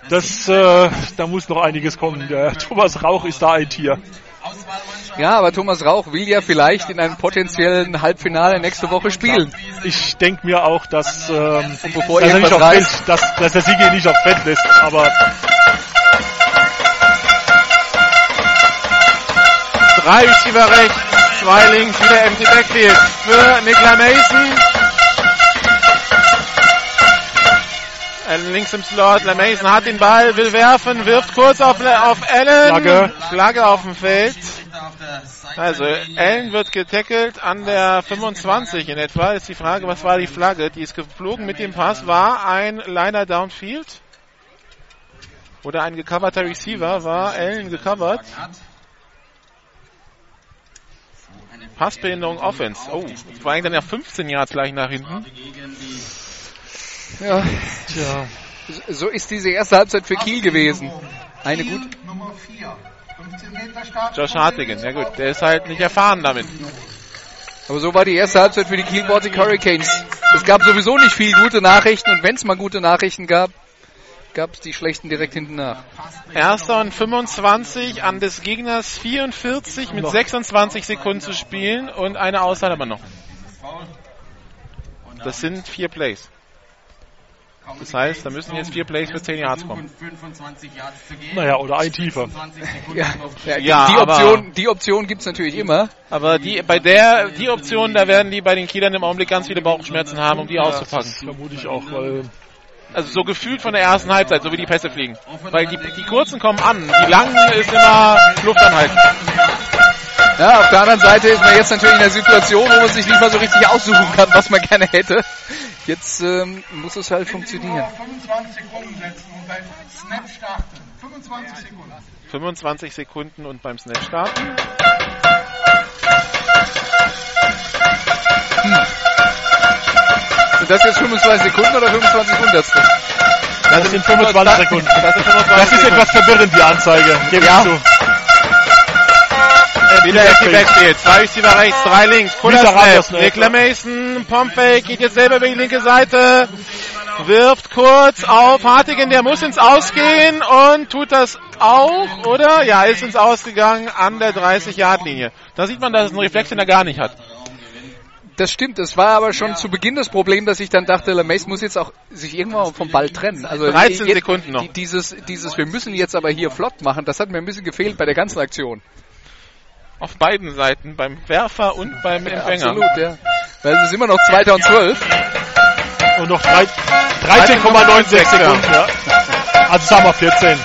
Das, äh, da muss noch einiges kommen. Der Thomas Rauch ist da ein Tier. Ja, aber Thomas Rauch will ja vielleicht in einem potenziellen Halbfinale nächste Woche spielen. Ich denke mir auch, dass, ähm, Und bevor dass, er nicht aufs Feld, dass, dass der Sigi ihn nicht aufs Feld lässt. Aber Drei Receiver rechts, zwei links, wieder empty Backfield für Nicola Mason. Allen links im Slot, La Mason hat den Ball, will werfen, wirft kurz auf, auf Allen. Flagge. Flagge auf dem Feld. Also, Allen wird getackelt an der 25 in etwa. Ist die Frage, was war die Flagge? Die ist geflogen mit dem Pass. War ein Liner Downfield? Oder ein gecoverter Receiver? War Allen gecovert? Passbehinderung Offense. Oh, das war eigentlich dann ja 15 Yards gleich nach hinten. ja, tja, so ist diese erste Halbzeit für Kiel gewesen. Eine gut. Nummer 4. 15 Meter Start. Josh Hartigan, ja gut, der ist halt nicht erfahren damit. Aber so war die erste Halbzeit für die Kiel Baltic Hurricanes. Es gab sowieso nicht viel gute Nachrichten und wenn es mal gute Nachrichten gab, gab es die schlechten direkt hinten nach. Erster und 25 an des Gegners 44 mit 26 Sekunden zu spielen und eine Auszeit aber noch. Das sind vier Plays. Das heißt, da müssen jetzt vier Plays für 10 Yards kommen. 25 Yards zu gehen. Naja, oder ein tiefer. 20 Sekunden Ja, ja, Ja, die, aber- Option, die Option gibt's natürlich immer. Aber die, bei der, die Option, da werden die bei den Kielern im Augenblick ganz viele Bauchschmerzen haben, um die auszupacken. Vermute ich auch, weil Also so gefühlt von der ersten Halbzeit, so wie die Pässe fliegen. Weil die, die kurzen kommen an, die langen ist immer Luft anhalten. Ja, auf der anderen Seite ist man jetzt natürlich in der Situation, wo man sich nicht mal so richtig aussuchen kann, was man gerne hätte. Jetzt ähm, muss es halt funktionieren. 25 Sekunden setzen und beim Snap starten. 25 Sekunden. 25 Sekunden und beim Snap starten. Sind das jetzt 25 Sekunden oder 25 Hundertstel? das sind 25 Sekunden. Das sind 25 Das ist Sekunden. etwas verwirrend, die Anzeige. Gebe Ja. ich zu. Wieder Empty Backfield. Zwei Receiver rechts, drei links. Fuller Snap. Nicola Mason, Pompey geht jetzt selber über die linke Seite. Wirft kurz auf Hartigen, der muss ins Ausgehen und tut das auch, oder? Ja, ist ins Ausgegangen an der 30-Yard-Linie. Da sieht man, dass es einen Reflex, den er gar nicht hat. Das stimmt, es war aber schon zu Beginn das Problem, dass ich dann dachte, LeMace muss jetzt auch sich irgendwann vom Ball trennen. Also 13 jetzt- Sekunden noch. die- Dieses, dieses, wir müssen jetzt aber hier flott machen, das hat mir ein bisschen gefehlt bei der ganzen Aktion. Auf beiden Seiten, beim Werfer und beim Ja, Empfänger. absolut, ja. Weil es ist immer noch 2012. Und noch drei- 13,96 Sekunden. Ja. Also sagen wir 14.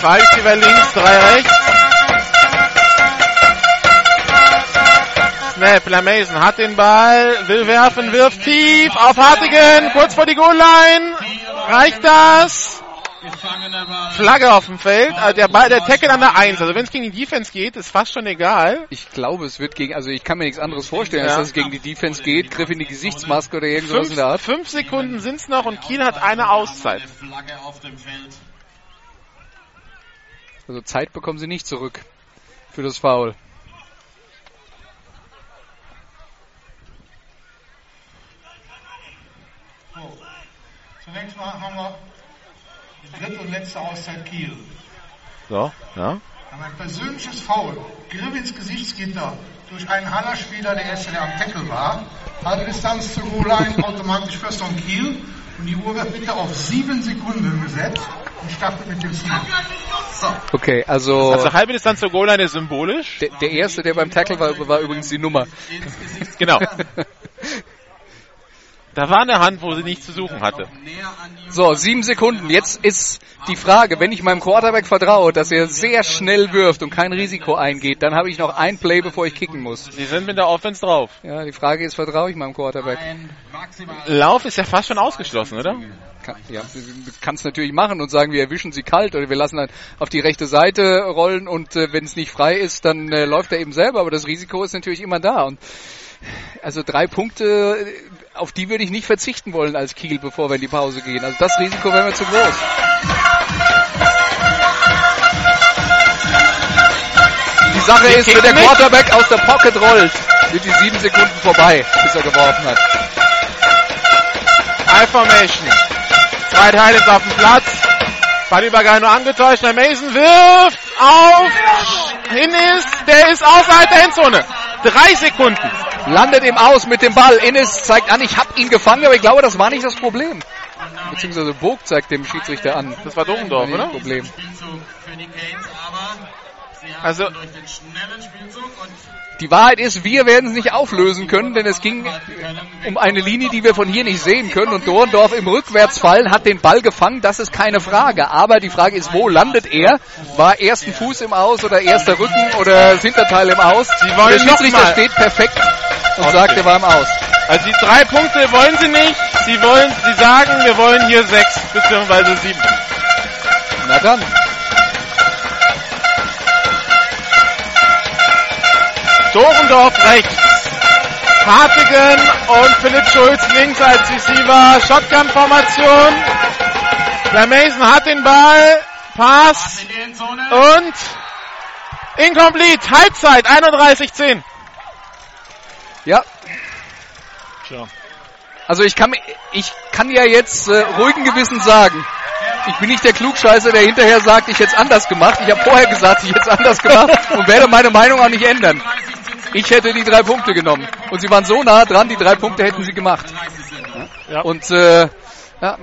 Zwei Receiver links, drei rechts. Snap, LaMason hat den Ball, will werfen, wirft tief auf Hartigen, kurz vor die Goal-Line. Reicht das? Flagge auf dem Feld, also der Ball, der Tackle an der 1. Also wenn es gegen die Defense geht, ist fast schon egal. Ich glaube, es wird gegen, also ich kann mir nichts anderes vorstellen, Ja. als dass es gegen die Defense geht, Griff in die Gesichtsmaske oder irgendwas Fünf, in der Art. fünf Sekunden sind's noch und Kiel hat eine Auszeit. Also Zeit bekommen sie nicht zurück für das Foul. Zunächst mal haben wir die dritte und letzte Auszeit Kiel. So, ja. Haben ein persönliches Foul. Griff ins Gesichtsgitter durch einen Haller-Spieler, der erste, der am Tackle war. Halbe Distanz zur Goal-Line, automatisch First on Kiel. Und die Uhr wird bitte auf sieben Sekunden gesetzt und startet mit dem Snap. Okay, also, Also halbe Distanz zur Goal-Line ist symbolisch. der, der erste, der beim Tackle war, war übrigens die Nummer. Genau. Da war eine Hand, wo sie nichts zu suchen hatte. So, sieben Sekunden. Jetzt ist die Frage, wenn ich meinem Quarterback vertraue, dass er sehr schnell wirft und kein Risiko eingeht, dann habe ich noch ein Play, bevor ich kicken muss. Sie sind mit der Offense drauf. Ja, die Frage ist, vertraue ich meinem Quarterback? Lauf ist ja fast schon ausgeschlossen, oder? Ja, kannst natürlich machen und sagen, wir erwischen sie kalt oder wir lassen dann auf die rechte Seite rollen und äh, wenn es nicht frei ist, dann äh, läuft er eben selber, aber das Risiko ist natürlich immer da und also drei Punkte, auf die würde ich nicht verzichten wollen als Kiel, bevor wir in die Pause gehen. Also das Risiko wäre mir zu groß. Die Sache ist, wenn der. Quarterback aus der Pocket rollt, sind die sieben Sekunden vorbei, bis er geworfen hat. I-Formation. Zwei Teile auf dem Platz. Ballübergang nur angetäuscht. Der Mason wirft auf. Hin ist. Der ist außerhalb der Endzone. Drei Sekunden. landet im Aus mit dem Ball. Innes zeigt an, ich habe ihn gefangen, aber ich glaube, das war nicht das Problem. Beziehungsweise Vogt zeigt dem Schiedsrichter an. Das war Dummendorf, Nicht oder? das Problem. Also- durch den schnellen Spielzug und Die Wahrheit ist, wir werden es nicht auflösen können, denn es ging um eine Linie, die wir von hier nicht sehen können. Und Dorndorf im Rückwärtsfallen hat den Ball gefangen, das ist keine Frage. Aber die Frage ist, wo landet er? War ersten Fuß im Aus oder erster Rücken oder das Hinterteil im Aus? Sie wollen Der Schiedsrichter steht perfekt und sagt, er war im Aus. Also die drei Punkte wollen sie nicht. Sie wollen, sie sagen, wir wollen hier sechs beziehungsweise sieben. Na dann. Dorendorf rechts. Hartigen und Philipp Schulz links als Receiver. Shotgun-Formation. Der Mason hat den Ball. Pass. Und incomplete. Halbzeit 31-10. Ja, Tja. also ich kann, ich kann ja jetzt äh, ruhigen Gewissen sagen, ich bin nicht der Klugscheißer, der hinterher sagt, ich hätte es anders gemacht. Ich habe vorher gesagt, ich hätte es anders gemacht und werde meine Meinung auch nicht ändern. Ich hätte die drei Punkte genommen. Und sie waren so nah dran, die drei Punkte hätten sie gemacht. Ja. Und äh, ja,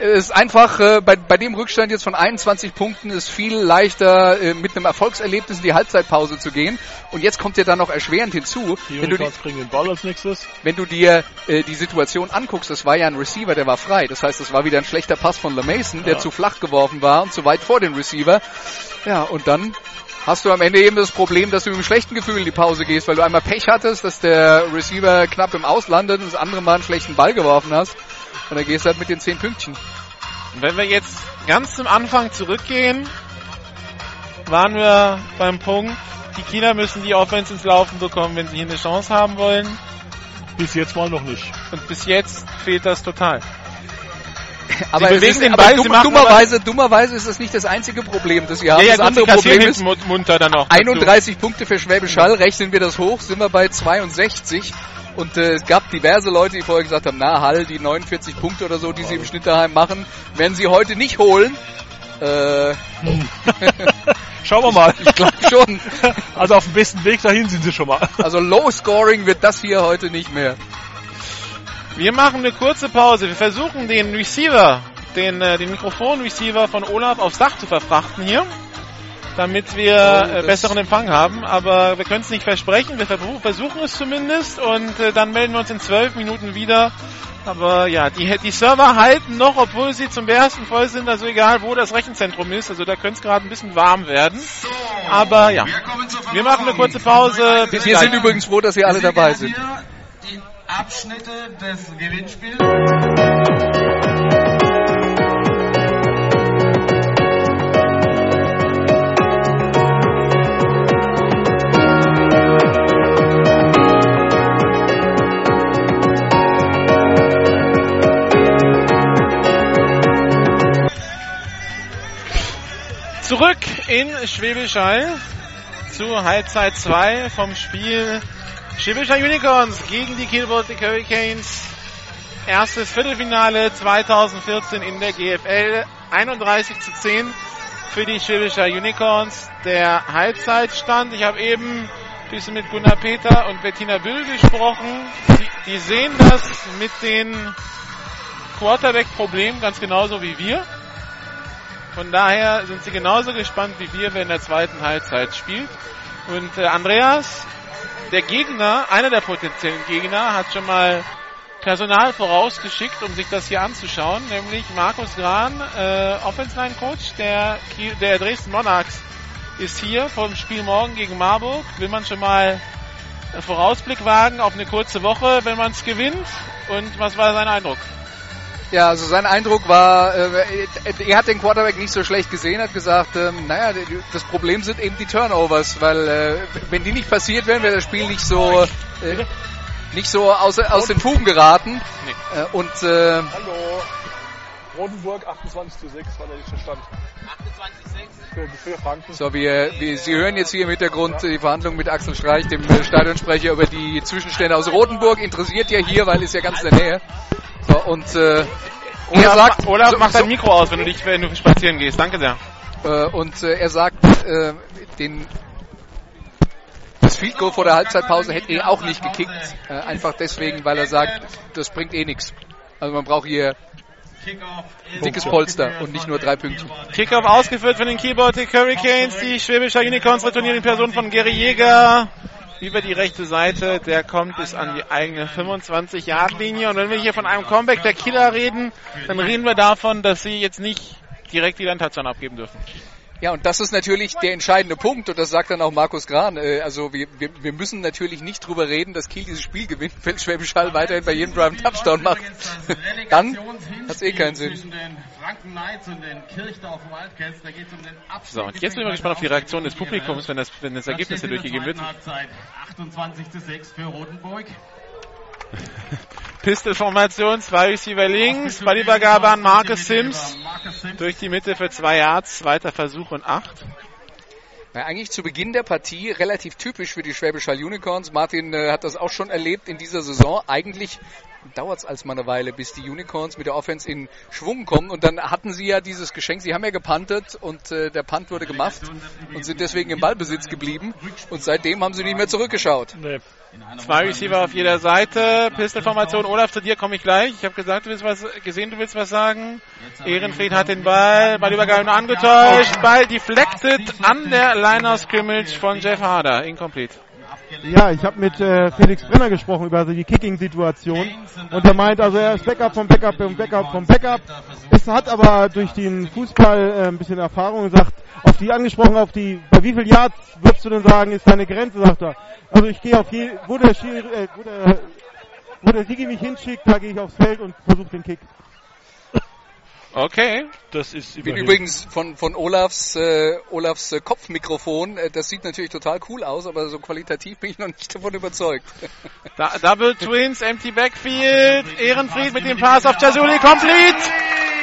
es ist einfach, äh, bei, bei dem Rückstand jetzt von 21 Punkten ist viel leichter, äh, mit einem Erfolgserlebnis in die Halbzeitpause zu gehen. Und jetzt kommt ja dann noch erschwerend hinzu, Die wenn du, die, den wenn du dir äh, die Situation anguckst, das war ja ein Receiver, der war frei. Das heißt, das war wieder ein schlechter Pass von LeMason, der Ja. zu flach geworfen war und zu weit vor dem Receiver. Ja, und dann hast du am Ende eben das Problem, dass du mit einem schlechten Gefühl in die Pause gehst, weil du einmal Pech hattest, dass der Receiver knapp im Auslandet und das andere Mal einen schlechten Ball geworfen hast. Und dann gehst du halt mit den zehn Pünktchen. Und wenn wir jetzt ganz zum Anfang zurückgehen, waren wir beim Punkt, die Kieler müssen die Offense ins Laufen bekommen, wenn sie hier eine Chance haben wollen. Bis jetzt mal noch nicht. Und bis jetzt fehlt das total. Aber, bewegen es ist, den aber Ball, dumm, sie dummerweise, dummerweise ist das nicht das einzige Problem, das wir haben. ja, das gut, andere sie Problem ist, munter dann noch. dazu. 31 Punkte für Schwäbisch Hall, rechnen wir das hoch, sind wir bei 62. Und äh, es gab diverse Leute, die vorher gesagt haben, na Hall, die 49 Punkte oder so, die sie im Schnitt daheim machen, werden sie heute nicht holen. Äh, Schauen wir mal. ich glaube schon. Also auf dem besten Weg dahin sind sie schon mal. Also Low Scoring wird das hier heute nicht mehr. Wir machen eine kurze Pause. Wir versuchen den Receiver, den, äh, den Mikrofon-Receiver von Olaf aufs Dach zu verfrachten hier, damit wir Oh, äh, besseren Empfang haben. Aber wir können es nicht versprechen. Wir versuch- versuchen es zumindest und äh, dann melden wir uns in zwölf Minuten wieder. Aber ja, die, die Server halten noch, obwohl sie zum ersten voll sind. Also egal, wo das Rechenzentrum ist. Also da könnte es gerade ein bisschen warm werden. Aber ja, wir machen eine kurze Pause. Bis Wir gleich. sind übrigens froh, dass ihr alle dabei sind. Abschnitte des Gewinnspiels. Zurück in Schwäbisch Hall zu Halbzeit 2 vom Spiel Schwäbischer Unicorns gegen die Kiel Baltic Hurricanes. Erstes Viertelfinale 2014 in der GFL. 31 zu 10 für die Schwäbischer Unicorns. Der Halbzeitstand. Ich habe eben ein bisschen mit Gunnar Peter und Bettina Büll gesprochen. Die, die sehen das mit den Quarterback-Problemen ganz genauso wie wir. Von daher sind sie genauso gespannt wie wir, wer in der zweiten Halbzeit spielt. Und äh, Andreas, der Gegner, einer der potenziellen Gegner, hat schon mal Personal vorausgeschickt, um sich das hier anzuschauen, nämlich Markus Gran, äh, Offense Line Coach der, der Dresden Monarchs, ist hier vom Spiel morgen gegen Marburg. Will man schon mal einen Vorausblick wagen auf eine kurze Woche, wenn man es gewinnt? Und was war sein Eindruck? Ja, also sein Eindruck war, äh, er hat den Quarterback nicht so schlecht gesehen, hat gesagt, ähm, naja, das Problem sind eben die Turnovers, weil äh, wenn die nicht passiert wären, wäre das Spiel nicht so äh, nicht so aus, aus den Fugen geraten. Nee. Und äh, Hallo. Rodenburg 28 zu 6 war der letzte Stand. 28 zu 6? Für, für Franken. so, wir, wir, Sie hören jetzt hier im Hintergrund die Verhandlung mit Axel Streich, dem äh, Stadionsprecher, über die Zwischenstände aus Rotenburg. Interessiert ja hier, weil ist ja ganz in der Nähe. So, und äh, er Olaf, sagt, ma- Olaf so- mach so- dein Mikro aus, wenn du dich, wenn du spazieren gehst. Danke sehr. Äh, und äh, er sagt, äh, den das Field Goal vor der Halbzeitpause hätte er auch nicht gekickt. Äh, einfach deswegen, weil er sagt, das bringt eh nichts. Also man braucht hier dickes Polster und nicht nur drei Pünktchen. Kickoff ausgeführt von den Keyboardic Hurricanes. Die Schwäbischer Unicorns retournieren in Person von Gary Jäger über die rechte Seite. Der kommt bis an die eigene 25-Yard-Linie. Und wenn wir hier von einem Comeback der Killer reden, dann reden wir davon, dass sie jetzt nicht direkt wieder einen Touchdown abgeben dürfen. Ja, und das ist natürlich der entscheidende Punkt, und das sagt dann auch Markus Gran. Äh, also wir, wir, wir müssen natürlich nicht drüber reden, dass Kiel dieses Spiel gewinnt, wenn Schwäbisch Hall weiterhin bei jedem Drive einen Touchdown macht. Dann hat's eh keinen Sinn. Um. So, und jetzt bin ich mal gespannt auf die Reaktion des Publikums, wenn das, wenn das Ergebnis hier durchgegeben wird. Halbzeit 28 zu 6 für Rotenburg. Pistol-Formation, zwei Receiver links, Ballübergabe an Marcus Sims durch die Mitte für zwei Yards, zweiter Versuch und acht. Ja, eigentlich zu Beginn der Partie relativ typisch für die Schwäbisch Hall Unicorns. Martin äh, hat das auch schon erlebt in dieser Saison. Eigentlich dauert es als mal eine Weile, bis die Unicorns mit der Offense in Schwung kommen. Und dann hatten sie ja dieses Geschenk. Sie haben ja gepantet und äh, der Punt wurde gemacht und sind deswegen im Ballbesitz geblieben. Und seitdem haben sie nicht mehr zurückgeschaut. Nee. Zwei Receiver auf jeder Seite, Pistol-Formation. Olaf, zu dir komme ich gleich. Ich habe gesagt, du willst was gesehen, du willst was sagen. Ehrenfried hat den Ball, Ballübergabe nur angetäuscht. Ball deflected an der Line of Scrimmage von Jeff Harder. Incomplete. Ja, ich habe mit äh, Felix Brenner gesprochen über die Kicking-Situation und er meint, also er ist Backup vom Backup vom Backup vom Backup. Es hat aber durch den Fußball äh, ein bisschen Erfahrung und sagt, auf die angesprochen, auf die, bei wie viel Yards würdest du denn sagen, ist deine Grenze, sagt er. Also ich gehe auf je, wo der, Schiri, äh, wo der, wo der Sigi mich hinschickt, da gehe ich aufs Feld und versuche den Kick. Okay. Das ist Ich bin immerhin. übrigens von, von Olafs, äh, Olafs äh, Kopfmikrofon. Äh, das sieht natürlich total cool aus, aber so qualitativ bin ich noch nicht davon überzeugt. Da, Double Twins, empty Backfield. Ehrenfried mit dem Pass auf Jasuli, complete.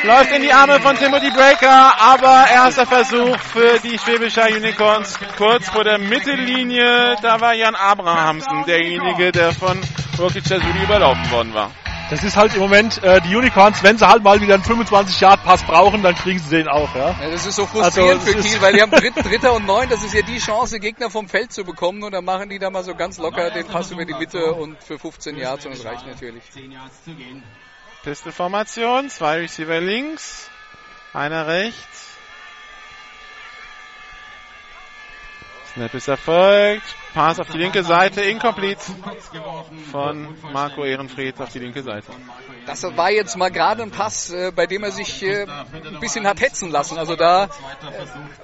Läuft in die Arme von Timothy Breaker, aber erster Versuch für die Schwäbischer Unicorns. Kurz vor der Mittellinie, da war Jan Abrahamsen derjenige, der von Rocky Jasuli überlaufen worden war. Das ist halt im Moment äh, die Unicorns, wenn sie halt mal wieder einen 25-Yard-Pass brauchen, dann kriegen sie den auch, ja. Ja, das ist so frustrierend Also, für Kiel, weil die haben Dritt, Dritter und Neun, das ist ja die Chance, Gegner vom Feld zu bekommen und dann machen die da mal so ganz locker den Pass über die Mitte und für 15 Yards und das reicht natürlich. 10 Yards zu gehen. Pistol-Formation, zwei Receiver links, einer rechts. Snap ist erfolgt. Pass auf die linke Seite, incomplete von Marco Ehrenfried auf die linke Seite. Das war jetzt mal gerade ein Pass, äh, bei dem er sich äh, ein bisschen hat hetzen lassen. Also da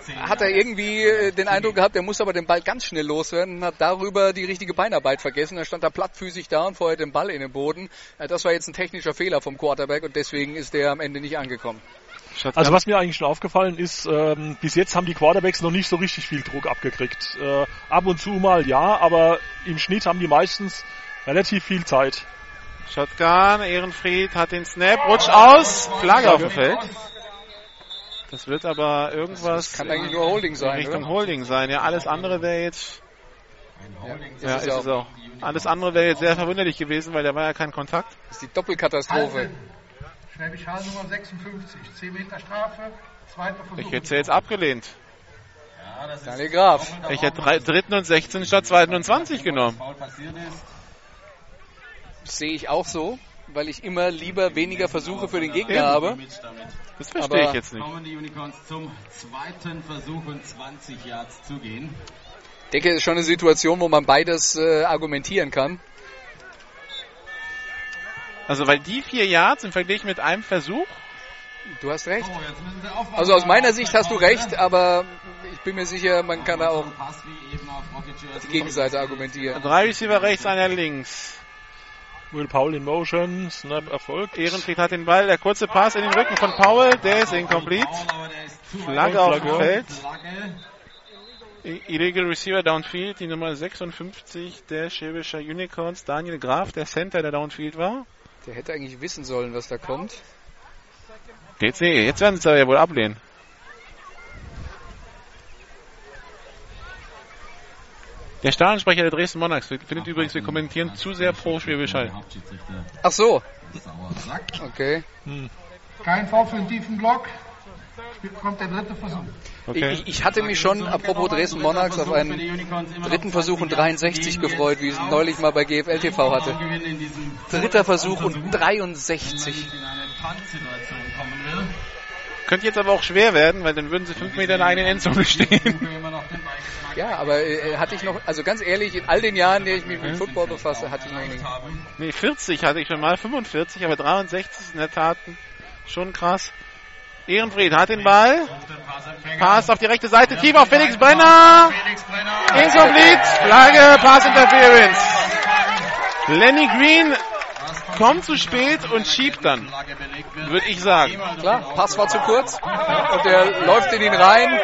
10 hat er irgendwie äh, den Eindruck gehabt, er muss aber den Ball ganz schnell loswerden und hat darüber die richtige Beinarbeit vergessen. Er stand da plattfüßig da und vorher den Ball in den Boden. Äh, Das war jetzt ein technischer Fehler vom Quarterback und deswegen ist der am Ende nicht angekommen. Also was mir eigentlich schon aufgefallen ist, ähm, bis jetzt haben die Quarterbacks noch nicht so richtig viel Druck abgekriegt. Äh, ab und zu mal ja, aber im Schnitt haben die meistens relativ viel Zeit. Shotgun, Ehrenfried hat den Snap, rutscht aus, Flagge auf dem Feld. Das wird aber irgendwas Kann eigentlich nur Holding in sein, Richtung oder? Holding sein. Ja, alles andere wäre jetzt, Ja, ja, das ist ist, es ja auch, auch. Alles andere wäre jetzt sehr verwunderlich gewesen, weil da war ja kein Kontakt. das ist die Doppelkatastrophe. Schwäbisch Hall Nummer 56. 10 Meter Strafe. Zweiter Versuch. Ich hätte sie jetzt abgelehnt. Daniel Graf. Ich hätte drei, dritten und 16 statt zweiten und 20 genommen. Sehe ich auch so, weil ich immer lieber weniger Versuche für den Gegner habe. Das verstehe Aber- ich jetzt nicht. kommen die Unicorns zum zweiten Versuch und 20 Yards zu gehen. Ich denke, es ist schon eine Situation, wo man beides äh, argumentieren kann. Also weil die vier Yards im Vergleich mit einem Versuch, Du hast recht. Oh. Also aus meiner Sicht hast du recht, aber ich bin mir sicher, man kann da auch die Gegenseite argumentieren. drei Receiver rechts, einer links. Will Paul in Motion, Snap erfolgt. Ehrenfried hat den Ball, der kurze Pass in den Rücken von Powell, der ist incomplete. Flagge auf dem. Feld. Illegal Receiver Downfield, die Nummer 56 der Schwäbischer Unicorns, Daniel Graf, der Center, der Downfield war. Der hätte eigentlich wissen sollen, was da kommt. Jetzt, nee, jetzt werden sie es aber ja wohl ablehnen. Der Stadionsprecher der Dresden Monarchs findet übrigens, wir kommentieren zu sehr pro Schwäbisch Hall. Ach so, okay. Kein Foul für den tiefen Block. Kommt der dritte Versuch. Okay. Ich, ich hatte mich schon, apropos Dresden Monarchs, auf einen dritten Versuch und 63 gefreut, wie ich es neulich mal bei GFL TV hatte. Dritter Versuch und 63. in eine Puntsituation kommen will. Könnte jetzt aber auch schwer werden, weil dann würden sie fünf Meter in eigenen Endzone stehen. Ja, aber äh, hatte ich noch, also ganz ehrlich, in all den Jahren, in denen ich mich mit Football befasse, hatte ich noch nie. Nee, 40 hatte ich schon mal, 45, aber 63 ist in der Tat schon krass. Ehrenfried hat den Ball, Pass auf die rechte Seite, tief auf Felix Brenner, incomplete, Flagge, Pass Interference. Lenny Green kommt zu spät und schiebt dann, würde ich sagen. Klar, Pass war zu kurz und der läuft in ihn rein.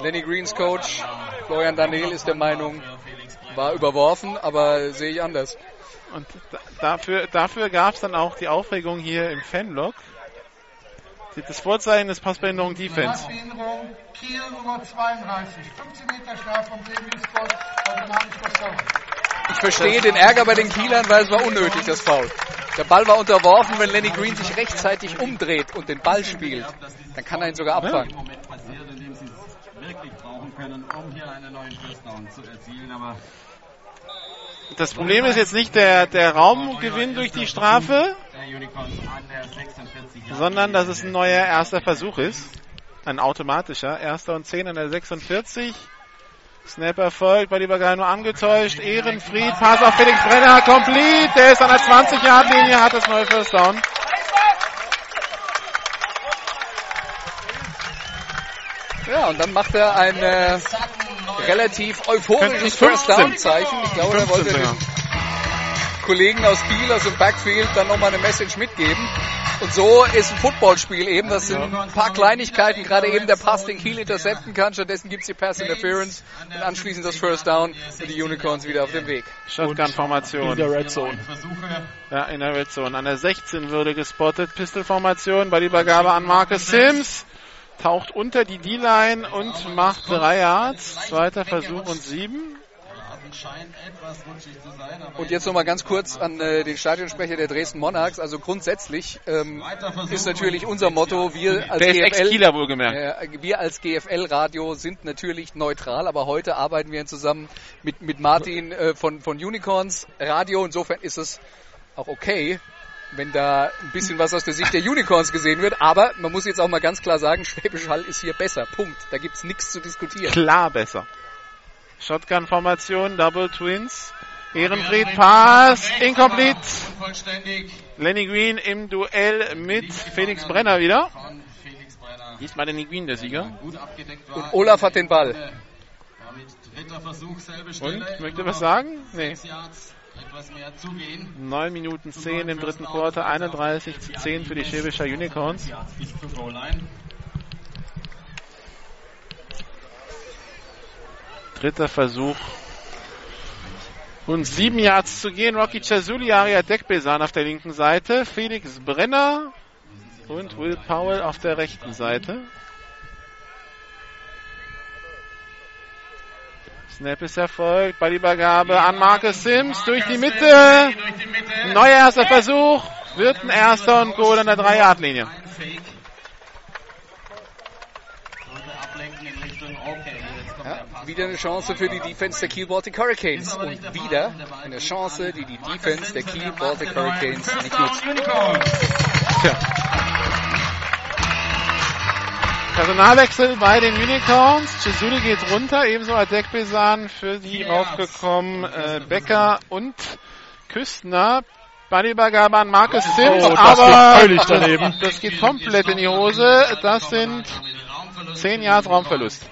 Lenny Greens Coach, Florian Daniel ist der Meinung, War überworfen, aber sehe ich anders. Und da, dafür, dafür gab es dann auch die Aufregung hier im Fanlog. Das Vorzeichen des Passbehinderung Defense. Passbehinderung, Kiel Nummer 32. 15 Meter automatisch verstoßen. Ich verstehe den Ärger bei den Kielern, weil es war unnötig, das Foul. Der Ball war unterworfen, wenn Lenny Green sich rechtzeitig umdreht und den Ball spielt, dann kann er ihn sogar abfangen. Das Problem ist jetzt nicht der, der Raumgewinn durch die Strafe, der Unicorns an der 46 Yard sondern dass es ein neuer erster Versuch ist. Ein automatischer. Erster und 10 an der 46. Snap erfolgt, bei Liebergeil nur angetäuscht. Ehrenfried, Pass auf Felix Brenner, complete. Der ist an der 20-Yard-Linie, hat das neue First Down. Ja, und dann macht er ein äh, relativ euphorisches First 15. Down Zeichen. Ich glaube, er wollte 15 den Kollegen aus Kiel aus dem Backfield dann nochmal eine Message mitgeben. Und so ist ein Footballspiel eben. Das sind ein paar Kleinigkeiten, gerade eben der Pass, den Kiel intercepten kann. Stattdessen gibt's die Pass Interference und anschließend das First Down und die Unicorns wieder auf dem Weg. Shotgun-Formation. In der Red Zone. Ja, in der Red Zone. An der 16 würde gespottet. Pistol-Formation bei der Übergabe an Marcus Sims. Taucht unter die D-Line und macht drei Yards. Zweiter Versuch und sieben. Scheint etwas rutschig zu sein, aber Und jetzt nochmal ganz kurz an äh, den Stadionsprecher der Dresden Monarchs. Also grundsätzlich ähm, ist natürlich unser Motto, wir als GFL. Äh, wir als GFL-Radio sind natürlich neutral, aber heute arbeiten wir zusammen mit, mit Martin äh, von, von Unicorns Radio. Insofern ist es auch okay, wenn da ein bisschen was aus der Sicht der Unicorns gesehen wird. Aber man muss jetzt auch mal ganz klar sagen, Schwäbisch Hall ist hier besser. Punkt. Da gibt's nichts zu diskutieren. Klar besser. Shotgun-Formation, Double Twins. Ehrenfried, Pass, incomplete. Lenny Green im Duell mit Felix Brenner wieder. von Felix Brenner. Diesmal Lenny Green der Sieger. Und Olaf hat den Ball. Und, möchte was sagen? Nee. sechs Yards, etwas mehr zugehen. 9 Minuten 10 im dritten Quarter, 31 zu 10 für die Schäbischer Unicorns. Bis zur Goal Line. Dritter Versuch. Und sieben Yards zu gehen. Rocky Chazuli, Aria Dekbesan auf der linken Seite. Felix Brenner und Will Powell auf der rechten Seite. Snap ist erfolgt. Ballübergabe an Marcus Sims durch die Mitte. Durch die Mitte. Neuer erster Versuch. Wird ein erster und Goal an der 3-Yard-Linie. Ein Fake. Sollte ablenken in Richtung, okay, jetzt kommt der Ja, wieder eine Chance für die Defense der Kiel Baltic Hurricanes. Und wieder eine Chance, die die Defense der Kiel Baltic Hurricanes nicht nutzt. Tja. Personalwechsel bei den Unicorns. Chisuli geht runter, ebenso Adekbesan für die raufgekommen. Äh, Becker und Küstner. Ballübergabe an Marcus Sims, Oh, das aber geht völlig daneben. das geht komplett in die Hose. Das sind 10 Yards Raumverlust.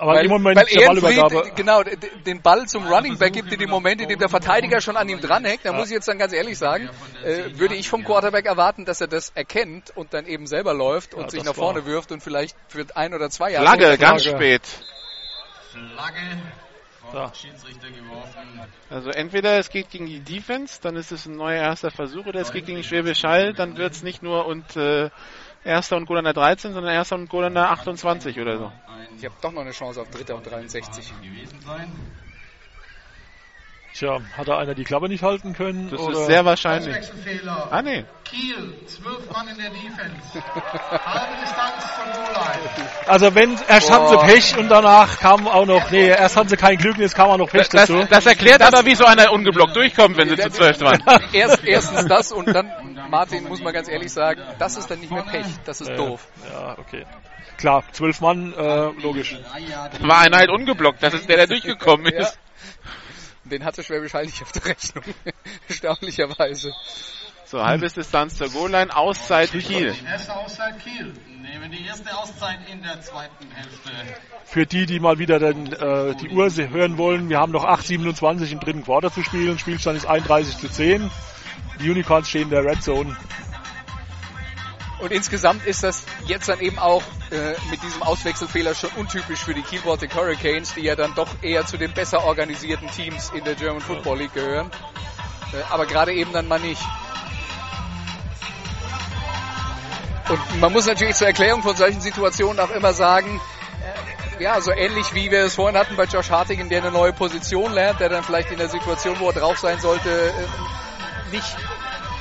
Aber im Moment weil der Ballübergabe. Genau, den Ball zum Running Back gibt in dem Moment, in dem der Verteidiger schon an ihm dranhängt. Da muss ich jetzt dann ganz ehrlich sagen, äh, würde ich vom Quarterback erwarten, dass er das erkennt und dann eben selber läuft und Ja, sich nach vorne war- wirft und vielleicht für ein oder zwei Jahre. Flagge, ganz spät. Flagge geworfen. Also entweder es geht gegen die Defense, dann ist es ein neuer erster Versuch, oder es geht gegen die Schwäbisch Hall, dann wird es nicht nur und äh, erster und Goal an der 13, sondern erster und Goal an der 28 oder so. Ich habe doch noch eine Chance auf Dritter und 63. gewesen sein. Tja, hat da einer die Klappe nicht halten können? Das oder? ist sehr wahrscheinlich. Ah nee. Kiel, zwölf Mann in der Defense. Halbe Distanz zum Goal-Line. Also wenn erst hatten sie Boah. Pech und danach kam auch noch, nee, erst hatten sie kein Glück und jetzt kam auch noch Pech Das, dazu. das erklärt aber, wie so einer ungeblockt durchkommt, wenn sie zu zwölf waren. Erst, erstens das und dann, Martin, muss man ganz ehrlich sagen, das ist dann nicht mehr Pech. Das ist Äh, doof. Ja, okay. Klar, zwölf Mann, äh, logisch. War einer halt ungeblockt, das ist der, der durchgekommen Ja. ist. Den hatte Schwäbisch Hall nicht auf der Rechnung. Erstaunlicherweise. So, halbes Distanz zur Goal-Line, Auszeit Kiel. Erste Auszeit Kiel. nehmen die erste Auszeit in der zweiten Hälfte. Für die, die mal wieder den, äh, die Uhr hören wollen, wir haben noch 8,27 im dritten Quarter zu spielen. Spielstand ist 31 zu 10. Die Unicorns stehen in der Red Zone. Und insgesamt ist das jetzt dann eben auch äh, mit diesem Auswechselfehler schon untypisch für die Kiel Baltic Hurricanes, die ja dann doch eher zu den besser organisierten Teams in der German Football League gehören. Äh, aber gerade eben dann mal nicht. Und man muss natürlich zur Erklärung von solchen Situationen auch immer sagen, äh, ja, so ähnlich wie wir es vorhin hatten bei Josh Hartigan, der eine neue Position lernt, der dann vielleicht in der Situation, wo er drauf sein sollte, äh, nicht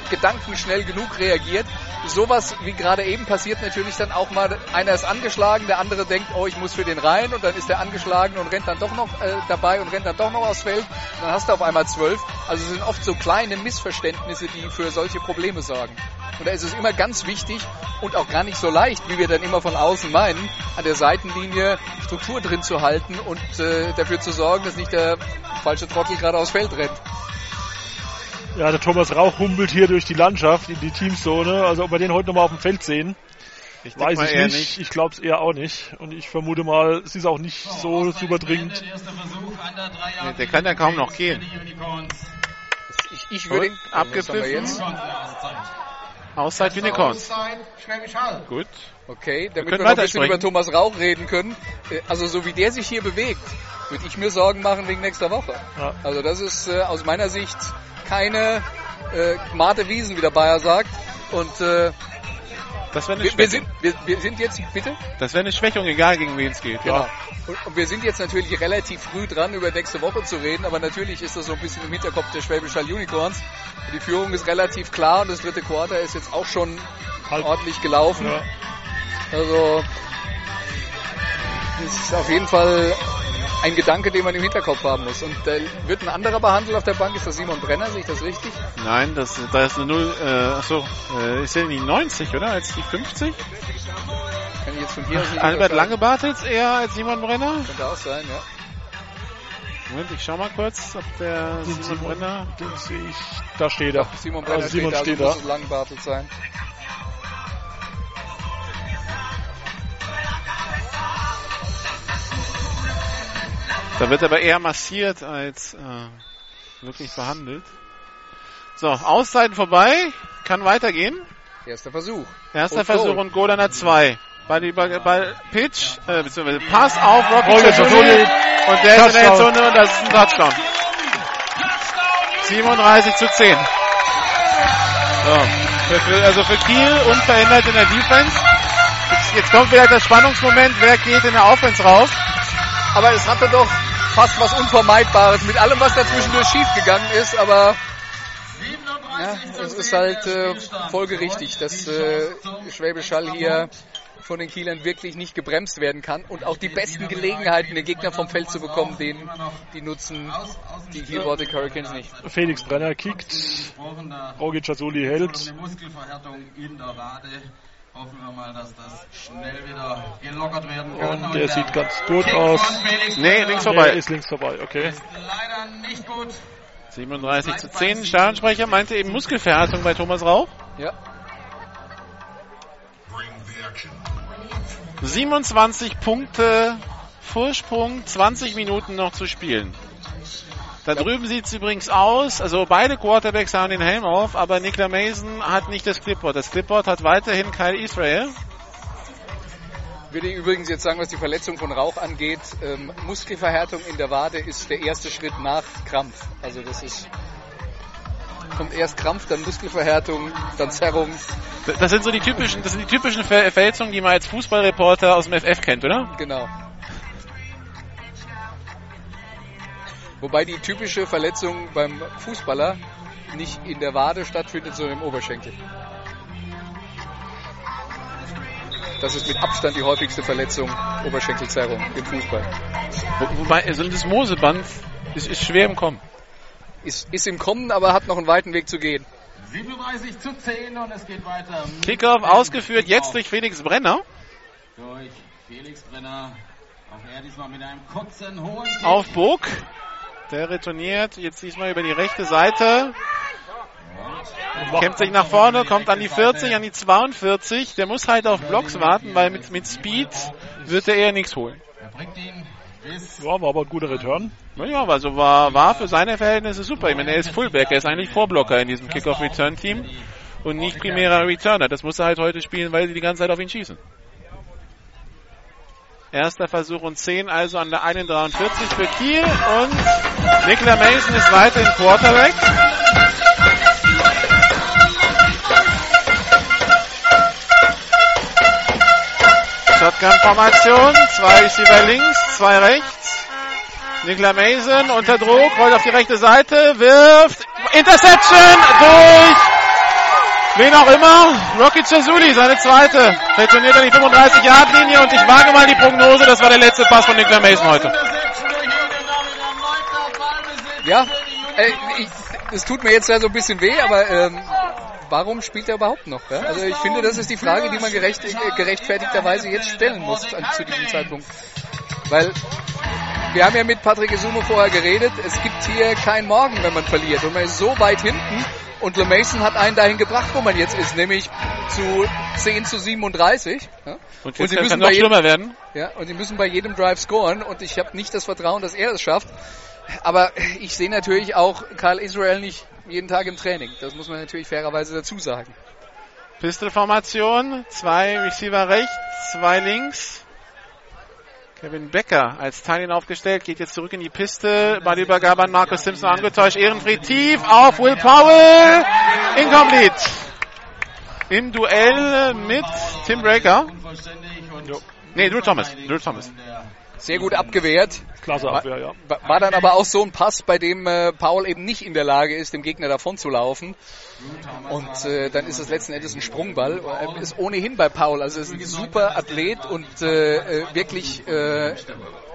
gedankenschnell genug reagiert. Sowas wie gerade eben passiert natürlich dann auch mal, einer ist angeschlagen, der andere denkt, oh, ich muss für den rein und dann ist der angeschlagen und rennt dann doch noch äh, dabei und rennt dann doch noch aufs Feld und dann hast du auf einmal zwölf. Also es sind oft so kleine Missverständnisse, die für solche Probleme sorgen. Und da ist es immer ganz wichtig und auch gar nicht so leicht, wie wir dann immer von außen meinen, an der Seitenlinie Struktur drin zu halten und äh, dafür zu sorgen, dass nicht der falsche Trottel gerade aufs Feld rennt. Ja, der Thomas Rauch humpelt hier durch die Landschaft in die Teamzone. Also ob wir den heute nochmal auf dem Feld sehen, ich weiß ich nicht. nicht. Ich glaube es eher auch nicht. Und ich vermute mal, es ist auch nicht so super dringend. Der, der kann ja kaum noch gehen. Ich, ich würde ihn abgepfiffen. Auszeit Unicorns. Gut. Okay, damit wir, wir noch ein bisschen über Thomas Rauch reden können. Äh, also so wie der sich hier bewegt, würde ich mir Sorgen machen wegen nächster Woche. Ja. Also das ist äh, aus meiner Sicht keine äh, Mate Wiesen, wie der Bayer sagt. Und äh, das wäre eine wir, wir, sind, wir, wir, sind jetzt, bitte? Das wäre eine Schwächung, egal gegen wen es geht. Genau. Ja. Und, und, wir sind jetzt natürlich relativ früh dran, über nächste Woche zu reden, aber natürlich ist das so ein bisschen im Hinterkopf der Schwäbisch Hall Unicorns. Die Führung ist relativ klar und das dritte Quarter ist jetzt auch schon Halb. ordentlich gelaufen. Ja. Also, das ist auf jeden Fall ein Gedanke, den man im Hinterkopf haben muss. Und äh, wird ein anderer behandelt auf der Bank? Ist das Simon Brenner? Sehe ich das richtig? Nein, das, da ist eine Null. Äh, achso, äh, ist ja die 90, oder? Als die 50? Kann ich jetzt von hier aus nicht Albert Langebart jetzt eher als Simon Brenner? Könnte auch sein, ja. Moment, ich schau mal kurz, ob der Simon, Simon Brenner. Den sehe ich. Da steht er. Simon Brenner also Simon steht, da, also steht da. muss es sein. Da wird aber eher massiert als äh, wirklich behandelt. So, Auszeiten vorbei. Kann weitergehen. Erster Versuch. Erster und Versuch Goal. und Goal an der 2. Bei, bei, bei Pitch, äh, beziehungsweise Pass auf Rocky Chazuli. Und der ist in der Endzone und das ist ein Touchdown. 37 zu 10. So. Für, also für Kiel unverändert in der Defense. Jetzt, jetzt kommt wieder das Spannungsmoment, wer geht in der Offense rauf. Aber es hatte doch fast was Unvermeidbares mit allem, was dazwischendurch schiefgegangen ist, aber ja, es ist halt äh, folgerichtig, dass äh, Schwäbisch Hall hier von den Kielern wirklich nicht gebremst werden kann und auch die besten Gelegenheiten, den Gegner vom Feld zu bekommen, den, die nutzen die Kiel Baltic Hurricanes nicht. Felix Brenner kickt, Rogi Chazuli hält. Hoffen wir mal, dass das schnell wieder gelockert werden kann. Und der und sieht ganz tot aus. Nee, links vorbei. Nee, ist links vorbei, okay. Ist leider nicht gut. 37 zu 10. Stadionsprecher meinte eben Muskelverhärtung bei Thomas Rauch. Ja. 27 Punkte Vorsprung, 20 Minuten noch zu spielen. Da ja. drüben sieht es übrigens aus, also beide Quarterbacks haben den Helm auf, aber Nicola Mason hat nicht das Clipboard. Das Clipboard hat weiterhin Kyle Israel. Ich würde übrigens jetzt sagen, was die Verletzung von Rauch angeht, ähm, Muskelverhärtung in der Wade ist der erste Schritt nach Krampf. Also das ist kommt erst Krampf, dann Muskelverhärtung, dann Zerrung. Das sind so die typischen, das sind die typischen Verletzungen, die man als Fußballreporter aus dem FF kennt, oder? Genau. Wobei die typische Verletzung beim Fußballer nicht in der Wade stattfindet, sondern im Oberschenkel. Das ist mit Abstand die häufigste Verletzung, Oberschenkelzerrung im Fußball. Wo, wobei, also das Moseband ist, ist schwer im Kommen. Ist, ist im Kommen, aber hat noch einen weiten Weg zu gehen. 37 zu 10 und es geht weiter. Kickoff ausgeführt jetzt durch Felix Brenner. Durch Felix Brenner. Auch er diesmal mit einem kurzen, hohen Kick. Auf Burg. Der retourniert jetzt diesmal über die rechte Seite. Kämpft sich nach vorne, kommt an die 40, an die 42. Der muss halt auf Blocks warten, weil mit, mit Speed wird er eher nichts holen. Ja, war aber ein guter Return. Ja, also war, war für seine Verhältnisse super. Ich meine, er ist Fullback, er ist eigentlich Vorblocker in diesem Kickoff-Return-Team. und nicht primärer Returner. Das muss er halt heute spielen, weil sie die ganze Zeit auf ihn schießen. Erster Versuch und 10, also an der 41 für Kiel und Nicola Mason ist weiter im Quarterback. Shotgun-Formation, zwei Receiver links, zwei rechts. Nicola Mason unter Druck, rollt auf die rechte Seite, wirft Interception durch wen auch immer. Rocky Chazuli, seine zweite. Retourniert an die 35-Yard-Linie und ich wage mal die Prognose, das war der letzte Pass von Nicola Mason heute. Ja, es tut mir jetzt ja so ein bisschen weh, aber ähm, warum spielt er überhaupt noch? Ja? Also ich finde, das ist die Frage, die man gerecht, gerechtfertigterweise jetzt stellen muss an, zu diesem Zeitpunkt. Weil wir haben ja mit Patrick Esumo vorher geredet, es gibt hier keinen Morgen, wenn man verliert. Und man ist so weit hinten und LeMason hat einen dahin gebracht, wo man jetzt ist, nämlich zu 10 zu 37. Ja? Und, und sie müssen noch schlimmer werden. Ja, und sie müssen bei jedem Drive scoren und ich habe nicht das Vertrauen, dass er es schafft. Aber ich sehe natürlich auch Karl Israel nicht jeden Tag im Training. Das muss man natürlich fairerweise dazu sagen. Pistol-Formation, zwei Receiver rechts, zwei links. Kevin Becker als Teilnehmer aufgestellt, geht jetzt zurück in die Piste. Bei der Übergabe an Markus Simpson angetäuscht. Ehrenfried tief auf Will Powell. Incomplete. Im Duell mit Tim Breaker. Nee, Drew Thomas. Drew Thomas. Sehr gut abgewehrt. Klasse Abwehr, ja. War, war dann aber auch so ein Pass, bei dem äh, Paul eben nicht in der Lage ist, dem Gegner davon zu laufen. Und äh, dann ist es letzten Endes ein Sprungball. Er ist ohnehin bei Paul. Also ist ein super Athlet und äh, äh, wirklich äh,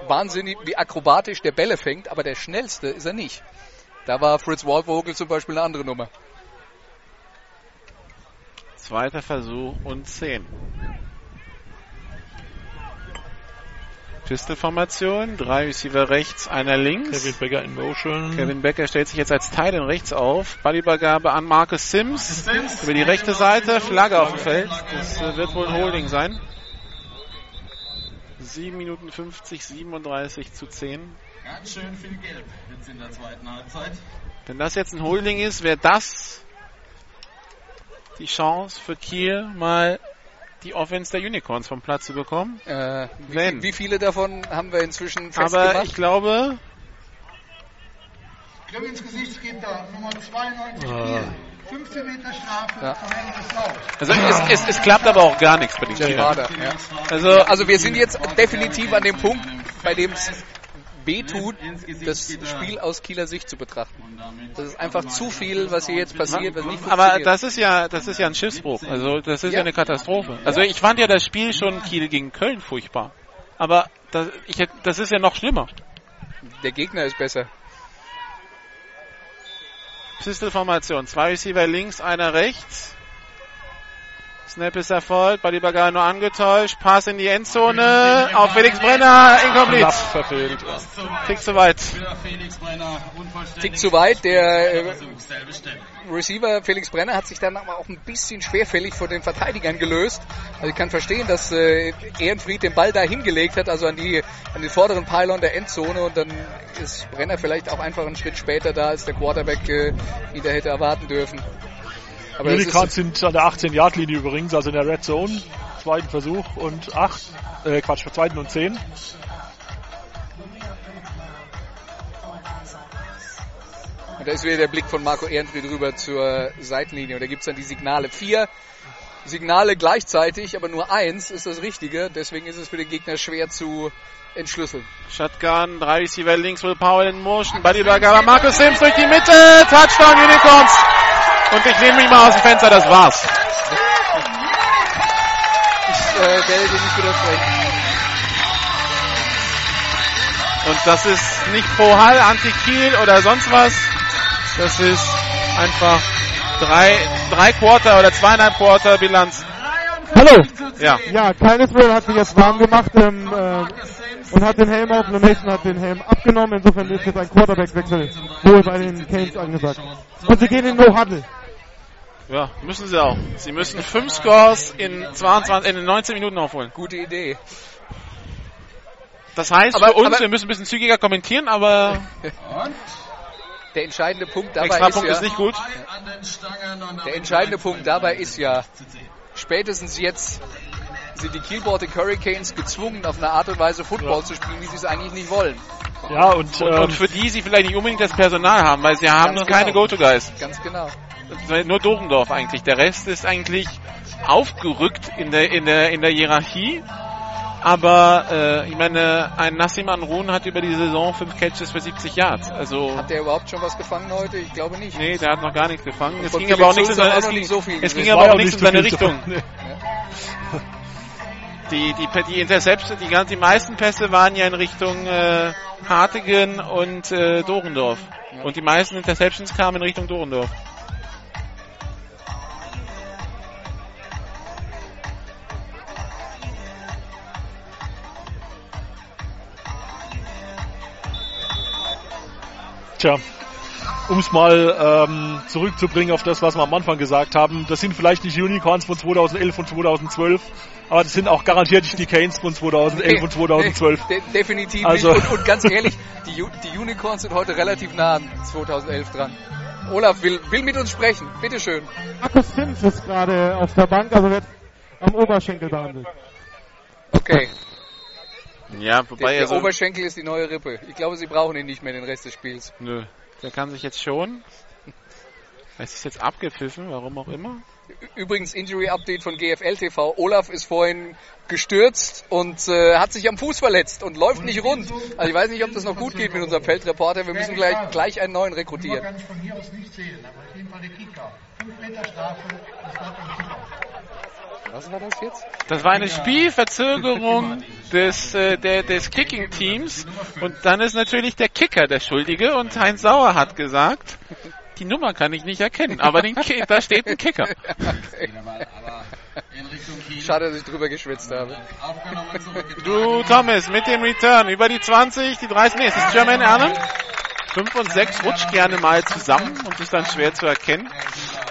wahnsinnig, wie akrobatisch der Bälle fängt. Aber der schnellste ist er nicht. Da war Fritz Waldvogel zum Beispiel eine andere Nummer. Zweiter Versuch und 10. Pistol-Formation, drei Receiver rechts, einer links. Kevin Becker in Motion. Kevin Becker stellt sich jetzt als Teil in rechts auf. Ballübergabe an Marcus Sims über die rechte Seite, Flagge auf dem Feld. Das äh, wird wohl ein Holding sein. 7 Minuten 50, 37 zu 10. Ganz schön viel Gelb jetzt in der zweiten Halbzeit. Wenn das jetzt ein Holding ist, wäre das die Chance für Kiel mal die Offense der Unicorns vom Platz zu bekommen. Äh, wie, wie viele davon haben wir inzwischen festgemacht? Aber ich glaube... Grimm ins Gesichtsgitter, Nummer 92 ah. 15 Meter Strafe, ja. Also es, es, es, klappt aber auch gar nichts bei den Spielern. Ja. Also, also wir sind jetzt definitiv an dem Punkt, bei dem es wehtut, das Spiel aus Kieler Sicht zu betrachten. Das ist einfach zu viel, was hier jetzt passiert, was nicht funktioniert. Aber das ist ja, das ist ja ein Schiffsbruch. Also das ist ja, ja eine Katastrophe. Also ich fand ja das Spiel schon Kiel gegen Köln furchtbar. Aber das, ich, das ist ja noch schlimmer. Der Gegner ist besser. Pistol-Formation. Zwei Receiver links, einer rechts. Snap ist erfolgt, Buddy Bagay nur angetäuscht, Pass in die Endzone, auf Felix Brenner, incomplete. verfehlt. Tick zu weit. Tick zu weit, der äh, Receiver Felix Brenner hat sich dann aber auch ein bisschen schwerfällig vor den Verteidigern gelöst. Also ich kann verstehen, dass äh, Ehrenfried den Ball da hingelegt hat, also an die an den vorderen Pylon der Endzone und dann ist Brenner vielleicht auch einfach einen Schritt später da, als der Quarterback äh, ihn da hätte erwarten dürfen. Aber Unicorns sind an der 18-Yard-Linie übrigens, also in der Red Zone. Zweiten Versuch und 8, äh, Quatsch, zweiten und 10. Und da ist wieder der Blick von Marco Ehrenfried rüber zur Seitenlinie. Und da gibt es dann die Signale. Vier Signale gleichzeitig, aber nur eins ist das Richtige. Deswegen ist es für den Gegner schwer zu entschlüsseln. Shotgun, drei Receiver links, Will Powell in Motion, Buddyberger, Markus Sims durch die Mitte, Touchdown Unicorns. Und ich nehme mich mal aus dem Fenster, das war's. Ich äh, werde nicht widersprechen. Und das ist nicht pro Hall, Anti-Kiel oder sonst was. Das ist einfach drei, drei Quarter oder zweieinhalb Quarter Bilanz. Hallo! Ja. Ja, Israel hat sich jetzt warm gemacht ähm, äh, und hat den Helm auf. Mason hat den Helm abgenommen. Insofern ist jetzt ein Quarterback-Wechsel wohl bei den Canes angesagt. Und sie gehen in No-Huddle. Ja, müssen sie auch. Sie müssen fünf Scores in 22, in 19 Minuten aufholen. Gute Idee. Das heißt aber, für uns, wir müssen ein bisschen zügiger kommentieren, aber. der entscheidende Punkt dabei Extra ist Punkt ja, ist nicht gut. Der entscheidende Punkt dabei bei ist ja, spätestens jetzt sind die Baltic Hurricanes gezwungen, auf eine Art und Weise Football zu spielen, wie sie es eigentlich nicht wollen. Ja, und, Und, ähm, und für die sie vielleicht nicht unbedingt das Personal haben, weil sie haben keine genau. Go-To-Guys. Ganz genau. Nur Dorendorf eigentlich. Der Rest ist eigentlich aufgerückt in der, in der, in der Hierarchie. Aber äh, ich meine, ein Nassim Anrun hat über die Saison fünf Catches für 70 Yards. Also Hat der überhaupt schon was gefangen heute? Ich glaube nicht. nee, der hat noch gar nichts gefangen. Es ging aber auch nichts in Schulz seine, auch es ging, nicht so viel es ging aber auch nichts in seine so Richtung. davon. Die, die, die Interception, die, ganz- die meisten Pässe waren ja in Richtung äh, Hartigen und äh, Dorendorf. Und die meisten Interceptions kamen in Richtung Dorendorf. Tja, um es mal ähm, zurückzubringen auf das, was wir am Anfang gesagt haben, das sind vielleicht nicht die Unicorns von 2011 und 2012, aber das sind auch garantiert nicht die Canes von 2011 und 2012. De definitiv Also- nicht. Und, und ganz ehrlich, die, die Unicorns sind heute relativ nah an 2011 dran. Olaf will, will mit uns sprechen. Bitteschön. Markus Sims ist gerade auf der Bank, also wird am Oberschenkel behandelt. Okay. Ja, Der, wobei der er so, Oberschenkel ist die neue Rippe. Ich glaube, sie brauchen ihn nicht mehr den Rest des Spiels. Nö, der kann sich jetzt schon. Es ist jetzt abgepfiffen, warum auch immer. Übrigens Injury Update von GFL TV. Olaf ist vorhin gestürzt und äh, hat sich am Fuß verletzt und läuft nicht rund. Also ich weiß nicht, ob das noch gut geht mit unserem Feldreporter. Wir müssen gleich, gleich einen neuen rekrutieren. kann ich von hier aus nicht sehen, aber auf jeden Fall der Kicker. 5 Meter Strafe, das bleibt am Kicker. Was war das jetzt? Das war eine Spielverzögerung des, äh, der, des Kicking-Teams und dann ist natürlich der Kicker der Schuldige und Heinz Sauer hat gesagt, die Nummer kann ich nicht erkennen, aber den Ki da steht ein Kicker. Schade, dass ich drüber geschwitzt habe. Du Thomas mit dem Return über die 20, die 30, nee, es ist German Allen. 5 und 6 rutscht gerne mal zusammen und ist dann schwer zu erkennen.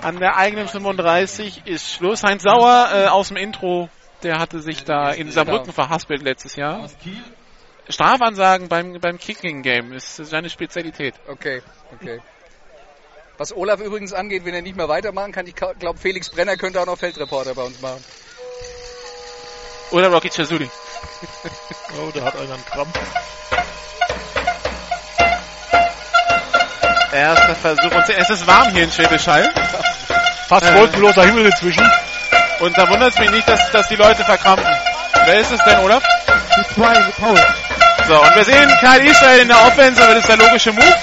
An der eigenen 35 ist Schluss. Heinz Sauer äh, aus dem Intro, der hatte sich da in Saarbrücken verhaspelt letztes Jahr. Strafansagen beim, beim Kicking-Game ist seine Spezialität. Okay, okay. Was Olaf übrigens angeht, wenn er nicht mehr weitermachen kann, ich glaube, Felix Brenner könnte auch noch Feldreporter bei uns machen. Oder Rocky Chazuli. Oh, da hat einer einen Krampf. Erster Versuch und es ist warm hier in Schwäbisch Hall. Fast Äh. wolkenloser Himmel inzwischen. Und da wundert es mich nicht, dass, dass die Leute verkrampfen. Wer ist es denn, Olaf? Die zwei, Paul. So, und wir sehen Kyle Israel in der Offense, aber das ist der logische Move.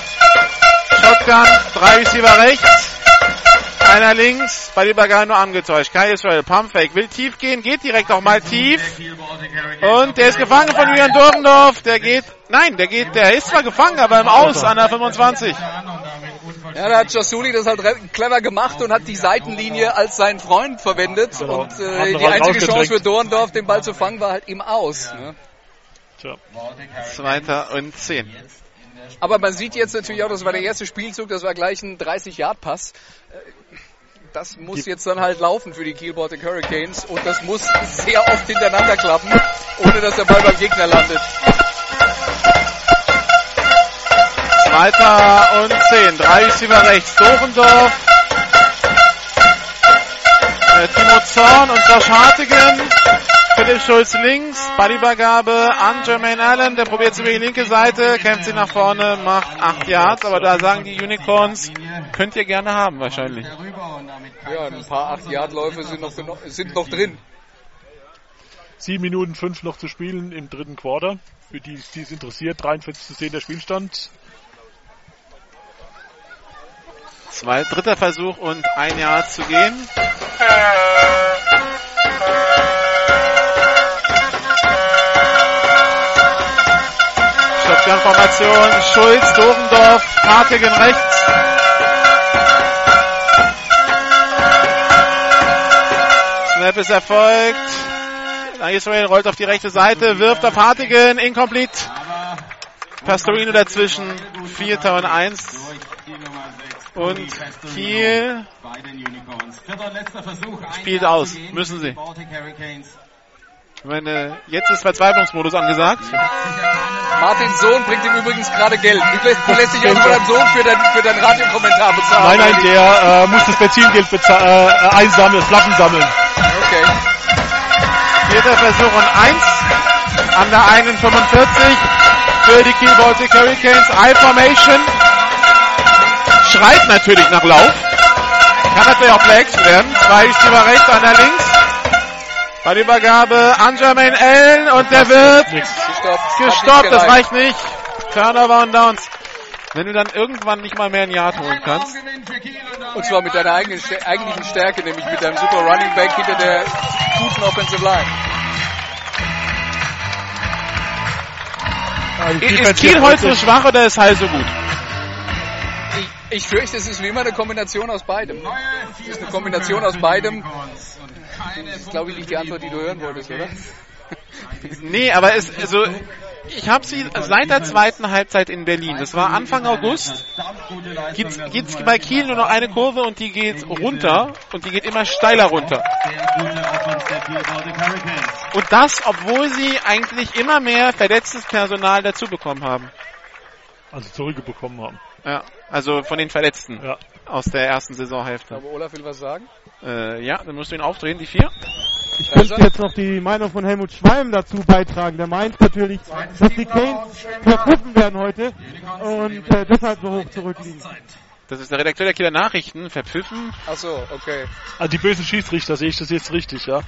Shotgun, drei Receiver rechts, einer links, bei Liebergal nur angetäuscht. Kyle Israel, Pumpfake, will tief gehen, geht direkt auch mal tief. Und der ist gefangen von Julian Dorndorf. Der geht, nein, der geht, der ist zwar gefangen, aber im Aus an der 25. Ja, da hat Jasuli das halt clever gemacht und hat die Seitenlinie als seinen Freund verwendet. Genau. Und äh, die einzige Chance für Dorndorf, den Ball zu fangen, war halt im Aus. Ne? Tja. Zweiter und zehn. Aber man sieht jetzt natürlich auch, das war der erste Spielzug, das war gleich ein 30-Yard-Pass. Äh, Das muss jetzt dann halt laufen für die Kiel Baltic Hurricanes und das muss sehr oft hintereinander klappen, ohne dass der Ball beim Gegner landet. Zweiter und zehn. Drei Receiver rechts. Dorendorf. Äh, Timo Zorn und Josh Hartigen. Philipp Schulz links. Ballübergabe an Jermaine Allen. Der probiert sie über die linke Seite. Kämpft sie nach vorne. Macht acht Yards. Aber da sagen die Unicorns, könnt ihr gerne haben wahrscheinlich. Ja, ein paar Down. 8-Yard-Läufe sind noch, sind noch drin. Sieben Minuten fünf noch zu spielen im dritten Quarter. Für die, die es interessiert, 43 zu 10 der Spielstand. Zwei, dritter Versuch und ein Yard zu gehen. Shotgun-Formation. Schulz, Dorendorf, Hartigen rechts. Snap ist erfolgt. Israel rollt auf die rechte Seite, wirft auf Hartigen, incomplete. Pastorino dazwischen, Vierter und Eins. Und Kiel Spielt aus. Müssen sie. Ich meine, jetzt ist Verzweiflungsmodus angesagt. Martins Sohn bringt ihm übrigens gerade Geld. Du lässt, du lässt dich also von deinem Sohn für deinen für dein Radiokommentar bezahlen. Nein, nein, der äh, muss das Benzingeld äh, einsammeln, Flaschen sammeln. Okay. Vierter Versuch und eins an der eigenen 45 für die Kiel Baltic Hurricanes. I-Formation. Schreit natürlich nach Lauf. Kann natürlich auch Play Action werden. Zwei Receiver rechts, einer links. Ballübergabe an Jermaine Allen und der wird. Gestoppt. Gestoppt. Das reicht nicht. Turnover und Downs. Wenn du dann irgendwann nicht mal mehr ein Yard holen kannst. Und zwar mit deiner eigenen, eigentlichen Stärke, nämlich mit deinem super Running Back hinter der guten Offensive Line. Ja, Ist Kiel heute so schwach oder ist Heil so gut? Ich, fürchte, es ist wie immer eine Kombination aus beidem. Es ist eine Kombination aus beidem. Das ist, glaube ich, nicht die Antwort, die du hören wolltest, oder? Nee, aber es, also, ich habe sie seit der zweiten Halbzeit in Berlin. Das war Anfang August. Geht's, geht's bei Kiel nur noch eine Kurve und die geht runter und die geht immer steiler runter. Und das, obwohl sie eigentlich immer mehr verletztes Personal dazu bekommen haben. Also zurückbekommen haben. Ja, also von den Verletzten Ja. aus der ersten Saisonhälfte. Aber Olaf will was sagen. Äh, ja, dann musst du ihn aufdrehen, die vier. Ich könnte jetzt noch die Meinung von Helmut Schwalm dazu beitragen. Der meint natürlich, dass die Canes verpfiffen werden heute und äh, deshalb so hoch zurückliegen. Das ist der Redakteur der Kieler Nachrichten, verpfiffen. Ach so, okay. Also die bösen Schiedsrichter, sehe ich das jetzt richtig, ja?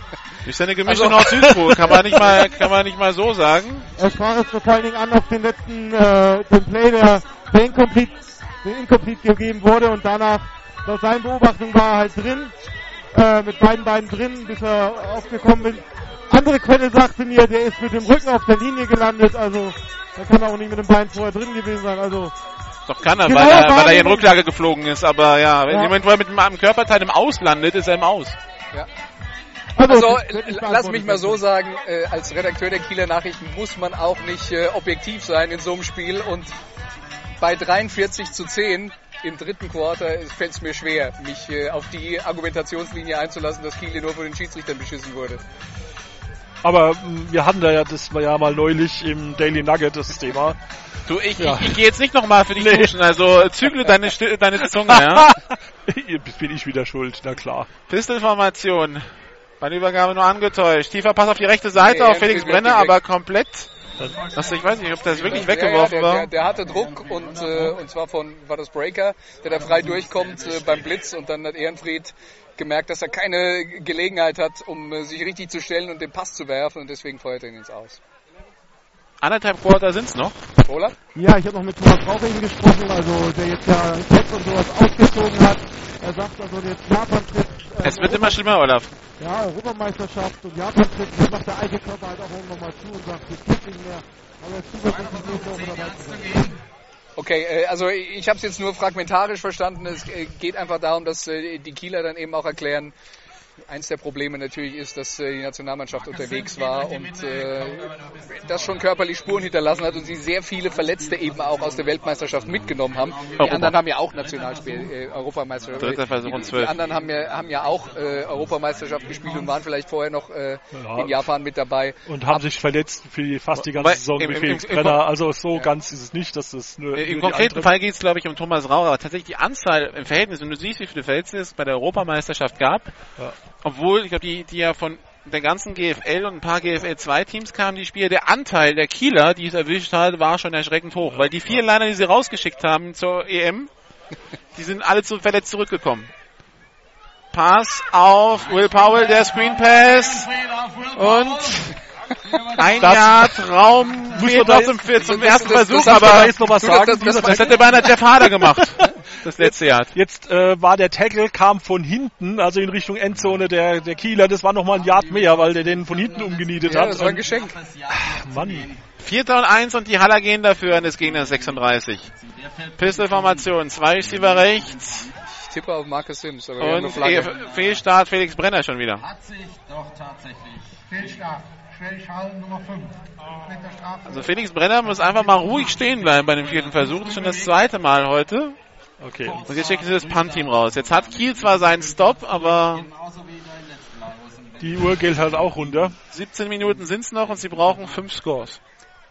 Ist ja eine gemischte Also- Nord-Süd-Spur, kann man nicht mal, kann man nicht mal so sagen. Es sprach es vor allen Dingen an auf den letzten äh, den Play, der, der incomplete, der incomplete gegeben wurde und danach, laut seinen Beobachtungen war er halt drin, äh, mit beiden Beinen drin, bis er aufgekommen ist. Andere Quelle sagte mir, der ist mit dem Rücken auf der Linie gelandet, also da kann er auch nicht mit dem Bein vorher drin gewesen sein, also Doch kann er, Genau, weil er, weil er in Rücklage geflogen ist. Aber ja, wenn Ja. jemand, wo er mit einem Körperteil im Aus landet, ist er im Aus. Also, wird nicht lass mich mal so sagen, äh, als Redakteur der Kieler Nachrichten muss man auch nicht äh, objektiv sein in so einem Spiel und bei 43 zu 10 im dritten Quarter fällt es mir schwer, mich äh, auf die Argumentationslinie einzulassen, dass Kiel nur von den Schiedsrichtern beschissen wurde. Aber wir hatten da ja das war ja mal neulich im Daily Nugget das Thema. Du, ich, Ja. ich, ich gehe jetzt nicht nochmal für dich Nee. duschen, also zügle deine, deine Zunge, ja. Bin ich wieder schuld, na klar. Pistolformation. Bei der Übergabe nur angetäuscht. Tiefer Pass auf die rechte Seite Nee, auf Felix Brenner, aber komplett. Also ich weiß nicht, ob das wirklich weggeworfen ja, ja, der, war. Der, der hatte Druck und, äh, und zwar von, war das Breaker, der da frei durchkommt äh, beim Blitz und dann hat Ehrenfried gemerkt, dass er keine Gelegenheit hat, um äh, sich richtig zu stellen und den Pass zu werfen und deswegen feuert er ihn ins Aus. Anderthalb Quarter sind's noch. Olaf? Ja, ich habe noch mit Thomas Rauch eben gesprochen, also der jetzt ja Tests und sowas ausgezogen hat. Er sagt also jetzt Japan-Trip. äh, Es wird immer schlimmer, Olaf. Ja, Europameisterschaft und Japan-Trip, das macht der alte Körper halt auch nochmal zu und sagt, jetzt geht nicht mehr. Aber er ist zuversichtlich, nächste Woche dabei zu sein. Okay, äh, also ich habe es jetzt nur fragmentarisch verstanden. Es äh, geht einfach darum, dass äh, die Kieler dann eben auch erklären, eins der Probleme natürlich ist, dass äh, die Nationalmannschaft unterwegs war und äh, das schon körperlich Spuren hinterlassen hat und sie sehr viele Verletzte eben auch aus der Weltmeisterschaft mitgenommen haben. Die Europa. anderen haben ja auch Nationalspiel, äh, Europameisterschaft. Dritter Versuch die, und die zwölf. anderen haben ja, haben ja auch äh, Europameisterschaft gespielt und waren vielleicht vorher noch äh, Ja. in Japan mit dabei. Und haben sich verletzt für die, fast die ganze Wobei, Saison im- wie im- Felix im- Brenner. Also so ganz ist es nicht, dass das nur, nur Im die konkreten Fall geht es, glaube ich, um Thomas Rauer, aber tatsächlich die Anzahl im Verhältnis, wenn du siehst, wie viele Verletzte es bei der Europameisterschaft gab, Ja. Obwohl, ich glaube, die, die ja von der ganzen GFL und ein paar GFL 2 Teams kamen, die Spieler, der Anteil der Kieler, die es erwischt hat, war schon erschreckend hoch, weil die vier Liner, die sie rausgeschickt haben zur EM, die sind alle zu verletzt zurückgekommen. Pass auf Will Powell, der Screen Pass. Und ein Das- Yard Raum Muss man da zum, das- ersten das- das Versuch, aber da jetzt noch was sagen? das- das- das hätte beinahe Jeff Harder gemacht, das letzte Jahr. Jetzt äh, war der Tackle, kam von hinten, also in Richtung Endzone der, der Kieler. Das war nochmal ein Yard mehr, weil der den von hinten umgenietet Ja, hat. das war ein Geschenk. Mann. Vierter und eins und die Haller gehen dafür an des Gegners 36. Pistolformation, zwei Receiver rechts Ich tippe auf Marcus Sims, aber wir haben eine und Fehlstart Felix Brenner schon wieder. Hat sich doch tatsächlich. Fehlstart. Schwellschall Nummer 5. Meter Strafe. Also Felix Brenner muss einfach mal ruhig stehen bleiben bei dem vierten Versuch. Das ist schon das zweite Mal heute. Okay. Und jetzt schicken sie das Punt-Team raus. Jetzt hat Kiel zwar seinen Stop, aber Die Uhr geht halt auch runter. 17 Minuten sind es noch und sie brauchen 5 Scores.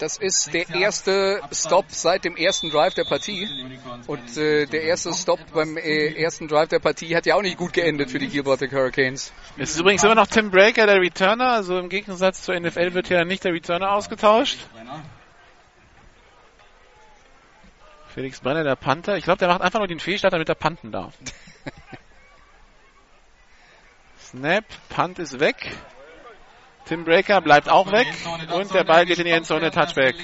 Das ist der erste Stop seit dem ersten Drive der Partie. Und äh, der erste Stop beim äh, ersten Drive der Partie hat ja auch nicht gut geendet für die Gilbertic Hurricanes. Es ist übrigens immer noch Tim Breaker, der Returner. Also im Gegensatz zur NFL wird hier nicht der Returner ausgetauscht. Felix Brenner, der Panther. Ich glaube, der macht einfach nur den Fehlstart, damit er panten darf. Snap, Punt ist weg. Tim Breaker bleibt auch weg und der Ball geht in die Endzone, Touchback.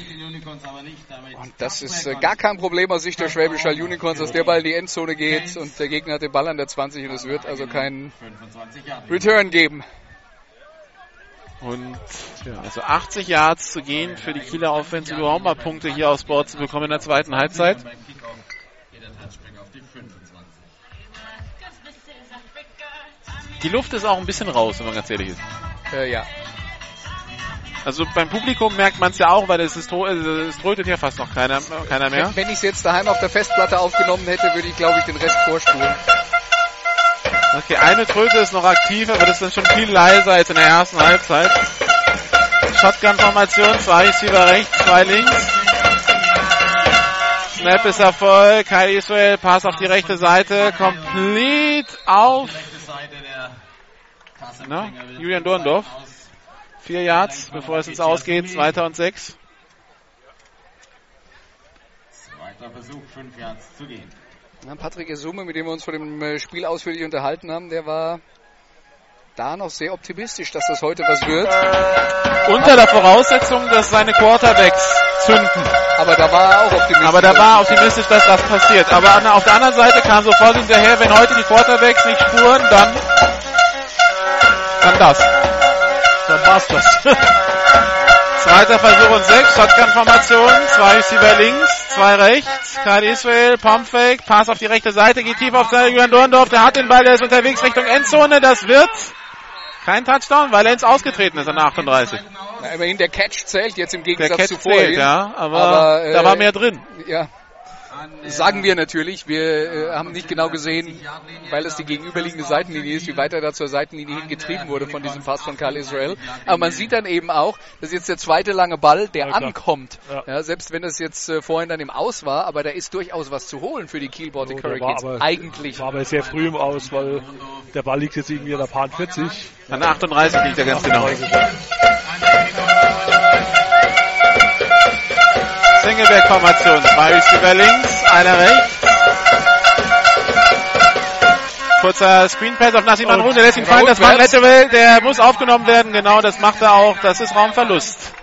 Und das ist äh, gar kein Problem aus Sicht der Schwäbisch Hall Unicorns, dass der Ball in die Endzone geht und der Gegner hat den Ball an der 20 und es wird also keinen Return geben. Und ja, also 80 Yards zu gehen für die Kieler Offense, überhaupt mal Punkte hier aufs Board zu bekommen in der zweiten Halbzeit. Die Luft ist auch ein bisschen raus, wenn man ganz ehrlich ist. Äh, ja. Also beim Publikum merkt man es ja auch, weil es, ist, es trötet hier fast noch keiner, keiner mehr. Wenn, wenn ich es jetzt daheim auf der Festplatte aufgenommen hätte, würde ich glaube ich den Rest vorspulen. Okay, eine Tröte ist noch aktiv, aber das ist dann schon viel leiser als in der ersten Halbzeit. Shotgun-Formation, zwei Receiver rechts, zwei links. Snap ist Erfolg, Kyle Israel, Pass auf die rechte Seite, complete auf na, Julian Dorndorf. Vier Yards, bevor es ins Ausgeht, zweiter und sechs. Zweiter Versuch, fünf Yards zu gehen. Patrick Esume, mit dem wir uns vor dem äh, Spiel ausführlich unterhalten haben, der war da noch sehr optimistisch, dass das heute was wird. Unter der Voraussetzung, dass seine Quarterbacks zünden. Aber da war er auch optimistisch. Aber da war er optimistisch, dass das passiert. Aber auf der anderen Seite kam sofort hinterher, wenn heute die Quarterbacks nicht spuren, dann, dann das. Dann war's das. Zweiter Versuch und sechs, Shotgun-Formation, zwei Receiver links, zwei rechts, Kyle Israel, Pumpfake, Pass auf die rechte Seite, geht tief auf Julian Dorndorf, der hat den Ball, der ist unterwegs Richtung Endzone, das wird kein Touchdown, weil er ins Ausgetreten ist an der 38. Na, immerhin der Catch zählt jetzt im Gegensatz der Catch zu vorhin. Zählt, ja, aber, aber äh, da war mehr drin. Ja, sagen wir natürlich. Wir äh, haben nicht genau gesehen, weil es die gegenüberliegende Seitenlinie ist, wie weit er da zur Seitenlinie hingetrieben wurde von diesem Pass von Karl Israel. Aber man sieht dann eben auch, dass jetzt der zweite lange Ball, der Ja, ankommt. Ja. Ja, selbst wenn das jetzt äh, vorhin dann im Aus war, aber da ist durchaus was zu holen für die Kiel Baltic der war Hurricanes. aber, Eigentlich. war aber sehr früh im Aus, weil der Ball liegt jetzt irgendwie an der Paar 40. An der 38 liegt er ganz genau. Singleback-Formation. Zwei Receiver links, einer rechts. Kurzer Screenpass auf Nassim Manrun, der lässt ihn fallen. Das war Lateral, der muss aufgenommen werden. Genau, das macht er auch. Das ist Raumverlust.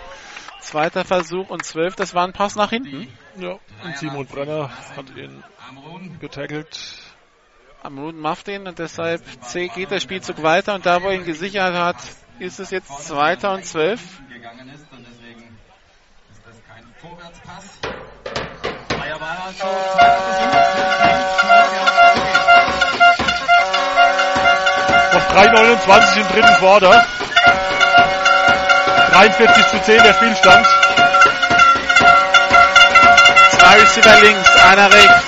Zweiter Versuch und zwölf, das war ein Pass nach hinten. Ja. Und Simon Brenner hat ihn getackelt. Amrun macht ihn und deshalb geht der Spielzug weiter und da, wo er ihn gesichert hat, ist es jetzt Zweiter und zwölf. gegangen ist und deswegen ist das kein Vorwärtspass. Freier Ball also, zweiter Versuch, Noch 3,29 im dritten Quarter. 43 zu 10 der Spielstand. Zwei Receiver links, einer rechts.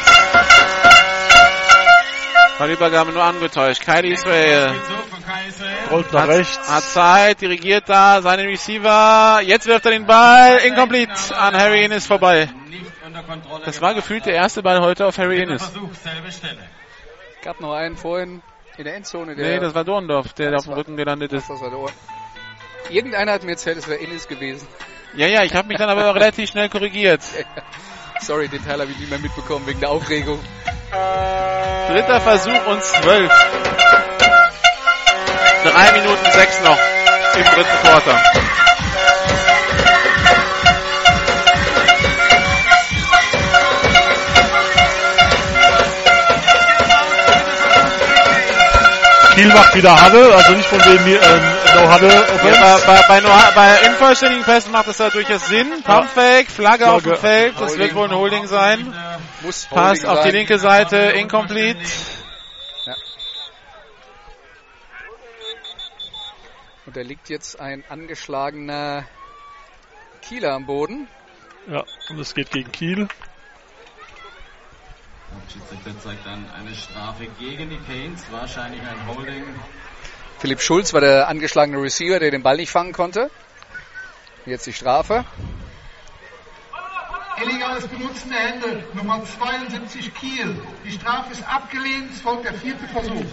Ballübergabe nur angetäuscht. Kylie Israel Rollt nach hat, rechts. hat Zeit, dirigiert da seine Receiver. Jetzt wirft er den Ball. Incomplete an Harry Innes vorbei. Das war gefühlt der erste Ball heute auf Harry Dritter Innes. Versuch, selbe Stelle. gab noch einen vorhin in der Endzone. Der Nee, das war Dorndorf, der Das auf dem Rücken gelandet ist. das war Ohr. Irgendeiner hat mir erzählt, es wäre Innis gewesen. Ja, ja, ich habe mich dann aber relativ schnell korrigiert. Sorry, den Teil habe ich nicht mehr mitbekommen wegen der Aufregung. Dritter Versuch und zwölf. Drei Minuten sechs noch im dritten Quarter. Kiel macht wieder Huddle, also nicht von dem ähm, No Huddle Ja, bei, bei, nur, bei unvollständigen Pässen macht es da durchaus Sinn. Pumpfake, Flagge auf dem Flagge. Feld, das wird wohl ein Holding sein. Muss Pass Holding auf die linke Seite, incomplete. Da liegt jetzt ein angeschlagener Kieler am Boden. Ja, und es geht gegen Kiel. Schiedsrichter zeigt dann eine Strafe gegen die Canes, wahrscheinlich ein Holding Philipp Schulz war der angeschlagene Receiver, der den Ball nicht fangen konnte. Jetzt die Strafe. Illegales Benutzen der Hände, Nummer 72 Kiel. Die Strafe ist abgelehnt, es folgt der vierte Versuch.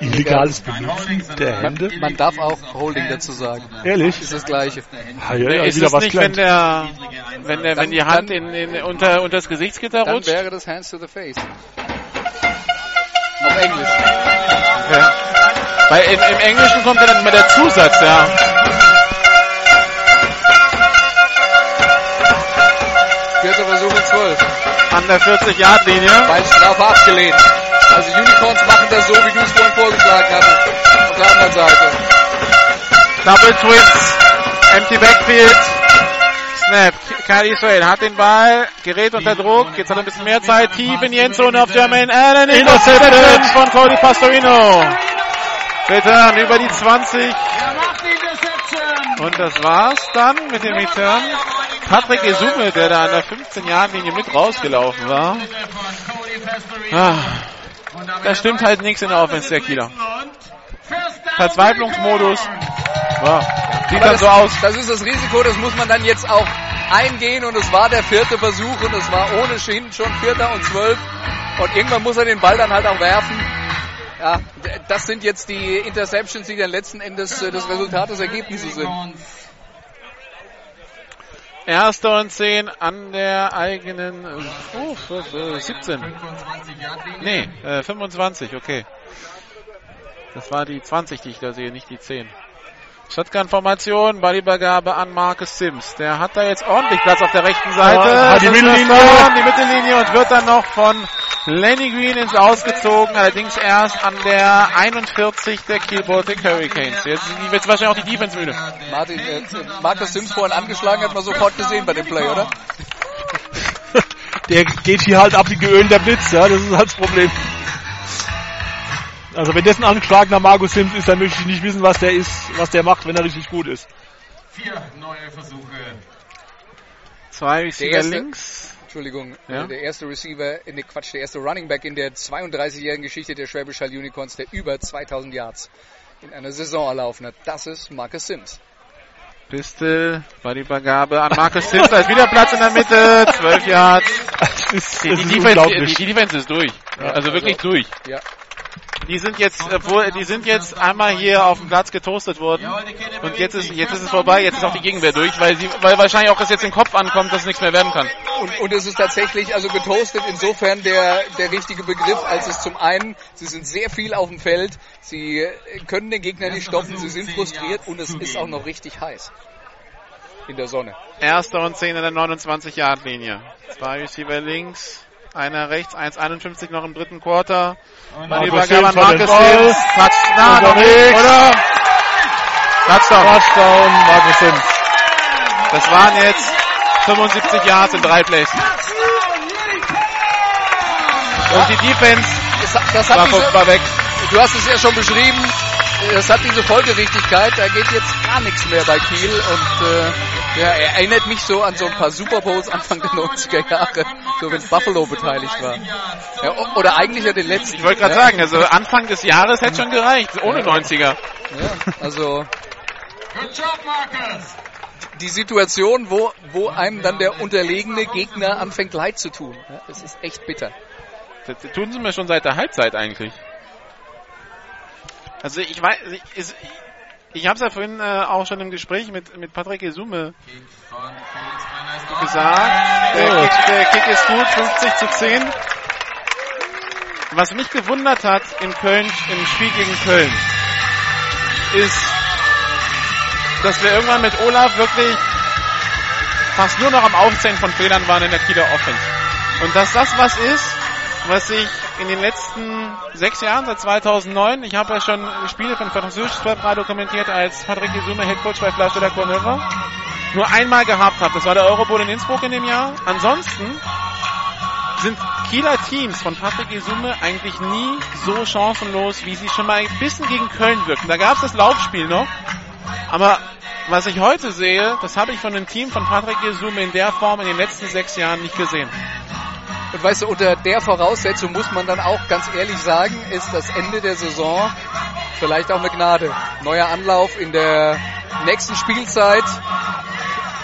Illegales Benutzen der Hände. Man darf auch Holding dazu sagen. Ehrlich? Ist das gleiche. Ah, ja, ja, ist wieder es was nicht, wenn gelernt. der, wenn der, wenn die Dann- Hand dann- in, in, unter, unter das Gesichtsgitter Dann rutscht? wäre das Hands to the Face. Auf Englisch. Ja. Weil im, im Englischen kommt ja dann immer der Zusatz, ja. Vierter Versuch und 12. An der 40-Yard-Linie. Weil Strafe abgelehnt. Also Unicorns machen das so, wie du es vorhin vorgeschlagen hattest. Auf der anderen Seite. Double Twins. Empty Backfield. Snap. Kyle Israel hat den Ball, gerät unter Druck, jetzt hat er ein bisschen mehr Zeit, tief in die Endzone auf Jermaine Allen, Interception von Cody Pastorino. Return über die 20 Er macht die Interception. und das war's dann mit dem Return. Patrick Esume, der da an der 15-Jahren-Linie mit rausgelaufen war. Ah, da stimmt halt nichts in der Offense der Kieler. Verzweiflungsmodus. Ja, sieht dann das, so aus. das ist das Risiko, das muss man dann jetzt auch eingehen und es war der vierte Versuch und es war ohnehin schon vierter und zwölf und irgendwann muss er den Ball dann halt auch werfen. Ja, das sind jetzt die Interceptions, die dann letzten Endes äh, das Resultat des Ergebnisses sind. Erster und 10 an der eigenen oh, f- äh, 17. 25 Yard Linie. Nee, äh, 25, okay. Das war die 20, die ich da sehe, nicht die 10. Shotgun-Formation, Ballübergabe an Marcus Sims. Der hat da jetzt ordentlich Platz auf der rechten Seite. Ja, die Mittellinie. Tor, Die Mittellinie und wird dann noch von Lenny Green ins Ausgezogen, allerdings erst an der 41 der Kiel Baltic Hurricanes. Jetzt sind die- jetzt wahrscheinlich auch die Defense müde. Martin, äh, Markus Sims vorhin angeschlagen, hat man sofort gesehen bei dem Play, oder? Der geht hier halt ab wie geölter Blitz, ja, das ist halt das Problem. Also wenn das ein angeschlagener Margus Sims ist, dann möchte ich nicht wissen, was der ist, was der macht, wenn er richtig gut ist. Vier neue Versuche. Zwei Receiver erste- links. Entschuldigung, Ja? äh, der erste Receiver, äh, ne Quatsch, der erste Running Back in der 32-jährigen Geschichte der Schwäbisch Hall Unicorns, der über 2000 Yards in einer Saison erlaufen hat. Das ist Marcus Sims. Pistol, Ballübergabe an Marcus Sims. Da ist wieder Platz in der Mitte. 12 Yards. Das ist, Die, das die, ist Defense, die, die ist durch. also wirklich durch. Ja. Die sind jetzt, obwohl, die sind jetzt einmal hier auf dem Platz getoastet worden. Und jetzt ist, jetzt ist es vorbei. Jetzt ist auch die Gegenwehr durch, weil sie, weil wahrscheinlich auch das jetzt im Kopf ankommt, dass es nichts mehr werden kann. Und, und es ist tatsächlich also getoastet insofern der, der richtige Begriff, als es zum einen, sie sind sehr viel auf dem Feld, sie können den Gegner nicht stoppen, sie sind frustriert und es ist auch noch richtig heiß in der Sonne. Erster und 10 in der 29-Yard-Linie. Zwei Receiver links, einer rechts, 1,51 noch im dritten Quarter. Marcus Ballübergabe an Sims hat den Marcus. Sims. Touchdown, oder? Touchdown. Touchdown, Margus Sims. Das waren jetzt 75 Yards in drei Plays. Und die Defense Das, hat- das hat war, diese, war weg. du hast es ja schon beschrieben, das hat diese Folgerichtigkeit, da geht jetzt gar nichts mehr bei Kiel und äh, ja, er erinnert mich so an so ein paar Super Bowls Anfang der 90er Jahre, so wenn Buffalo beteiligt war. Ja, oder eigentlich ja den letzten. Ich wollte gerade ja, sagen, also Anfang des Jahres hätte schon gereicht, ohne 90er. Ja, also Good job, Marcus. die Situation, wo, wo einem dann der unterlegene Gegner anfängt leid zu tun. Ja, das ist echt bitter. Das tun sie mir schon seit der Halbzeit eigentlich. Also ich weiß, ich, ich habe es ja vorhin äh, auch schon im Gespräch mit, mit Patrick Esume gesagt. Der Kick, der Kick ist gut, 50 zu 10. Was mich gewundert hat in Köln, im Spiel gegen Köln, ist, dass wir irgendwann mit Olaf wirklich fast nur noch am Aufzählen von Fehlern waren in der Kieler Offense. Und dass das was ist, was ich in den letzten sechs Jahren, seit 2009, ich habe ja schon Spiele von französisches Webradio kommentiert als Patrick Gesume, Headcoach bei Flasche der Courneuve, nur einmal gehabt habe. Das war der Eurobowl in Innsbruck in dem Jahr. Ansonsten sind Kieler Teams von Patrick Gesume eigentlich nie so chancenlos, wie sie schon mal ein bisschen gegen Köln wirken. Da gab es das Laufspiel noch. Aber was ich heute sehe, das habe ich von einem Team von Patrick Gesume in der Form in den letzten sechs Jahren nicht gesehen. Und weißt du, unter der Voraussetzung muss man dann auch ganz ehrlich sagen, ist das Ende der Saison vielleicht auch eine Gnade. Neuer Anlauf in der nächsten Spielzeit.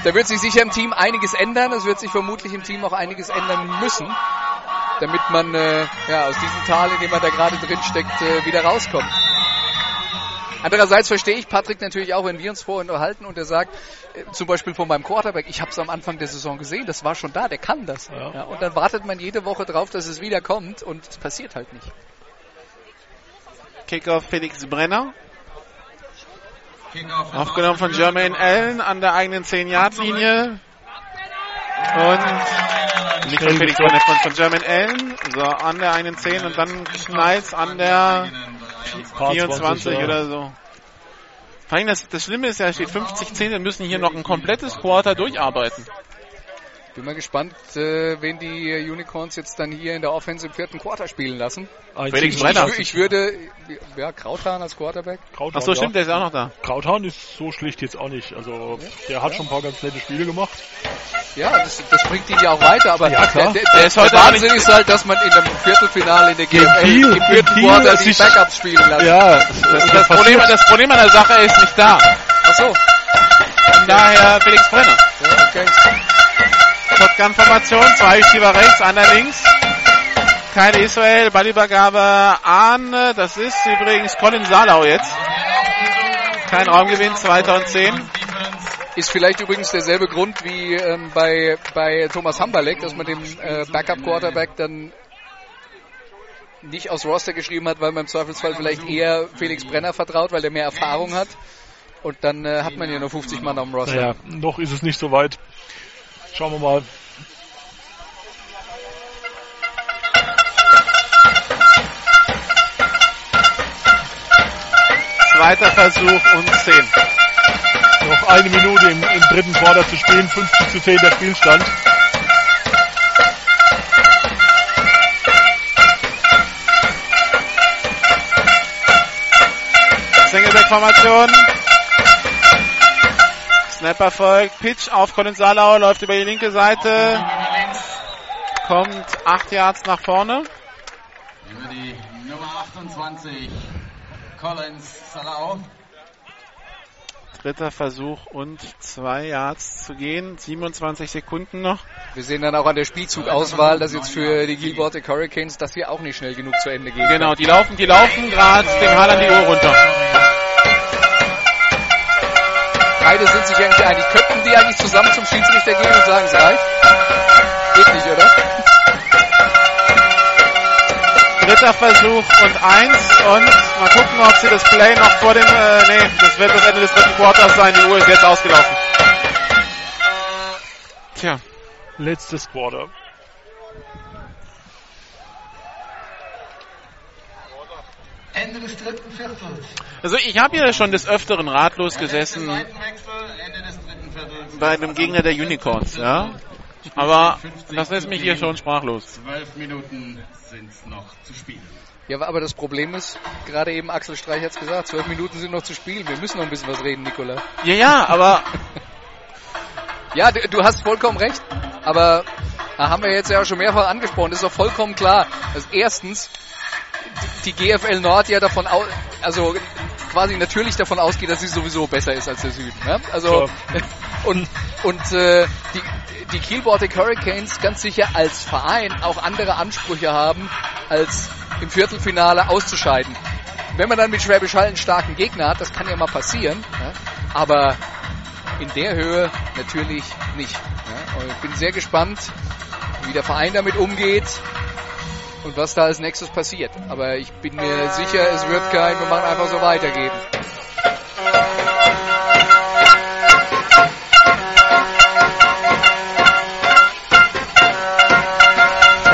Da wird sich sicher im Team einiges ändern. Es wird sich vermutlich im Team auch einiges ändern müssen, damit man äh, ja, aus diesem Tal, in dem man da gerade drin steckt, äh, wieder rauskommt. Andererseits verstehe ich Patrick natürlich auch, wenn wir uns vorhin unterhalten und er sagt, äh, zum Beispiel von meinem Quarterback, ich habe es am Anfang der Saison gesehen, das war schon da, der kann das. Ja. Ja, und dann wartet man jede Woche drauf, dass es wieder kommt und es passiert halt nicht. Kickoff Felix Brenner. Aufgenommen von Jermaine Allen an der eigenen 10-Yard-Linie. Und nicht von Felix Brenner, von, von Jermaine Allen. So, an der eigenen 10 und dann knallt an der 24 oder so. Vor allem das, das Schlimme ist ja, steht 50, 10, wir müssen hier noch ein komplettes Quarter durcharbeiten. Bin mal gespannt, äh, wen die Unicorns jetzt dann hier in der Offense im vierten Quarter spielen lassen. Felix Brenner. Ich, ich, würde, ja, Krauthahn als Quarterback. Krauthahn, Ach so, stimmt, der ist auch noch da. Krauthahn ist so schlicht jetzt auch nicht. Also, der hat ja. schon ein paar ganz nette Spiele gemacht. Ja, das, das bringt ihn ja auch weiter, aber ja, der, der, der, ist heute der Wahnsinn ist halt, dass man in einem Viertelfinale in der GFL im vierten Quarter die Backups spielen lässt. Ja, das, das, das Problem, das Problem an der Sache ist nicht da. Ach so. Von daher Felix Brenner. Ja, okay. Shotgun-Formation, zwei Receiver rechts, einer links. Keine Israel, Ballübergabe an, das ist übrigens Colin Salau jetzt. Kein Raumgewinn, 2010. Ist vielleicht übrigens derselbe Grund wie ähm, bei, bei Thomas Hamberleck, dass man dem äh, Backup-Quarterback dann nicht aus Roster geschrieben hat, weil man im Zweifelsfall vielleicht eher Felix Brenner vertraut, weil der mehr Erfahrung hat. Und dann äh, hat man ja nur 50 Mann am Roster. Naja, noch ist es nicht so weit. Schauen wir mal. Zweiter Versuch und 10. Noch eine Minute im, im dritten Quarter zu spielen, 50 zu 10 der Spielstand. Singleback-Formation. Snap erfolgt. Pitch auf Colin Salau, läuft über die linke Seite. Kommt 8 Yards nach vorne. Über die Nummer 28. Collins Salau. Dritter Versuch und zwei Yards zu gehen. 27 Sekunden noch. Wir sehen dann auch an der Spielzugauswahl, dass jetzt für die Gilbert Hurricanes das hier auch nicht schnell genug zu Ende geht. Genau, die laufen, die laufen gerade dem Haaland die Uhr runter. Beide sind sich eigentlich einig. Könnten die eigentlich zusammen zum Schiedsrichter gehen und sagen, es reicht? Geht nicht, oder? Dritter Versuch und eins und mal gucken, ob sie das Play noch vor dem, äh, nee, das wird das Ende des dritten Quarters sein. Die Uhr ist jetzt ausgelaufen. Tja. Letztes Quarter. Ende des dritten Viertels. Also ich habe hier schon des Öfteren ratlos gesessen bei einem Gegner der Unicorns, ja. Aber das lässt mich hier schon sprachlos. Zwölf Minuten sind noch zu spielen. Ja, aber das Problem ist, gerade eben Axel Streich hat es gesagt, zwölf Minuten sind noch zu spielen. Wir müssen noch ein bisschen was reden, Nikola. Ja, ja, aber... ja, du, du, hast vollkommen recht. Aber da haben wir jetzt ja schon mehrfach angesprochen. Das ist doch vollkommen klar. Also erstens, die GFL Nord ja davon aus, also quasi natürlich davon ausgeht, dass sie sowieso besser ist als der Süden. Ne? Also und und äh, die die Kiel Baltic Hurricanes ganz sicher als Verein auch andere Ansprüche haben, als im Viertelfinale auszuscheiden. Wenn man dann mit Schwäbisch Hall einen starken Gegner hat, das kann ja mal passieren, ja? aber in der Höhe natürlich nicht. Und ich bin sehr gespannt, wie der Verein damit umgeht und was da als nächstes passiert. Aber ich bin mir sicher, es wird kein, wir machen einfach so weitergehen.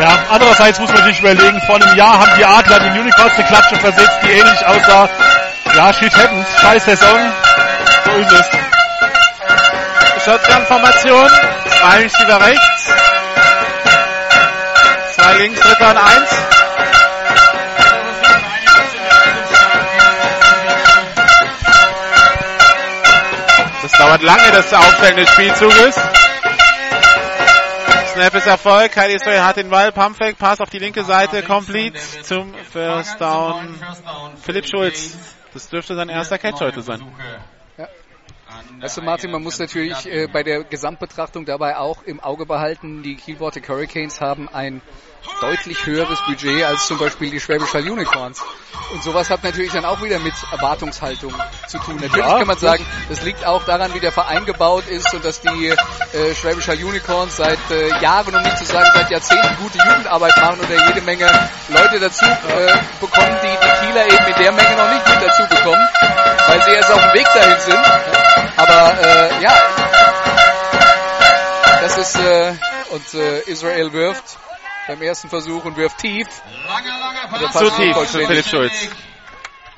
Ja, andererseits muss man sich überlegen, vor einem Jahr haben die Adler den Unicorns eine Klatsche versetzt, die ähnlich aussah. Ja, shit happens, scheiß Saison. So ist es. Shotgun-Formation, zwei Receiver rechts, zwei links, dritter und eins. Das dauert lange, das Aufstellen des Spielzuges. Snap ist Erfolg. Kyle Israel hat den Ball. Pumpfake, Pass auf die linke Seite, complete zum First Down. Philipp Schulz. Das dürfte sein erster Catch heute sein. Weißt du, Martin, man muss natürlich äh, bei der Gesamtbetrachtung dabei auch im Auge behalten, die Baltic Hurricanes haben ein deutlich höheres Budget als zum Beispiel die Schwäbisch Hall Unicorns. Und sowas hat natürlich dann auch wieder mit Erwartungshaltung zu tun. Natürlich Ja, kann man sagen, das liegt auch daran, wie der Verein gebaut ist und dass die äh, Schwäbisch Hall Unicorns seit äh, Jahren, um nicht zu sagen seit Jahrzehnten, gute Jugendarbeit machen da jede Menge Leute dazu äh, bekommen, die die Kieler eben in der Menge noch nicht mit dazu bekommen, weil sie erst auf dem Weg dahin sind. Aber äh, ja, das ist äh, und äh, Israel wirft beim ersten Versuch und wirft tief. Langer Der Pass. Zu tief für. Philipp Schulz.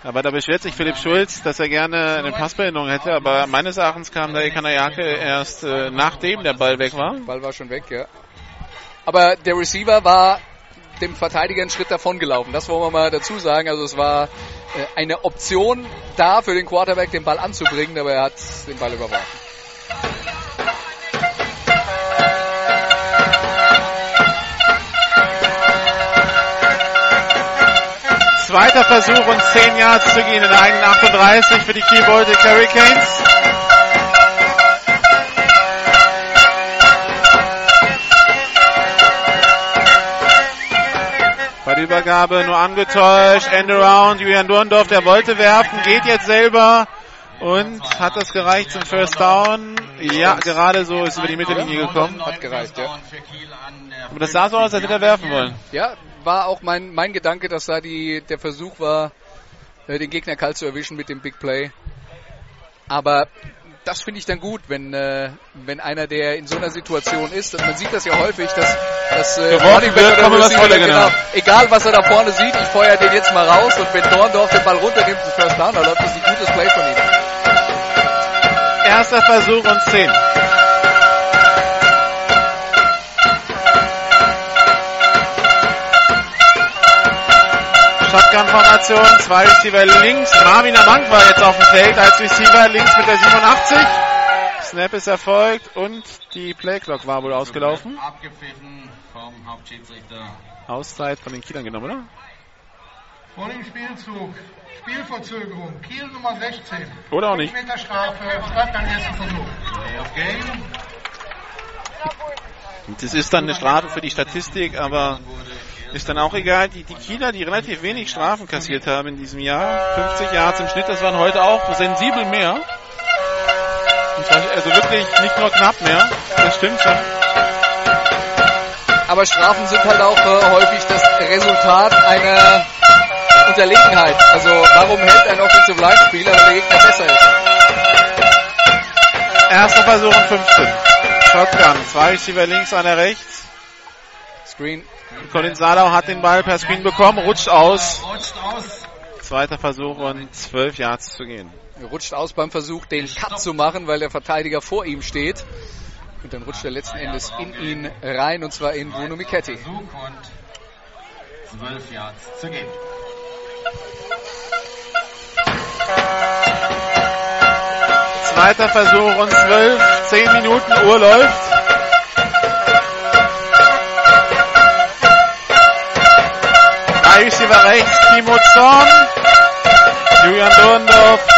Aber da beschwert sich Philipp Schulz, dass er gerne eine Passbehinderung hätte, aber meines Erachtens kam der Kanayake erst äh, nachdem der Ball weg war. Ball war schon weg, ja. Aber der Receiver war dem Verteidiger einen Schritt davon gelaufen. Das wollen wir mal dazu sagen. Also es war äh, eine Option da für den Quarterback, den Ball anzubringen, aber er hat den Ball überworfen. Zweiter Versuch und 10 Yards zu gehen in der eigenen 38 für die Kiel Baltic Hurricanes. Bei der Übergabe nur angetäuscht. Endaround. Julian Durndorf, der wollte werfen, geht jetzt selber und hat das gereicht zum First Down. Ja, gerade so ist über die Mittellinie gekommen. Hat gereicht, ja. Aber das sah so aus, als hätte er werfen wollen. Ja, war auch mein, mein Gedanke, dass da die, der Versuch war, äh, den Gegner kalt zu erwischen mit dem Big Play. Aber das finde ich dann gut, wenn, äh, wenn einer, der in so einer Situation ist, und man sieht das ja häufig, dass, dass äh, Running Back wird, oder Receiver, voller, genau. egal was er da vorne sieht, ich feuer den jetzt mal raus und wenn Dorndorf den Ball runternimmt, das First Down, dann läuft das ein gutes Play von ihm. Erster Versuch und 10. Shotgun-Formation, zwei Receiver links. Marvin Amank war jetzt auf dem Feld als Receiver links mit der 87. Snap ist erfolgt und die Playclock war wohl ausgelaufen. Abgepfiffen vom Hauptschiedsrichter. Auszeit von den Kielern genommen, oder? Vor dem Spielzug. Spielverzögerung. Kiel Nummer 16. Oder auch nicht. Meter Strafe. Bleibt beim ersten Versuch. Play of Game. Und Das ist dann eine Strafe für die Statistik, aber ist dann auch egal. Die, die Kieler, die relativ wenig Strafen kassiert haben in diesem Jahr, 50 Yards im Schnitt, das waren heute auch sensibel mehr. Zwar also wirklich nicht nur knapp mehr. Das stimmt schon. Aber Strafen sind halt auch äh, häufig das Resultat einer Unterlegenheit. Also warum hält ein Offensive Line Spieler, wenn der Gegner besser ist? Erster Versuch und 15. Shotgun. Zwei Receiver links, einer rechts. Screen. Colin Salau hat den Ball per Screen bekommen, rutscht aus. Rutscht aus. Zweiter Versuch und 12 Yards zu gehen. Er rutscht aus beim Versuch, den Cut zu machen, weil der Verteidiger vor ihm steht. Und dann rutscht er letzten Endes in ihn rein, und zwar in Bruno Michetti. Versuch und 12 Yards zu gehen. Zweiter Versuch und 12, 10 Minuten Uhr läuft. Drei Receiver rechts, Timo Zorn, Julian Dorndorf,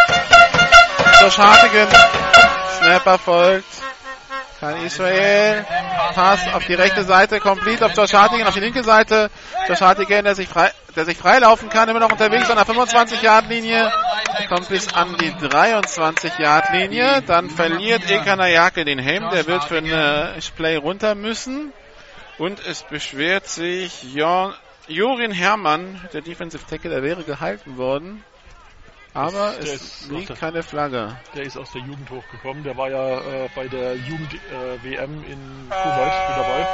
Josh Hartigan, Snapper folgt, Kein Israel, Pass auf die rechte Seite, complete auf Josh Hartigan, auf die linke Seite, Josh Hartigan, der sich frei, der sich freilaufen kann, immer noch unterwegs an der 25-Yard-Linie, kommt bis an die 23-Yard-Linie, dann verliert Ekanayake den Helm, der wird für eine Play runter müssen. Und es beschwert sich Jon, Jorin Herrmann, der Defensive Tackle, der wäre gehalten worden. Aber Der es liegt der- keine Flagge. Der ist aus der Jugend hochgekommen. Der war ja äh, bei der Jugend-WM in Kuwait mit dabei.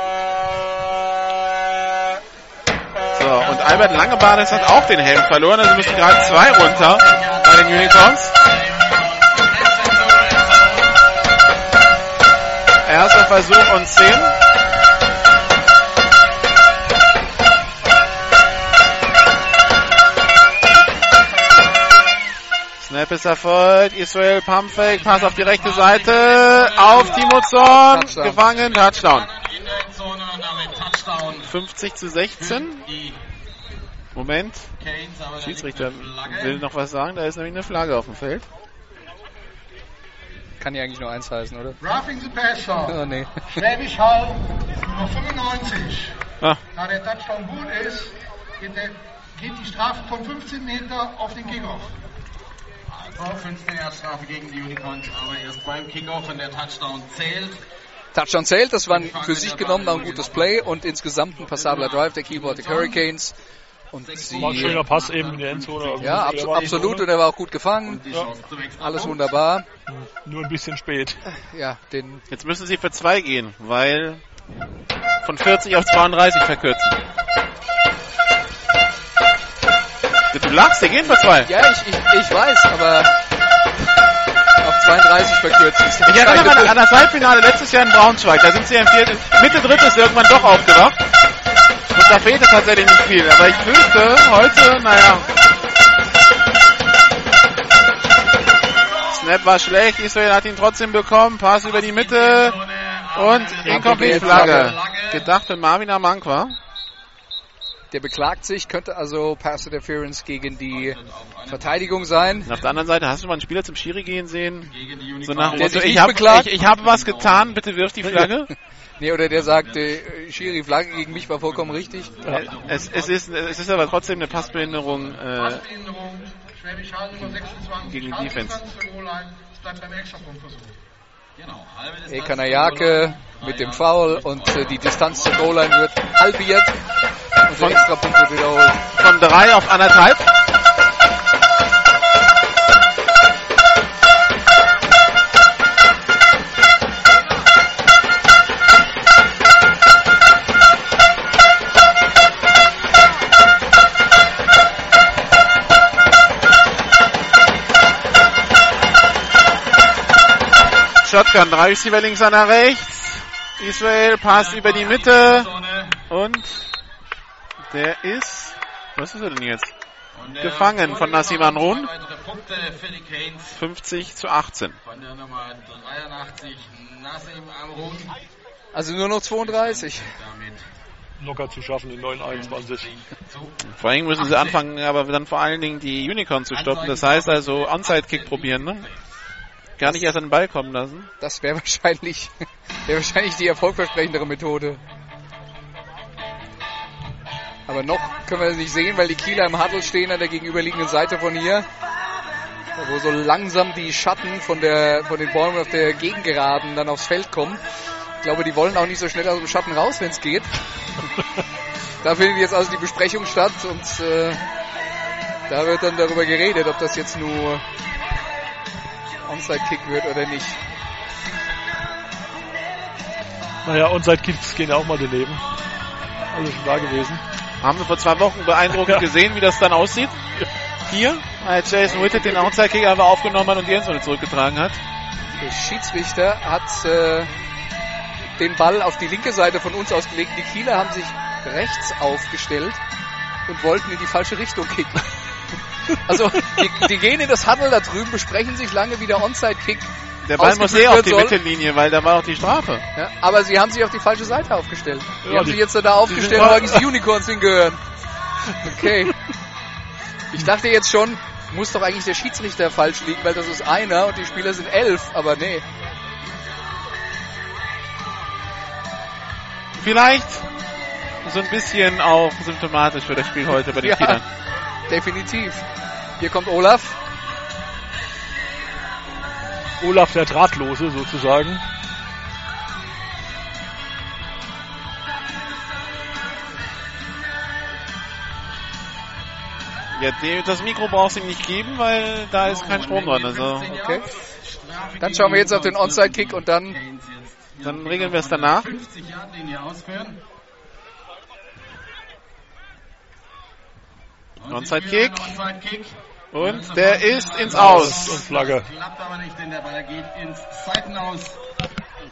So, und Albert Langebanes hat auch den Helm verloren, also müssen gerade zwei runter bei den Unicorns. Erster Versuch und 10. Snap ist erfolgt. Israel Pumpfake. Pass auf die rechte Seite. Auf Timo Zorn. Touchdown. Gefangen. Touchdown. In der Endzone 50 zu 16. Die Moment, Schiedsrichter will noch was sagen. Da ist nämlich eine Flagge auf dem Feld. Kann ja eigentlich nur eins heißen, oder? Roughing the passer. Oh nee. Schwäbisch Hall, Nummer 95. Ah, Da der Touchdown gut ist, geht, der, geht die Strafe von 15 Meter auf den Kickoff. Also 15 Jahre Strafe gegen die Unicorns, aber erst beim Kickoff und der Touchdown zählt. Touchdown zählt, das war ein für sich genommen ein gutes Play und insgesamt ein passabler Drive der Keyboard Hurricanes. Und sie, War ein schöner Pass eben in die Endzone. ja, abso absolut und er war auch gut gefangen. Alles wunderbar. Nur ein bisschen spät. Ja, den jetzt müssen sie für zwei gehen, weil von 40 auf 32 verkürzen. Du lachst, die gehen für zwei. Ja, ich, ich, ich weiß, aber auf 32 verkürzen. ist Ich erinnere mich an das Halbfinale letztes Jahr in Braunschweig. Da sind sie im vierten, Mitte drittes irgendwann doch aufgewacht. Und da fehlte tatsächlich nicht viel. Aber ich fürchte, heute, naja. Snap war schlecht. Israel hat ihn trotzdem bekommen. Pass über die Mitte. Und Incomplete Flagge. Gedacht für Marvin Amank war. Der beklagt sich, könnte also Pass Interference gegen die Verteidigung sein. Und auf der anderen Seite, hast du mal einen Spieler zum Schiri gehen sehen? Gegen die So nach Der sich ich habe beklagt? ich, ich hab was getan, bitte wirf die Flagge. Nee, oder der sagt, äh, Schiri, Flagge gegen mich war vollkommen richtig. Es, es, ist, es ist aber trotzdem eine Passbehinderung. Äh, Passbehinderung, Schwäbisch Hall, Nummer 26. Gegen die Defense. Es bleibt beim Extrapunktversuch. Genau, halbe Distanz Eka Nayake mit dem Foul und äh, die Distanz zur Goal-Line wird halbiert. Und der Extrapunkt wird wiederholt. von drei auf anderthalb. Shotgun, drei Receiver links, einer rechts. Israel passt über die Mitte und der ist, was ist er denn jetzt? Gefangen von Nassim Canes 50 zu 18. von der Nummer 83 Nassim Amrun. Also nur noch 32. Damit Locker zu schaffen in 921. zu Vor allem müssen sie anfangen, aber dann vor allen Dingen die Unicorn zu stoppen. Das heißt also Onside-Kick probieren, ne? Gar nicht erst an den Ball kommen lassen. Das wäre wahrscheinlich, wäre wahrscheinlich die erfolgversprechendere Methode. Aber noch können wir das nicht sehen, weil die Kieler im Huddle stehen an der gegenüberliegenden Seite von hier. Wo so langsam die Schatten von, der, von den Bäumen auf der Gegengeraden dann aufs Feld kommen. Ich glaube, die wollen auch nicht so schnell aus dem Schatten raus, wenn es geht. da findet jetzt also die Besprechung statt und äh, da wird dann darüber geredet, ob das jetzt nur Onside-Kick wird oder nicht. Naja, Onside-Kicks gehen ja auch mal daneben. Also schon da gewesen. Haben wir vor zwei Wochen beeindruckend Ja. gesehen, wie das dann aussieht. Hier, als Jason Whitted den Onside-Kick einfach aufgenommen hat und die Endzone zurückgetragen hat. Der Schiedsrichter hat äh, den Ball auf die linke Seite von uns ausgelegt. Die Kieler haben sich rechts aufgestellt und wollten in die falsche Richtung kicken. Also, die, die gehen in das Huddle da drüben, besprechen sich lange, wie der Onside-Kick Der Ball muss eh auf die soll. Mittellinie, weil da war auch die Strafe. Ja, aber sie haben sich auf die falsche Seite aufgestellt. Die Ja, haben die- sich jetzt da aufgestellt, wo eigentlich die Unicorns hingehören. Okay. Ich dachte jetzt schon, muss doch eigentlich der Schiedsrichter falsch liegen, weil das ist einer und die Spieler sind elf, aber nee. Vielleicht so ein bisschen auch symptomatisch für das Spiel heute bei den Ja. Kielern. Definitiv. Hier kommt Olaf. Olaf der Drahtlose sozusagen. Ja, das Mikro brauchst du ihm nicht geben, weil da ist kein Strom dran. Also Okay. Dann schauen wir jetzt auf den Onside-Kick und dann dann regeln wir es danach. 50 Yard Linie ausführen. Onside Kick. Und der ist ins Aus. Und Flagge.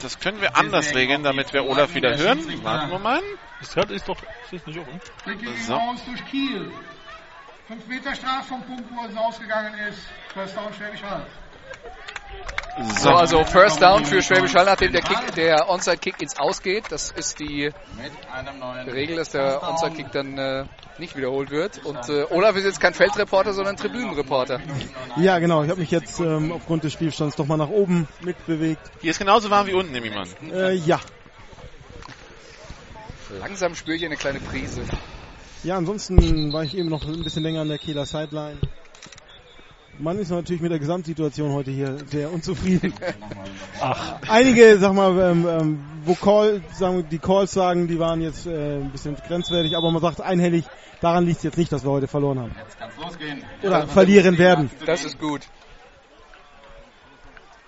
Das können wir anders regeln, damit wir Olaf wieder hören. Warten wir mal. Das Herd ist doch, ist nicht offen? So. aus durch Kiel. 5 Meter Punkt, wo es ausgegangen ist. First Down Schwäbisch Hall. So, also First Down für Schwäbisch Hall, nachdem der Kick, der Onside-Kick ins Ausgeht. Das ist die Regel, dass der Onside-Kick dann äh, nicht wiederholt wird. Und äh, Olaf ist jetzt kein Feldreporter, sondern Tribünenreporter. Ja, genau. Ich habe mich jetzt ähm, aufgrund des Spielstands doch mal nach oben mitbewegt. Hier ist genauso warm wie unten, nehme ich mal an. Äh, ja. Langsam spüre ich eine kleine Prise. Ja, ansonsten war ich eben noch ein bisschen länger an der Kieler Sideline. Man ist natürlich mit der Gesamtsituation heute hier sehr unzufrieden. Ach, Einige, sag mal, ähm, ähm, wo Call, sagen, die Calls sagen, die waren jetzt äh, ein bisschen grenzwertig, aber man sagt einhellig, daran liegt es jetzt nicht, dass wir heute verloren haben. Jetzt kann's losgehen. Oder verlieren werden. Das ist gut.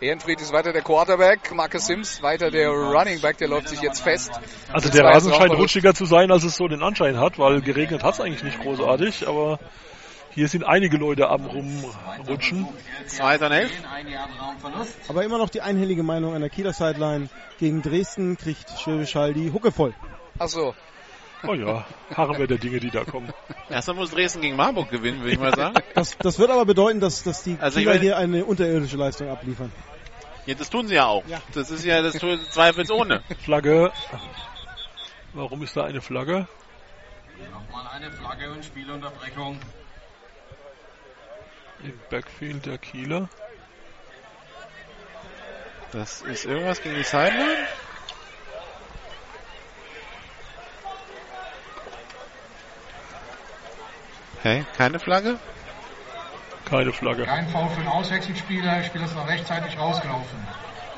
Ehrenfried ist weiter der Quarterback, Marcus Sims weiter der Running Back, der läuft sich jetzt fest. also Das der Rasen scheint rutschiger zu sein, als es so den Anschein hat, weil geregnet hat es eigentlich nicht großartig, aber hier sind einige Leute am rumrutschen. Zweiter und elf. Aber immer noch die einhellige Meinung an der Kieler Sideline. Gegen Dresden kriegt Schwäbisch Hall die Hucke voll. Ach so. Oh ja, harren wir der Dinge, die da kommen. Erstmal muss Dresden gegen Marburg gewinnen, würde ich mal sagen. Das, das wird aber bedeuten, dass, dass die Also ich Kieler meine- hier eine unterirdische Leistung abliefern. Ja, das tun sie ja auch. Ja. Das ist ja das tun sie zweifelsohne. Flagge. Warum ist da eine Flagge? Nochmal eine Flagge und Spielunterbrechung. Im Backfield der Kieler. Das ist irgendwas gegen die Sideline? Hey, keine Flagge? Keine Flagge. Kein Foul für den Auswechselspieler, der Spieler ist noch rechtzeitig rausgelaufen.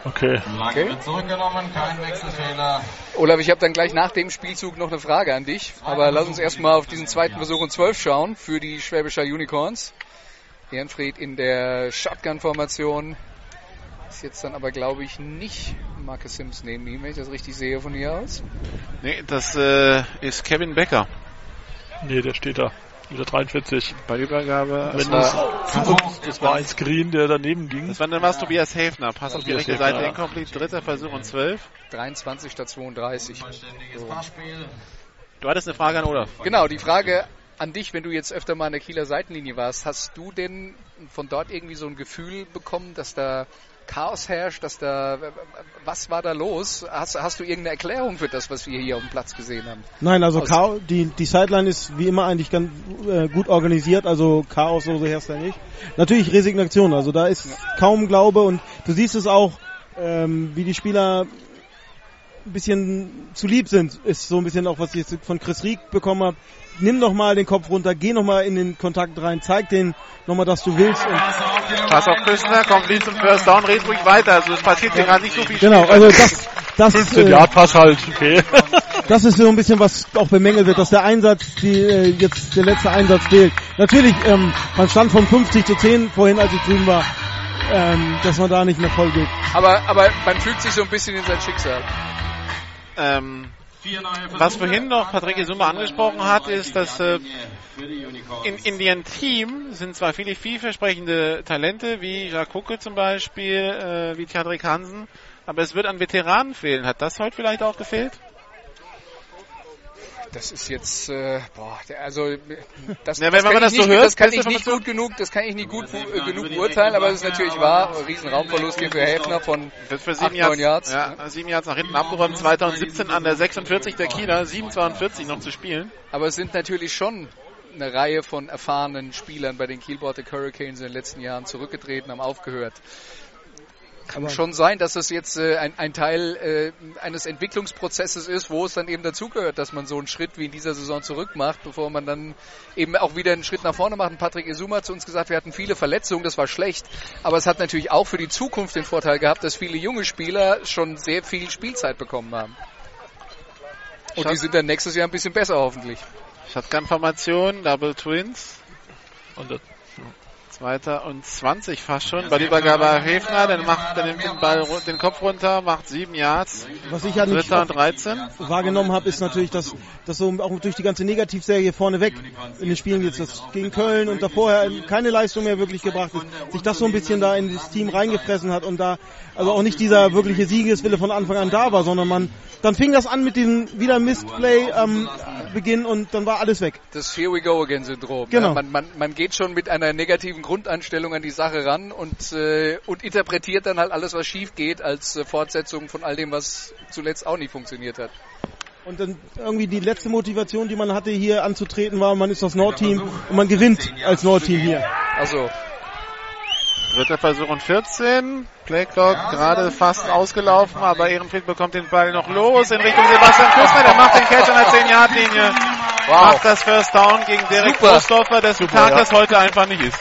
Okay. Flagge wird zurückgenommen, kein Wechselfehler. Olaf, ich habe dann gleich nach dem Spielzug noch eine Frage an dich. Aber lass uns erstmal auf diesen zweiten Versuch und 12 schauen für die Schwäbischer Unicorns. Ehrenfried in der Shotgun-Formation. Ist jetzt dann aber, glaube ich, nicht Marcus Sims neben ihm, wenn ich das richtig sehe von hier aus. Nee, das äh, ist Kevin Becker. Nee, der steht da. Mit der 43. Bei Übergabe. Wenn war- das, das war ein Screen, der daneben ging. Das war dann was Tobias Häfner. Pass auf die rechte Seite, ja. incomplete, dritter Versuch und 12. 23 statt 32. Vollständiges Passspiel. Du hattest eine Frage an Olaf. Genau, die Frage an dich, wenn du jetzt öfter mal an der Kieler Seitenlinie warst, hast du denn von dort irgendwie so ein Gefühl bekommen, dass da Chaos herrscht, dass da, was war da los? Hast, hast du irgendeine Erklärung für das, was wir hier auf dem Platz gesehen haben? Nein, also Aus- Chaos, die, die Sideline ist wie immer eigentlich ganz äh, gut organisiert, also Chaos oder so herrscht da nicht. Natürlich Resignation, also da ist kaum Glaube und du siehst es auch, ähm, wie die Spieler ein bisschen zu lieb sind, ist so ein bisschen auch, was ich jetzt von Chris Rieck bekommen habe. Nimm doch mal den Kopf runter, geh noch mal in den Kontakt rein, zeig denen noch mal, dass du willst. Und Pass auf Küstner, kommt Lied zum First Down, red ruhig weiter. Also es passiert hier gerade nicht so viel. genau, also das, das, 15 äh, Pass halt, okay. das ist so ein bisschen, was auch bemängelt wird, dass der Einsatz, die, äh, jetzt der letzte Einsatz fehlt. Natürlich, ähm, man stand von 50 zu 10 vorhin, als ich drüben war, ähm, dass man da nicht mehr voll geht. Aber, aber man fügt sich so ein bisschen in sein Schicksal. Ähm, was vorhin noch Patrick Isuma angesprochen hat, ist, dass äh, in, in ihrem Team sind zwar viele vielversprechende Talente, wie Jacques Kucke zum Beispiel, äh, wie Tjadrik Hansen, aber es wird an Veteranen fehlen. Hat das heute vielleicht auch gefehlt? Das ist jetzt, äh, boah, der, also das, Ja, wenn das man kann das ich nicht, so hört, das kann ich nicht gut genug, das kann ich nicht gut äh, genug beurteilen, aber es ist natürlich wahr, Riesenraumverlust hier für Häfner von Wird für Acht, sieben neun Yards, Yards. Ja, sieben Yards nach hinten abgeräumt. 2017 an der 46 der Kieler, 7,42 noch zu spielen. Aber es sind natürlich schon eine Reihe von erfahrenen Spielern bei den Kiel Baltic Hurricanes in den letzten Jahren zurückgetreten, haben aufgehört. Kann schon sein, dass es jetzt äh, ein, ein Teil äh, eines Entwicklungsprozesses ist, wo es dann eben dazugehört, dass man so einen Schritt wie in dieser Saison zurück macht, bevor man dann eben auch wieder einen Schritt nach vorne macht. Und Patrick Isuma hat zu uns gesagt, wir hatten viele Verletzungen, das war schlecht, aber es hat natürlich auch für die Zukunft den Vorteil gehabt, dass viele junge Spieler schon sehr viel Spielzeit bekommen haben. Und die sind dann nächstes Jahr ein bisschen besser hoffentlich. Shotgun-Formation, Double Twins. Und Zweiter und 20 fast schon. Bei der Übergabe an Hefner, dann macht, dann nimmt den Ball, den Kopf runter, macht sieben Yards. Was ich ja nicht Dritter und 13. wahrgenommen habe, ist natürlich, dass, dass so auch durch die ganze Negativserie vorneweg in den Spielen jetzt das gegen Köln und davor keine Leistung mehr wirklich gebracht ist, sich das so ein bisschen da in das Team reingefressen hat und da also auch nicht dieser wirkliche Siegeswille von Anfang an da war, sondern man dann fing das an mit diesem wieder Mistplay, ähm, Spielbeginn und dann war alles weg. Das Here we go again Syndrom. Genau. Ja, man, man, man geht schon mit einer negativen Grundeinstellung an die Sache ran und, äh, und interpretiert dann halt alles, was schief geht, als äh, Fortsetzung von all dem, was zuletzt auch nicht funktioniert hat. Und dann irgendwie die letzte Motivation, die man hatte hier anzutreten, war, man ist das Nordteam und man gewinnt als Nordteam hier. Also, Dritter Versuch und 14. Playclock gerade fast ausgelaufen, aber Ehrenfried bekommt den Ball noch los in Richtung Sebastian Küssner. Der macht den Catch an der 10-Yard-Linie. Macht das First Down gegen Derek Super. Christopher, dessen Tag ja. das heute einfach nicht ist.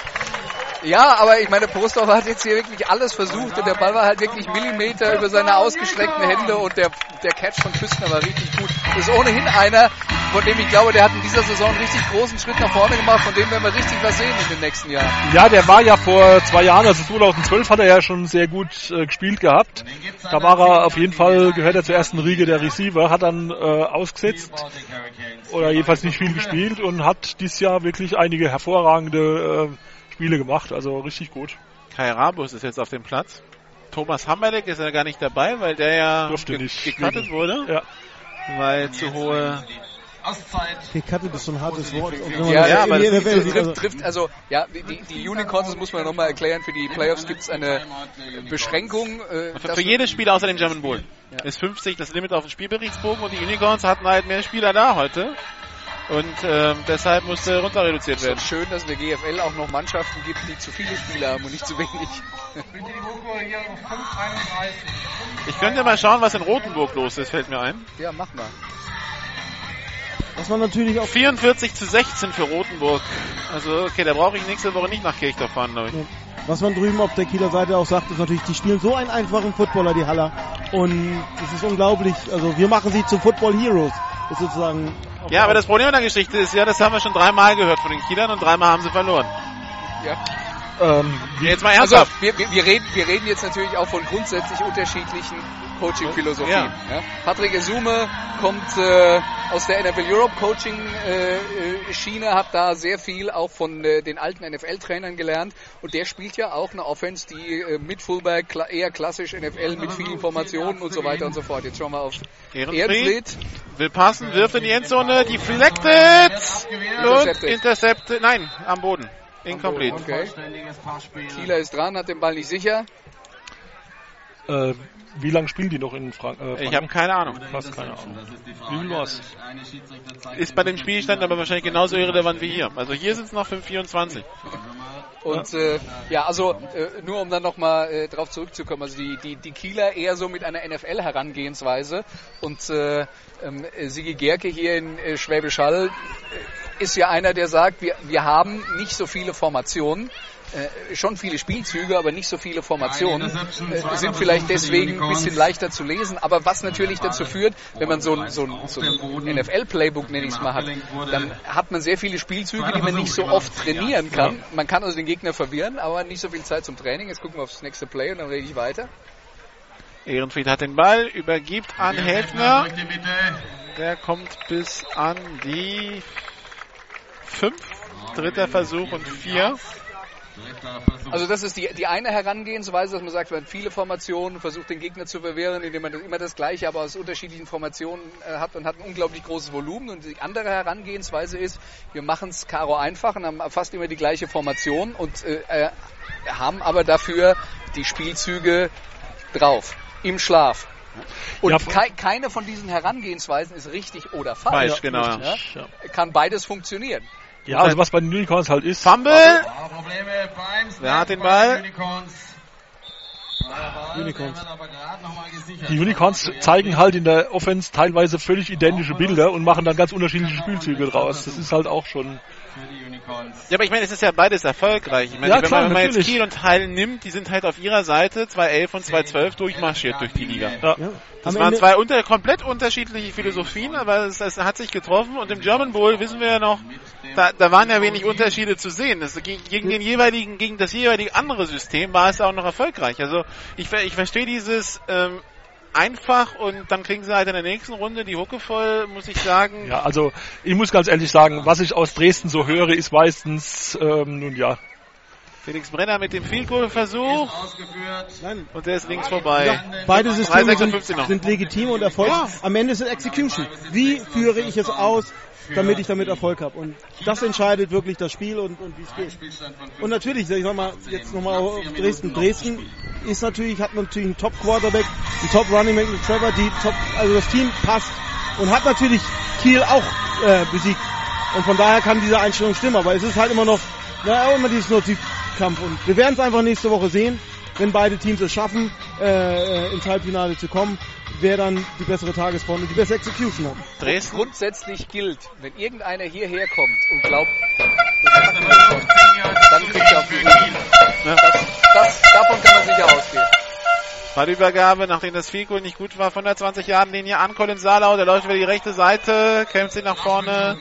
Ja, aber ich meine, Postdorf hat jetzt hier wirklich alles versucht und der Ball war halt wirklich Millimeter über seine ausgestreckten Hände und der, der Catch von Küstner war richtig gut. Ist ohnehin einer, von dem ich glaube, der hat in dieser Saison einen richtig großen Schritt nach vorne gemacht, von dem werden wir richtig was sehen in den nächsten Jahren. Ja, der war ja vor zwei Jahren, also 2012 hat er ja schon sehr gut äh, gespielt gehabt. Da war er auf jeden Fall, gehört er zur ersten Riege der Receiver, hat dann äh, ausgesetzt oder jedenfalls nicht viel gespielt und hat dieses Jahr wirklich einige hervorragende äh, Spiele gemacht, also richtig gut. Kai Rabus ist jetzt auf dem Platz. Thomas Hammerleck ist ja gar nicht dabei, weil der ja Durfte ge nicht gecuttet spielen. wurde, Ja. weil zu hohe Auszeit. Gecuttet ist so ein hartes Wort. Ja, Ja, aber die das trifft, also, trifft also, ja, die, die- die Unicorns, das muss man nochmal erklären, für die Playoffs gibt es eine Beschränkung. Äh, Für, jedes Spiel außer dem German Bowl Ja. ist 50 das Limit auf dem Spielberichtsbogen und die Unicorns hatten halt mehr Spieler da heute. Und ähm, deshalb musste runter reduziert Es ist werden. schön, dass es in der GFL auch noch Mannschaften gibt, die zu viele Spieler haben und nicht zu wenig. Bitte die Uhr hier auf 531. Ich könnte mal schauen, was in Rotenburg los ist, fällt mir ein. Ja, mach mal. was man natürlich auch 44 zu 16 für Rotenburg. Also okay, da brauche ich nächste Woche nicht nach Kirchdorf fahren, glaube ich. Was man drüben auf der Kieler Seite auch sagt, ist natürlich, die spielen so einen einfachen Footballer, die Haller. Und es ist unglaublich. Also wir machen sie zu Football Heroes. Ist sozusagen. Ja, aber das Problem an der Geschichte ist ja, das haben wir schon dreimal gehört von den Kielern und dreimal haben sie verloren. Ja. Ähm, Jetzt mal Also, ernsthaft. wir, wir, wir, reden, wir reden jetzt natürlich auch von grundsätzlich unterschiedlichen Coaching-Philosophien. Ja. Ja. Patrick Esume kommt äh, aus der NFL Europe Coaching-Schiene, hat da sehr viel auch von äh, den alten NFL-Trainern gelernt und der spielt ja auch eine Offense, die äh, mit Fullback kla eher klassisch NFL mit vielen Formationen und so weiter und so fort. Jetzt schauen wir auf Ehrenfried will passen, wirft in die Endzone, deflected und intercepted. Nein, am Boden. Incomplete. Okay. Kieler ist dran, hat den Ball nicht sicher. äh, wie lange spielen die noch in Frank äh, Ich Franken- habe keine Ahnung. Fast keine Ahnung. Wie viel war's? Ist bei dem Spielstand aber wahrscheinlich genauso irrelevant wie hier. Also hier sind es noch 5,24. Und äh, ja, also äh, nur um dann nochmal äh, drauf zurückzukommen, also die, die, die Kieler eher so mit einer NFL-Herangehensweise und äh, ähm, Sigi Gerke hier in äh, Schwäbisch Hall äh, ist ja einer, der sagt, wir, wir haben nicht so viele Formationen, äh, schon viele Spielzüge, aber nicht so viele Formationen, äh, sind vielleicht deswegen ein bisschen leichter zu lesen, aber was natürlich dazu führt, wenn man so ein, so ein, so ein NFL-Playbook, nenne ich es mal, hat, dann hat man sehr viele Spielzüge, die man nicht so oft trainieren kann. Man kann also den Gegner verwirren, aber nicht so viel Zeit zum Training. Jetzt gucken wir aufs nächste Play und dann rede ich weiter. Ehrenfried hat den Ball, übergibt an Mitte. Der kommt bis an die 5. Dritter Versuch und 4. Also das ist die, die eine Herangehensweise, dass man sagt, man hat viele Formationen, versucht den Gegner zu verwirren, indem man immer das Gleiche, aber aus unterschiedlichen Formationen äh, hat und hat ein unglaublich großes Volumen. Und die andere Herangehensweise ist, wir machen es Karo einfach und haben fast immer die gleiche Formation und äh, äh, haben aber dafür die Spielzüge drauf, im Schlaf. Und Ja, kei keine von diesen Herangehensweisen ist richtig oder falsch. Falsch, genau. Ja? Ja. Kann beides funktionieren. Ja, also was bei den Unicorns halt ist, Fumble! Probleme beim Snap Wer hat den Ball? Unicorns. Die Unicorns zeigen halt in der Offense teilweise völlig identische Bilder und machen dann ganz unterschiedliche Spielzüge draus. Das ist halt auch schon. Unicorns. Ja, aber ich meine, es ist ja beides erfolgreich. Ich meine, Ja, wenn, klar, man, wenn man jetzt. Kiel und Heil nimmt, die sind halt auf ihrer Seite 2.11 und 2.12 durchmarschiert durch die Liga. Ja. Das Am waren Ende- zwei unter, komplett unterschiedliche Philosophien, aber es, es hat sich getroffen und im German Bowl wissen wir ja noch, da, da waren ja wenig Unterschiede zu sehen. Das, gegen, den jeweiligen, gegen das jeweilige andere System war es auch noch erfolgreich. Also ich, ver- ich verstehe dieses ähm, einfach und dann kriegen sie halt in der nächsten Runde die Hucke voll, muss ich sagen. Ja, also ich muss ganz ehrlich sagen, was ich aus Dresden so höre, ist meistens, ähm, nun ja, Felix Brenner mit dem Field Goal Versuch Ausgeführt. Nein, und der ist links vorbei. Ja, beide Systeme 3,56 noch. sind, sind legitim und erfolgreich. Am Ende ist es Execution. Wie führe ich es aus? Damit ich damit Erfolg habe. Und das entscheidet wirklich das Spiel und, und wie es geht. Und natürlich, ich sag mal, jetzt nochmal auf Dresden. Dresden ist natürlich, hat natürlich einen Top-Quarterback, einen Top-Running Back mit Trevor, die Top, also das Team passt und hat natürlich Kiel auch äh, besiegt. Und von daher kann diese Einstellung stimmen, aber es ist halt immer noch, naja, immer dieses Nordsüdkampf. Und wir werden es einfach nächste Woche sehen, wenn beide Teams es schaffen, äh, ins Halbfinale zu kommen, wer dann die bessere Tagesform und die bessere Execution hat. Dresden. Grundsätzlich gilt, wenn irgendeiner hierher kommt und glaubt, dann kriegt er auf die Kiel. Das, das, davon kann man sicher ausgehen. Ballübergabe, nachdem das Fico nicht gut war, von der 20-Yard-Linie an Colin Salau, der läuft über die rechte Seite, kämpft sich nach vorne,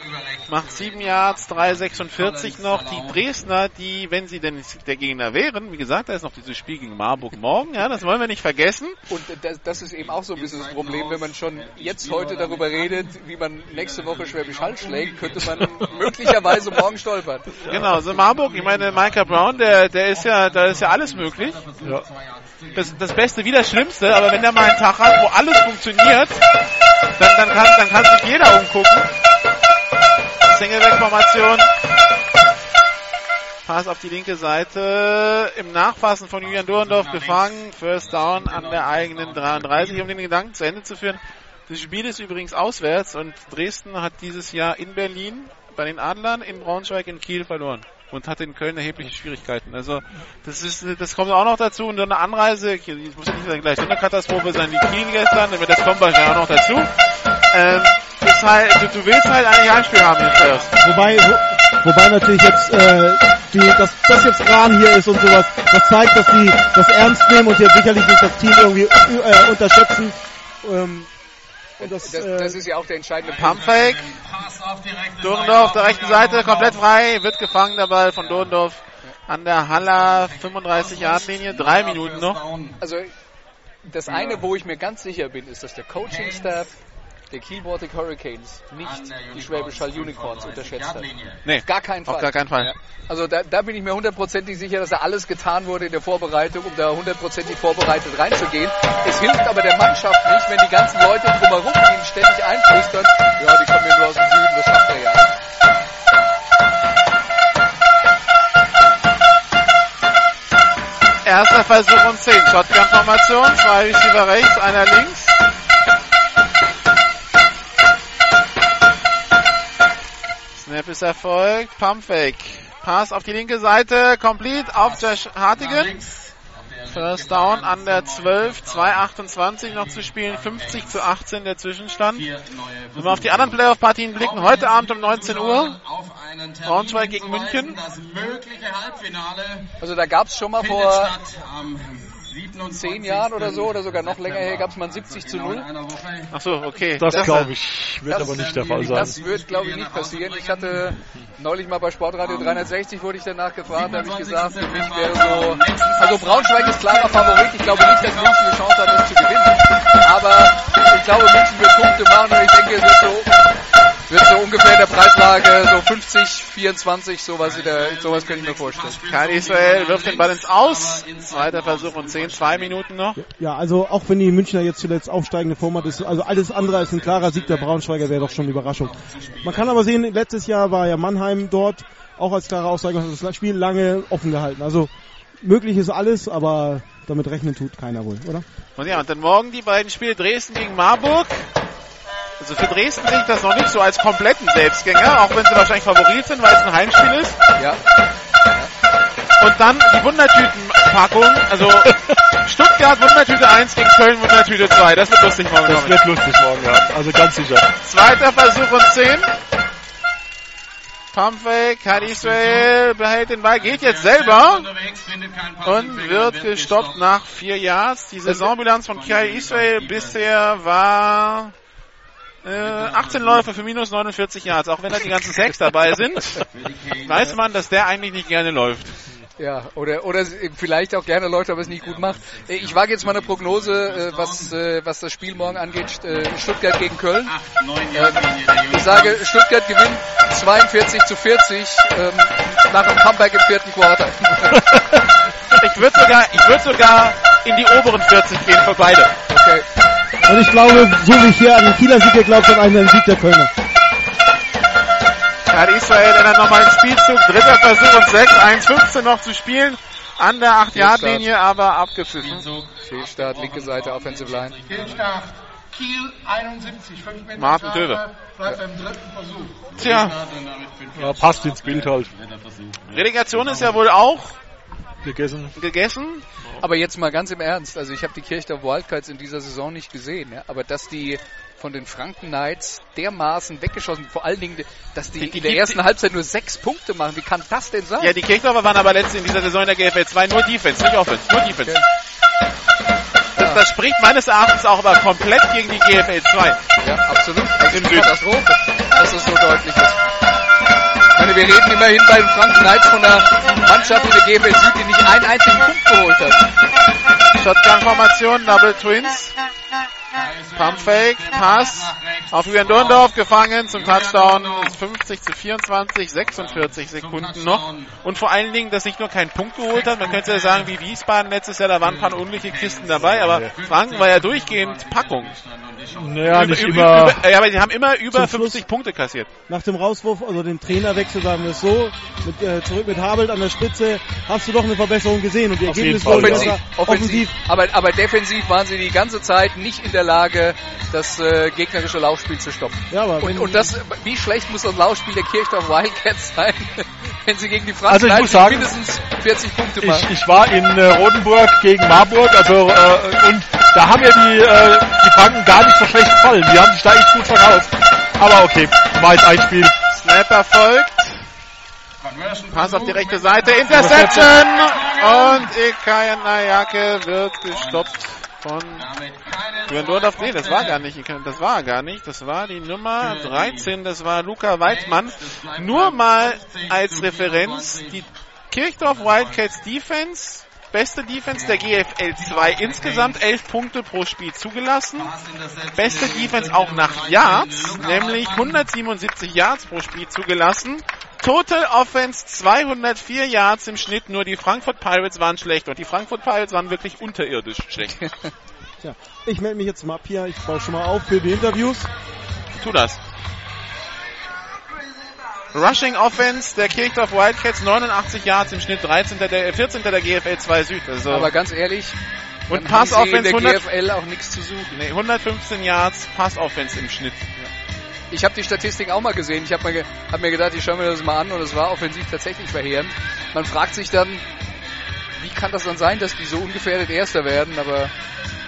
macht 7 Yards, 3,46 noch. Die Dresdner, die, wenn sie denn der Gegner wären, wie gesagt, da ist noch dieses Spiel gegen Marburg morgen, ja, das wollen wir nicht vergessen. Und das, das ist eben auch so ein bisschen das Problem, wenn man schon jetzt heute darüber redet, wie man nächste Woche Schwäbisch Hall schlägt, könnte man möglicherweise morgen stolpern. Genau, so Marburg, ich meine, Micah Brown, der, der ist ja, da ist ja alles möglich. Ja. Das, das Beste wie das Schlimmste, aber wenn der mal einen Tag hat, wo alles funktioniert, dann, dann, kann, dann kann sich jeder umgucken. Single-Back-Formation. Pass auf die linke Seite. Im Nachfassen von Julian Durendorf gefangen. First Down an der eigenen 33, um den Gedanken zu Ende zu führen. Das Spiel ist übrigens auswärts und Dresden hat dieses Jahr in Berlin bei den Adlern, in Braunschweig, in Kiel verloren und hatte in Köln erhebliche Schwierigkeiten. Also das ist, das kommt auch noch dazu und eine Anreise, ich muss nicht gleich so eine Katastrophe sein wie Kiel gestern, aber das kommt wahrscheinlich auch noch dazu. Ähm, halt, du, du willst halt eigentlich Heimspiel haben hier First. Wobei, wo, wobei natürlich jetzt äh, die, dass das jetzt Rahn hier ist und sowas, das zeigt, dass die das ernst nehmen und hier sicherlich nicht das Team irgendwie äh, unterschätzen. Ähm, und das, das, das, ist ja auch der entscheidende Pumpfake. Dorndorf auf der rechten Seite, komplett frei, wird gefangen der Ball von Dorndorf an der Haller 35 Yard Linie, drei Minuten noch. Also das eine, wo ich mir ganz sicher bin, ist, dass der Coaching Staff der Kiel Baltic Hurricanes nicht die Schwäbisch Hall Unicorns unterschätzt hat. Nee, auf gar keinen Fall. Auf gar keinen Fall. Ja. Also da, da bin ich mir hundertprozentig sicher, dass da alles getan wurde in der Vorbereitung, um da hundertprozentig vorbereitet reinzugehen. Es hilft aber der Mannschaft nicht, wenn die ganzen Leute drumherum ihnen ständig einflüstern, ja, die kommen ja nur aus dem Süden, das schafft er ja. Erster Versuch und 10. Shotgun-Formation, zwei Receiver rechts, einer links. Snap ist erfolgt. Pumpfake. Pass auf die linke Seite. Complete auf Josh Hartigan. First down an der 12. 2,28 noch zu spielen. 50 zu 18 der Zwischenstand. Wenn wir auf die anderen Playoff-Partien blicken, heute Abend um 19 Uhr. Braunschweig gegen München. Also da gab es schon mal vor zehn Jahren oder so oder sogar noch länger her gab es mal ein 70 zu 0. Ach so, okay. Das, das glaube ich, wird aber nicht der Fall sein. Das wird, glaube ich, nicht passieren. Ich hatte neulich mal bei Sportradio 360 wurde ich danach gefragt, da habe ich gesagt, für mich wäre so, also Braunschweig ist klarer Favorit. Ich glaube nicht, dass München eine Chance hat, das zu gewinnen. Aber ich glaube, München wird Punkte machen und ich denke, es wird so wird so ungefähr in der Preislage so 50, 24, sowas, in der, sowas könnte ich mir vorstellen. Kein Israel wirft den Ball ins Aus. Zweiter Versuch und 10, 2 Minuten noch. Ja, also auch wenn die Münchner jetzt zuletzt aufsteigende Format ist, also alles andere als ein klarer Sieg der Braunschweiger wäre doch schon eine Überraschung. Man kann aber sehen, letztes Jahr war ja Mannheim dort auch als klarer Aussteiger und das Spiel lange offen gehalten. Also möglich ist alles, aber damit rechnen tut keiner wohl, oder? Und ja, und dann morgen die beiden Spiele Dresden gegen Marburg. Also für Dresden sehe ich das noch nicht so als kompletten Selbstgänger, auch wenn sie wahrscheinlich Favorit sind, weil es ein Heimspiel ist. Ja. Und dann die Wundertütenpackung, also Stuttgart Wundertüte 1 gegen Köln Wundertüte 2. Das wird lustig morgen. Das wird lustig morgen, ja. Also ganz sicher. Zweiter Versuch und 10. Pumpfake, Kai Israel behält den Ball, geht jetzt selber und wird gestoppt nach vier Yards. Die Saisonbilanz von Kai Israel bisher war äh, 18 Läufe für minus 49 Yards, auch wenn da die ganzen Sacks dabei sind, weiß man, dass der eigentlich nicht gerne läuft. Ja, oder, oder vielleicht auch gerne läuft, aber es nicht gut macht. Äh, ich wage jetzt mal eine Prognose, äh, was, äh, was das Spiel morgen angeht, Stuttgart gegen Köln. Ich sage, Stuttgart gewinnt 42 zu 40 ähm, nach einem Comeback im vierten Quarter. ich würde sogar, ich würde sogar in die oberen 40 gehen für beide. Okay. Und ich glaube, so wie ich hier an den Kieler Sieg geglaubt habe, an den Sieg der Kölner. Hat Israel dann nochmal einen Spielzug. Dritter Versuch und 6. 1,15 noch zu spielen. An der 8-Yard-Linie, aber abgepfiffen. Fehlstart, linke Seite, Offensive Line. Fehlstart. Kiel 71, 5 Meter. Martin Töwe. Bleibt beim dritten Versuch. Tja, Ja, passt ins Bild halt. Relegation ist ja wohl auch Gegessen. gegessen. Aber jetzt mal ganz im Ernst, also ich habe die Kirchdorf Wildcats in dieser Saison nicht gesehen, ja, aber dass die von den Franken Knights dermaßen weggeschossen, vor allen Dingen, dass die, Die- die in der ersten Halbzeit nur sechs Punkte machen, wie kann das denn sein? Ja, die Kirchdorfer waren aber letzte in dieser Saison in der GFL 2 nur Defense, nicht Offense, nur Defense. Das, das spricht meines Erachtens auch aber komplett gegen die GFL 2. Ja, absolut. Also Im eine Süden. Katastrophe, dass das so deutlich ist. Meine, wir reden immerhin bei Franken Knights von einer Mannschaft in der GFL Süd, die nicht einen einzigen Punkt geholt hat. Shotgun-Formation, Double Twins. Pump Fake, Pass auf Julian Dorndorf gefangen zum Touchdown. 50 zu 24, 46 Sekunden noch. Und vor allen Dingen, dass nicht nur keinen Punkt geholt hat, man könnte ja sagen, wie Wiesbaden letztes Jahr, da waren ein paar unglückliche Kisten dabei, aber Franken war ja durchgehend Packung. Naja, nicht Über- immer. über- ja, aber die haben immer über Zum Schluss- 50 Punkte kassiert. Nach dem Rauswurf, also den Trainerwechsel, sagen wir es so, mit, äh, zurück mit Habelt an der Spitze, hast du doch eine Verbesserung gesehen und die Ergebnisse ja. Offensiv, besser. offensiv, aber, aber defensiv waren sie die ganze Zeit nicht in der Lage, das äh, gegnerische Laufspiel zu stoppen. Ja, aber Und, und das, wie schlecht muss das Laufspiel der Kirchdorf Wildcats sein, wenn sie gegen die Franken Also ich Knights muss sagen, mindestens 40 Punkte machen? Ich, ich war in äh, Rotenburg gegen Marburg, also äh, und da haben mir die, äh, die Franken gar nicht so schlecht gefallen. Die haben sich da echt gut verkauft. Aber okay, war jetzt ein Spiel. Snap erfolgt. Pass auf die rechte Seite. Interception. Und Ikayan Nayake wird gestoppt von Dorndorf. Nee, das war gar nicht. Das war gar nicht. Das war die Nummer 13. Das war Luca Weidmann. Nur mal als Referenz. Die Kirchdorf Wildcats Defense. Beste Defense der GFL 2 insgesamt 11 Punkte pro Spiel zugelassen. Beste Defense auch nach Yards, nämlich 177 Yards pro Spiel zugelassen. Total Offense 204 Yards im Schnitt, nur die Frankfurt Pirates waren schlecht und die Frankfurt Pirates waren wirklich unterirdisch schlecht. Tja, ich melde mich jetzt mal ab hier, ich baue schon mal auf für die Interviews. Tu das. Rushing Offense der Kirchdorf Wildcats 89 Yards im Schnitt, 13. Der, 14. der GFL 2 Süd. Also Aber ganz ehrlich, und Pass Offense der 100, GFL auch nichts zu suchen. nee, 115 Yards, Pass Offense im Schnitt. Ich habe die Statistik auch mal gesehen. Ich habe mir, ge- hab mir gedacht, ich schaue mir das mal an und es war offensiv tatsächlich verheerend. Man fragt sich dann, wie kann das dann sein, dass die so ungefährdet Erster werden, aber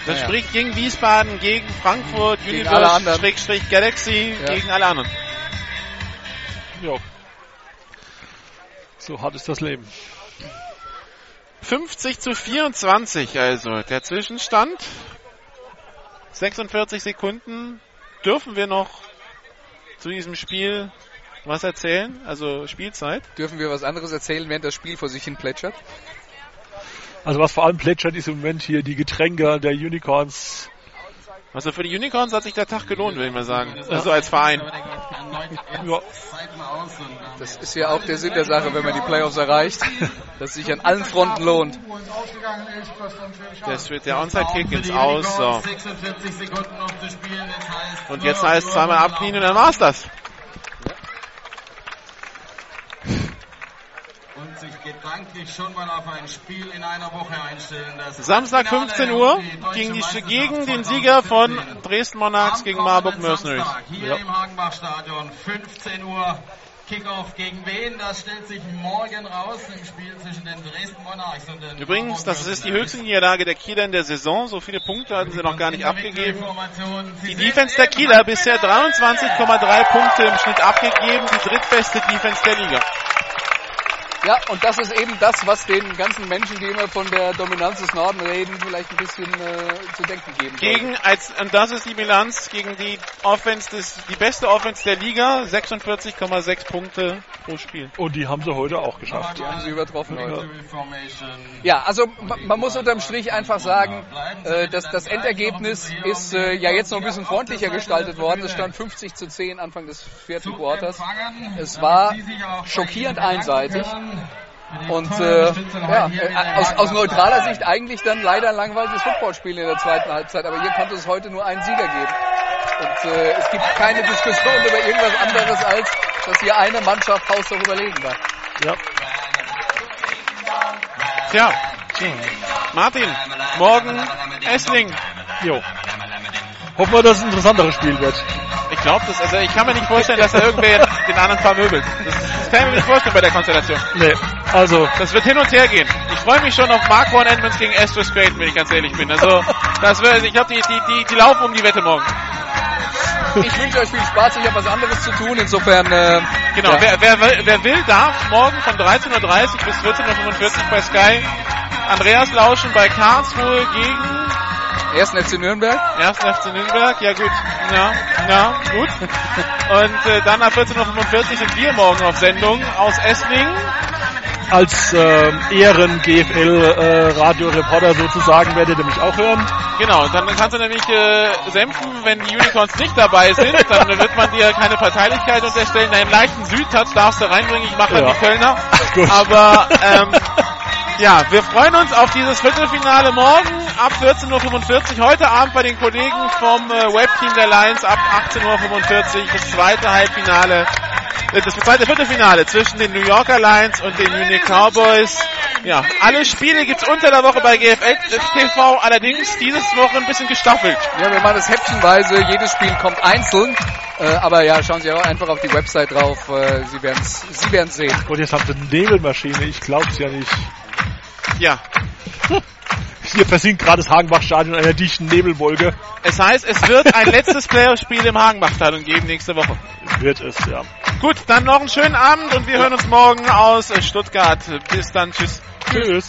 Das naja. spricht gegen Wiesbaden, gegen Frankfurt, Gegen alle anderen. Universe, Schrägstrich Galaxy, Ja. gegen alle anderen. Ja. So hart ist das Leben. 50 zu 24 also der Zwischenstand. 46 Sekunden. Dürfen wir noch zu diesem Spiel was erzählen? Also Spielzeit. dürfen wir was anderes erzählen, während das Spiel vor sich hin plätschert? Also was vor allem plätschert ist im Moment hier die Getränke der Unicorns. Also für die Unicorns hat sich der Tag gelohnt, würde ich mal sagen. Also als Verein. Das ist ja auch der Sinn der Sache, wenn man die Playoffs erreicht, dass es sich an allen Fronten lohnt. Es Das wird der Onside-Kick ins Aus. So. 46 Sekunden noch zu spielen. Das heißt, Und jetzt heißt es zweimal abknien und dann war's das. Und sich gedanklich schon mal auf ein Spiel in einer Woche einstellen. Samstag Finale 15 um Uhr gegen, die, gegen den 2014. Sieger von Dresden Monarchs gegen Marburg Mercenaries. Hier Ja. im Hagenbach-Stadion, 15 Uhr. Kickoff gegen wen? Das stellt sich morgen raus im Spiel zwischen den Dresden Monarchs und den Übrigens, das ist die höchste Niederlage der Kieler in der Saison. So viele Punkte hatten sie noch gar nicht abgegeben. Die Defense der Kieler bisher Finale. 23,3 Punkte im Schnitt abgegeben. Die drittbeste Defense der Liga. Ja, und das ist eben das, was den ganzen Menschen, die immer von der Dominanz des Norden reden, vielleicht ein bisschen äh, zu denken geben sollte. Gegen, als, und das ist die Bilanz gegen die Offense des, die beste Offense der Liga. 46,6 Punkte pro Spiel. Und die haben sie heute auch geschafft. Die haben sie übertroffen heute. Ja, also ma- man muss unterm Strich einfach sagen, äh, dass das Endergebnis ist äh, ja jetzt noch ein bisschen freundlicher gestaltet worden. Es stand 50 zu 10 Anfang des vierten Quarters. Es war schockierend einseitig. Und äh, ja, aus, aus neutraler Sicht eigentlich dann leider ein langweiliges Footballspiel in der zweiten Halbzeit. Aber hier konnte es heute nur einen Sieger geben. Und äh, es gibt keine Diskussion über irgendwas anderes als dass hier eine Mannschaft haushoch überlegen war. Ja. Tja. Martin, morgen Essling. Jo. Hoffen wir, dass es ein interessanteres Spiel wird. Ich glaube das, also ich kann mir nicht vorstellen, dass da irgendwer den anderen vermöbelt. Das, das kann ich mir nicht vorstellen bei der Konstellation. Nee, also. Das wird hin und her gehen. Ich freue mich schon auf Mark One Edmonds gegen Astros Creighton, wenn ich ganz ehrlich bin. Also, das wird, ich glaube, die, die, die, die laufen um die Wette morgen. Ich wünsche euch viel Spaß, ich habe was anderes zu tun, insofern. Äh, Genau, ja. wer, wer, wer will, darf morgen von 13.30 Uhr bis 14.45 Uhr bei Sky Andreas lauschen bei Karlsruhe gegen Ersten FC Nürnberg. 1. FC Nürnberg. Ja gut, ja, ja, gut. Und äh, dann ab 14.45 Uhr sind wir morgen auf Sendung aus Esslingen. Als ähm, Ehren-GFL-Radioreporter sozusagen werdet ihr mich auch hören. Genau, dann kannst du nämlich äh, sämpfen, wenn die Unicorns nicht dabei sind, dann wird man dir keine Parteilichkeit unterstellen. Einen leichten Südtouch darfst du reinbringen, ich mache Ja. die Kölner. Gut. Aber ähm, ja, wir freuen uns auf dieses Viertelfinale morgen ab 14.45 Uhr. Heute Abend bei den Kollegen vom äh, Webteam der Lions ab 18.45 Uhr das zweite Halbfinale, äh, das zweite Viertelfinale zwischen den New Yorker Lions und den Munich Cowboys. Ja, alle Spiele gibt's unter der Woche bei GFL TV, allerdings dieses Woche ein bisschen gestaffelt. Ja, wir machen das häppchenweise. Jedes Spiel kommt einzeln. Äh, aber ja, schauen Sie auch einfach auf die Website drauf. Äh, Sie werden es Sie werden's sehen. Und jetzt haben sie eine Nebelmaschine, ich glaub's ja nicht. Ja, Hier versinkt gerade das Hagenbach-Stadion in einer dichten Nebelwolke. es heißt, es wird ein letztes Playoff-Spiel im Hagenbachstadion geben nächste Woche. Wird es, ja. Gut, dann noch einen schönen Abend und wir hören uns morgen aus Stuttgart. Bis dann, tschüss. Tschüss.